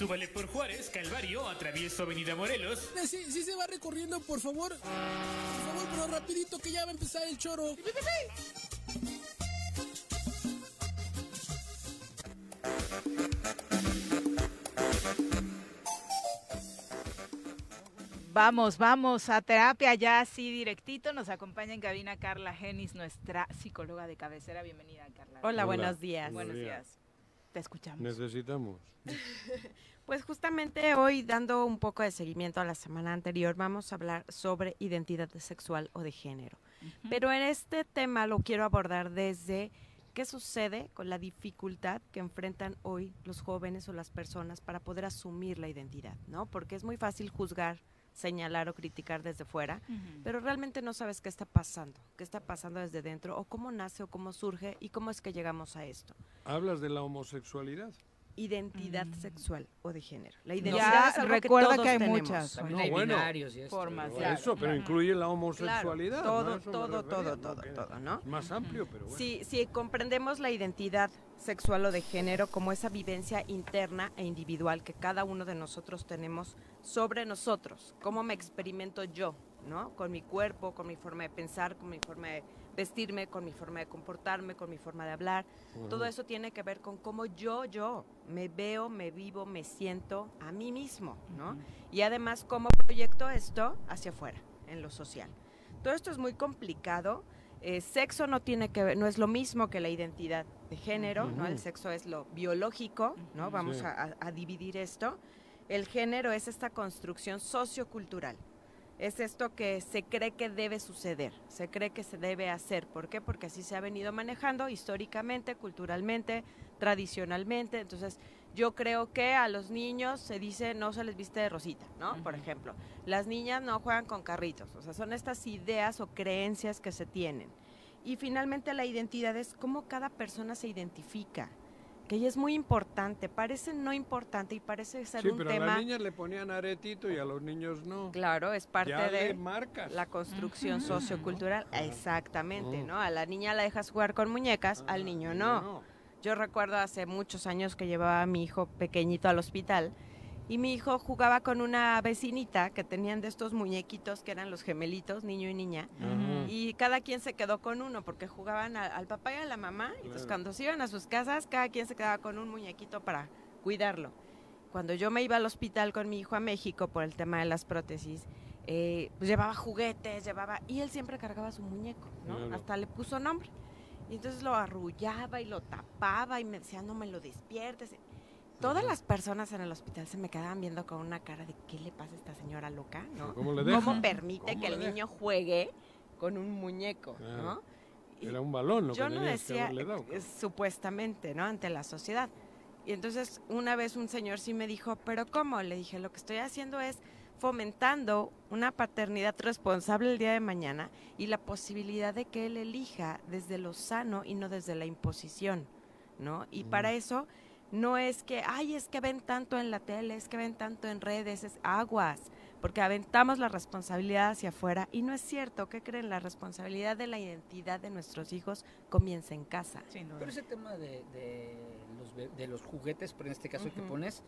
Súbale por Juárez, Calvario, atravieso Avenida Morelos. Eh, Sí, sí se va recorriendo, por favor. Por favor, pero rapidito que ya va a empezar el choro. Vamos, vamos a terapia ya así directito. Nos acompaña en cabina Carla Genis, nuestra psicóloga de cabecera. Bienvenida, Carla. Hola, buenos días. Buenos Buenos días. Te escuchamos. Necesitamos. (laughs) Pues justamente hoy, dando un poco de seguimiento a la semana anterior, vamos a hablar sobre identidad sexual o de género. Pero en este tema lo quiero abordar desde qué sucede con la dificultad que enfrentan hoy los jóvenes o las personas para poder asumir la identidad, ¿no? Porque es muy fácil juzgar, señalar o criticar desde fuera, pero realmente no sabes qué está pasando, qué está pasando desde dentro, o cómo nace o cómo surge y cómo es que llegamos a esto. ¿Hablas de la homosexualidad? Identidad sexual o de género. La Ya identidad es algo recuerda todos que hay tenemos. muchas No, hay bueno, binarios y esto. formas, claro. eso, pero incluye la homosexualidad. Todo, todo, refería, todo, ¿no? todo, todo, ¿no? Más amplio, pero bueno. Si, si comprendemos la identidad sexual o de género como esa vivencia interna e individual que cada uno de nosotros tenemos sobre nosotros, cómo me experimento yo, ¿no? Con mi cuerpo, con mi forma de pensar, con mi forma de vestirme, con mi forma de comportarme, con mi forma de hablar. Todo eso tiene que ver con cómo yo, yo me veo, me vivo, me siento a mí mismo, ¿no? Y además cómo proyecto esto hacia afuera, en lo social. Todo esto es muy complicado. Eh, sexo no tiene que ver, no es lo mismo que la identidad de género, ¿no? El sexo es lo biológico, ¿no? Vamos Sí. a, a- a dividir esto. El género es esta construcción sociocultural. Es esto que se cree que debe suceder, se cree que se debe hacer. ¿Por qué? Porque así se ha venido manejando históricamente, culturalmente, tradicionalmente. Entonces, yo creo que a los niños se dice no se les viste de rosita, ¿no? Por ejemplo, las niñas no juegan con carritos. O sea, son estas ideas o creencias que se tienen. Y finalmente la identidad es cómo cada persona se identifica, que ya es muy importante. Parece no importante y parece ser Sí, un pero a tema... las niñas le ponían aretito y a los niños no. Claro, es parte Ya de marcas. la construcción sociocultural. Exactamente, Oh. ¿no? A la niña la dejas jugar con muñecas, al niño no. Yo recuerdo hace muchos años que llevaba a mi hijo pequeñito al hospital y mi hijo jugaba con una vecinita que tenían de estos muñequitos que eran los gemelitos, niño y niña. Y cada quien se quedó con uno porque jugaban a- al papá y a la mamá. Y pues Claro. cuando se iban a sus casas, cada quien se quedaba con un muñequito para cuidarlo. Cuando yo me iba al hospital con mi hijo a México por el tema de las prótesis, eh, pues llevaba juguetes, llevaba... Y él siempre cargaba su muñeco, ¿no? Claro. Hasta le puso nombre. Y entonces lo arrullaba y lo tapaba y me decía, no me lo despiertes. Todas las personas en el hospital se me quedaban viendo con una cara de ¿qué le pasa a esta señora loca? ¿no? ¿Cómo le permite ¿Cómo que le el deja? niño juegue con un muñeco? Claro. ¿no? Era un balón lo Yo que no que decía, haberle dado. supuestamente, ¿no? Ante la sociedad. Y entonces una vez un señor sí me dijo, pero ¿cómo? Le dije, lo que estoy haciendo es fomentando una paternidad responsable el día de mañana y la posibilidad de que él elija desde lo sano y no desde la imposición, ¿no? Y para eso no es que, ay, es que ven tanto en la tele, es que ven tanto en redes, es aguas, porque aventamos la responsabilidad hacia afuera y no es cierto, ¿qué creen? La responsabilidad de la identidad de nuestros hijos comienza en casa. Pero ese tema de, de los, de los juguetes, pero en este caso que Ujú. pones,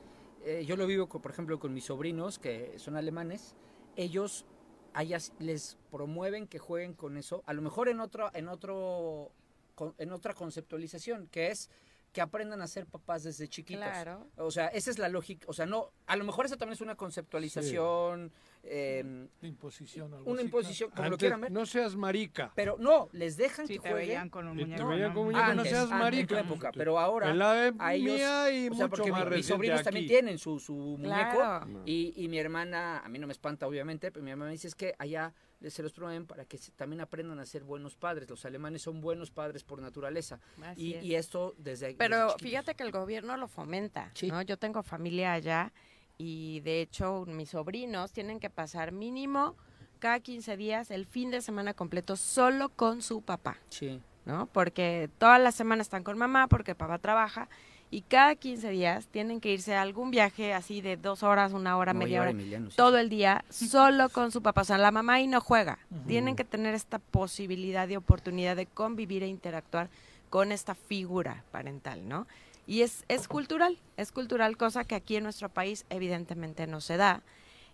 eh, yo lo vivo, con, por ejemplo, con mis sobrinos que son alemanes. Ellos allá s- les promueven que jueguen con eso, a lo mejor en otro, en otro, con- en otra conceptualización, que es que aprendan a ser papás desde chiquitos. Claro. O sea, esa es la lógica. O sea, no, a lo mejor esa también es una conceptualización. eh, imposición. algo una así, imposición, como lo quieran ver. no seas marica. Pero no, les dejan Sí, que te jueguen. veían con un Y te muñeco. veían ¿no? con muñeco, no seas antes, marica. En época, pero ahora En la de a ellos, mía y o sea, mucho más mi- mis sobrinos también tienen su, su muñeco Claro. y, y mi hermana, a mí no me espanta obviamente, pero mi hermana dice es que allá se los promueven para que se- también aprendan a ser buenos padres. Los alemanes son buenos padres por naturaleza. Y, es. y esto desde Pero desde fíjate que el gobierno lo fomenta, Sí. ¿no? Yo tengo familia allá y de hecho mis sobrinos tienen que pasar mínimo cada 15 días el fin de semana completo solo con su papá, Sí. ¿no? Porque toda la semana están con mamá porque papá trabaja y cada 15 días tienen que irse a algún viaje así de dos horas, una hora, media hora, a Emiliano, sí, todo el día solo con su papá. O sea, la mamá ahí no juega. Tienen que tener esta posibilidad y oportunidad de convivir e interactuar con esta figura parental, ¿no? Y es, es cultural, es cultural, cosa que aquí en nuestro país evidentemente no se da.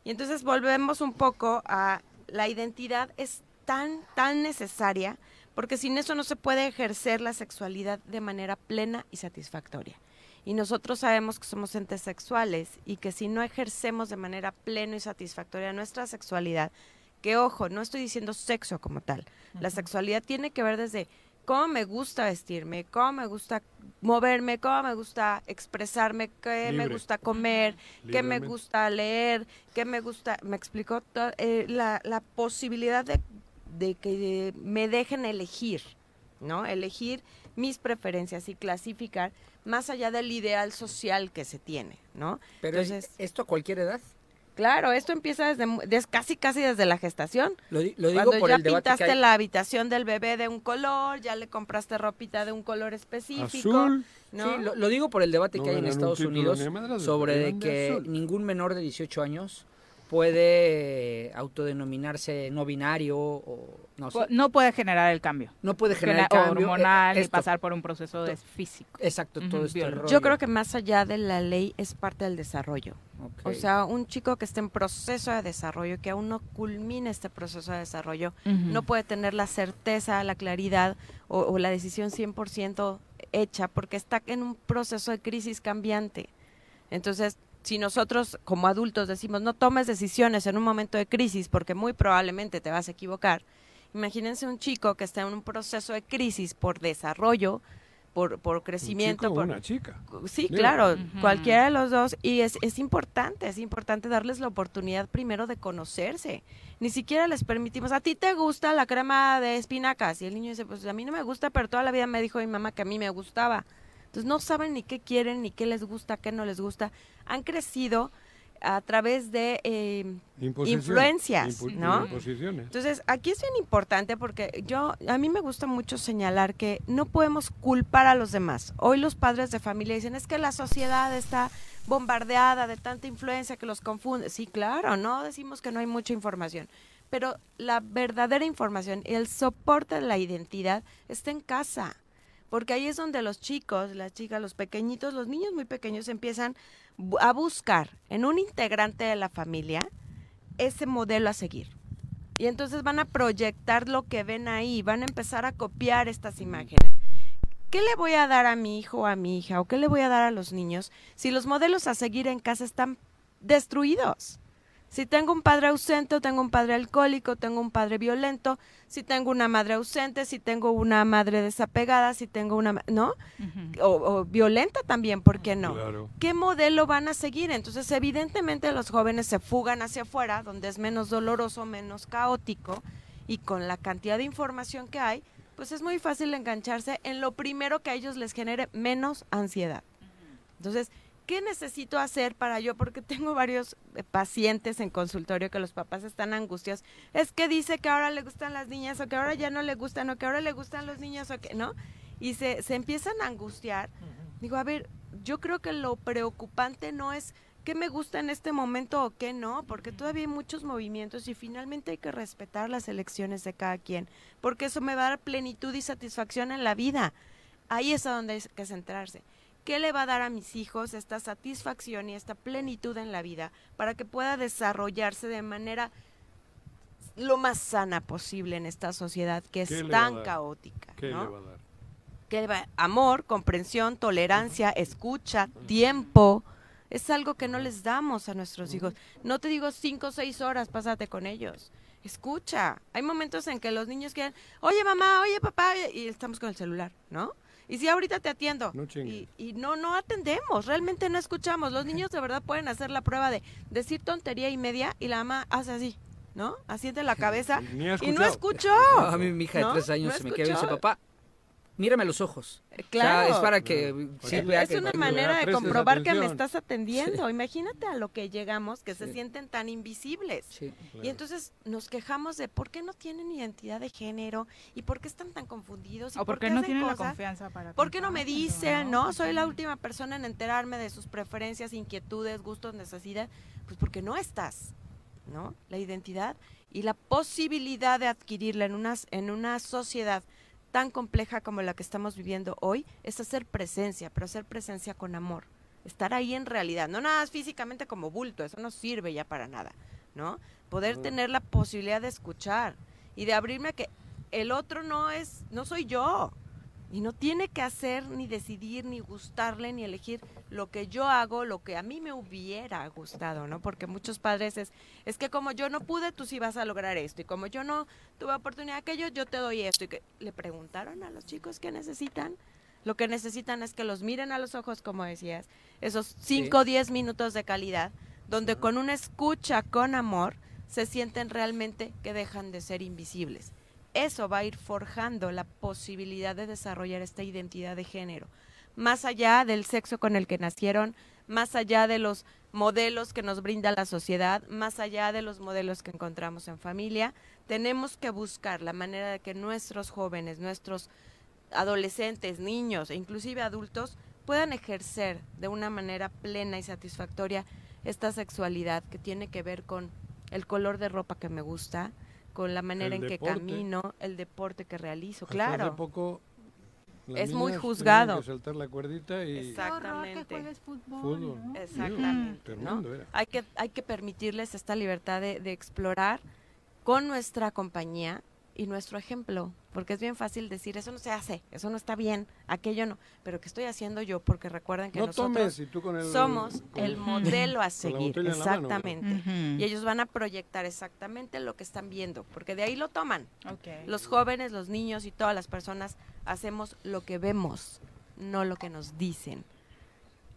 Y entonces volvemos un poco a la identidad es tan, tan necesaria, porque sin eso no se puede ejercer la sexualidad de manera plena y satisfactoria. Y nosotros sabemos que somos entes sexuales y que si no ejercemos de manera plena y satisfactoria nuestra sexualidad, que ojo, no estoy diciendo sexo como tal, la sexualidad tiene que ver desde cómo me gusta vestirme, cómo me gusta moverme, cómo me gusta expresarme, qué me gusta comer, qué me gusta leer, qué me gusta, me explicó eh, la, la posibilidad de, de que me dejen elegir, ¿no? Elegir mis preferencias y clasificar más allá del ideal social que se tiene, ¿no? Pero Entonces, esto a cualquier edad. claro, esto empieza desde, mu- des- casi casi desde la gestación. Lo, di- lo digo Cuando por ya el debate que pintaste hay. la habitación del bebé de un color, ya le compraste ropita de un color específico, Azul. ¿no? Sí, lo, lo digo por el debate No que hay en Estados Unidos sobre de ganan de que azul. ningún menor de 18 años puede autodenominarse no binario o no sé. No puede generar el cambio. No puede generar Genera- cambio, hormonal eh, y esto. pasar por un proceso de físico. Exacto, todo Ujú, este biológico. rollo. Yo creo que más allá de la ley es parte del desarrollo. O sea, un chico que esté en proceso de desarrollo, que aún no culmine este proceso de desarrollo, no puede tener la certeza, la claridad o, o la decisión 100% hecha porque está en un proceso de crisis cambiante. Entonces, si nosotros como adultos decimos no tomes decisiones en un momento de crisis porque muy probablemente te vas a equivocar, imagínense un chico que está en un proceso de crisis por desarrollo, por, por crecimiento, chico o por, una chica. Sí, Digo. claro, cualquiera de los dos. Y es, es importante, es importante darles la oportunidad primero de conocerse. Ni siquiera les permitimos, a ti te gusta la crema de espinacas. Y el niño dice, pues a mí no me gusta, pero toda la vida me dijo mi mamá que a mí me gustaba. Entonces no saben ni qué quieren, ni qué les gusta, qué no les gusta. Han crecido a través de eh, influencias, Impu- ¿no? Imposiciones. Entonces, aquí es bien importante porque yo, a mí me gusta mucho señalar que no podemos culpar a los demás. Hoy los padres de familia dicen, es que la sociedad está bombardeada de tanta influencia que los confunde. Sí, claro, no decimos que no hay mucha información, pero la verdadera información y el soporte de la identidad está en casa. Porque ahí es donde los chicos, las chicas, los pequeñitos, los niños muy pequeños empiezan a buscar en un integrante de la familia ese modelo a seguir. Y entonces van a proyectar lo que ven ahí, van a empezar a copiar estas imágenes. ¿Qué le voy a dar a mi hijo o a mi hija o qué le voy a dar a los niños si los modelos a seguir en casa están destruidos? Si tengo un padre ausente o tengo un padre alcohólico, tengo un padre violento, si tengo una madre ausente, si tengo una madre desapegada, si tengo una, ¿no? O, o violenta también, ¿por qué no? Claro. ¿Qué modelo van a seguir? Entonces, evidentemente los jóvenes se fugan hacia afuera, donde es menos doloroso, menos caótico, y con la cantidad de información que hay, pues es muy fácil engancharse en lo primero que a ellos les genere menos ansiedad. Entonces, ¿qué necesito hacer para yo? Porque tengo varios eh, pacientes en consultorio que los papás están angustiados. Es que dice que ahora le gustan las niñas o que ahora ya no le gustan o que ahora le gustan los niños o que, ¿no? Y se, se empiezan a angustiar. Digo, a ver, yo creo que lo preocupante no es qué me gusta en este momento o qué no, porque todavía hay muchos movimientos y finalmente hay que respetar las elecciones de cada quien, porque eso me va a dar plenitud y satisfacción en la vida. Ahí es a donde hay que centrarse. ¿Qué le va a dar a mis hijos esta satisfacción y esta plenitud en la vida para que pueda desarrollarse de manera lo más sana posible en esta sociedad que ¿Qué es le tan caótica? ¿Qué ¿no? le va a dar? que va- amor, comprensión, tolerancia, escucha, tiempo, es algo que no les damos a nuestros hijos. No te digo cinco o seis horas, pásate con ellos. Escucha. Hay momentos en que los niños quieren, oye mamá, oye papá, y estamos con el celular, ¿no? Y si ahorita te atiendo. No y, y no, no atendemos, realmente no escuchamos. Los niños de verdad pueden hacer la prueba de decir tontería y media y la mamá hace así, ¿no? Asiente la cabeza y no escuchó. No, a mí mi hija de ¿no? tres años No se me queda y dice, papá, mírame los ojos. O sea, claro. es para que sí, Es vea es que- una manera de comprobar que me estás atendiendo. Imagínate a lo que llegamos, que se sienten tan invisibles. Y entonces nos quejamos de por qué no tienen identidad de género y por qué están tan confundidos. y O por qué qué no tienen la confianza para ¿Por qué no me contárselo, dicen, no? no? Soy la última persona en enterarme de sus preferencias, inquietudes, gustos, necesidades. Pues porque no estás, ¿no? La identidad y la posibilidad de adquirirla en una, en una sociedad tan compleja como la que estamos viviendo hoy es hacer presencia, pero hacer presencia con amor. Estar ahí en realidad, no nada más físicamente como bulto, eso no sirve ya para nada, ¿no? Poder tener la posibilidad de escuchar y de abrirme a que el otro no es, no soy yo. Y no tiene que hacer, ni decidir, ni gustarle, ni elegir lo que yo hago, lo que a mí me hubiera gustado, ¿no? Porque muchos padres es, es que como yo no pude, tú sí vas a lograr esto. Y como yo no tuve oportunidad de aquello, yo te doy esto. Y que le preguntaron a los chicos qué necesitan. Lo que necesitan es que los miren a los ojos, como decías, esos 5 o 10 minutos de calidad, donde con una escucha con amor se sienten realmente que dejan de ser invisibles eso va a ir forjando la posibilidad de desarrollar esta identidad de género. Más allá del sexo con el que nacieron, más allá de los modelos que nos brinda la sociedad, más allá de los modelos que encontramos en familia, tenemos que buscar la manera de que nuestros jóvenes, nuestros adolescentes, niños e inclusive adultos puedan ejercer de una manera plena y satisfactoria esta sexualidad que tiene que ver con el color de ropa que me gusta, con la manera El en que camino, el deporte que realizo, Hasta claro. hace poco las Es muy juzgado. tenían que saltar la cuerdita y Exactamente. fútbol. Exactamente. Tremendo ¿no? era. Hay que hay que permitirles esta libertad de, de explorar con nuestra compañía y nuestro ejemplo, porque es bien fácil decir eso no se hace, eso no está bien, aquello no, pero ¿qué estoy haciendo yo? Porque recuerden que No nosotros tomes, y tú con el- somos con el el- modelo a con la seguir, botella en la mano, ¿verdad? exactamente, y ellos van a proyectar exactamente lo que están viendo, porque de ahí lo toman. Los jóvenes, los niños y todas las personas hacemos lo que vemos, no lo que nos dicen.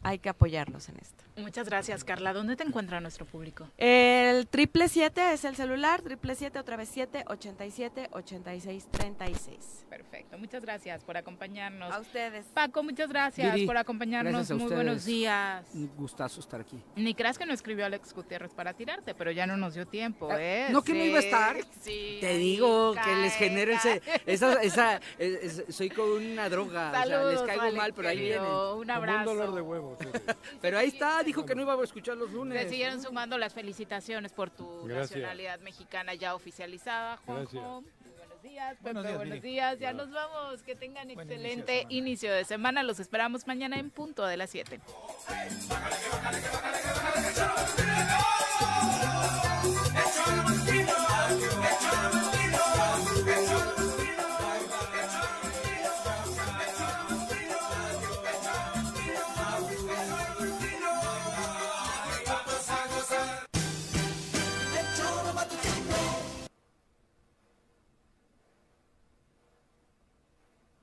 Hay que apoyarlos en esto. Muchas gracias, Carla. ¿Dónde te encuentra nuestro público? El triple siete es el celular, triple siete otra vez siete, ochenta y siete, ochenta y seis, treinta y seis. Perfecto, muchas gracias por acompañarnos. A ustedes. Paco, muchas gracias por acompañarnos. gracias a Muy ustedes. buenos días. Un gustazo estar aquí. Ni creas que no escribió Alex Gutiérrez para tirarte, pero ya no nos dio tiempo, ¿eh? No, que no iba a estar. sí, Te digo que les cae, genero ese, (laughs) esa, esa, es- es- soy como una droga, o sea, les caigo Alex, mal, pero ahí vienen. Un Como un abrazo. dolor de huevos. (laughs) Pero ahí está, dijo que no iba a escuchar los lunes. Le siguieron sumando las felicitaciones por tu Gracias. nacionalidad mexicana ya oficializada, Juanjo. Gracias. Muy buenos días, Pepe, Buenos días, buenos días. Ya nos vamos. Que tengan Buen excelente inicio de semana. Los esperamos mañana en punto de las 7.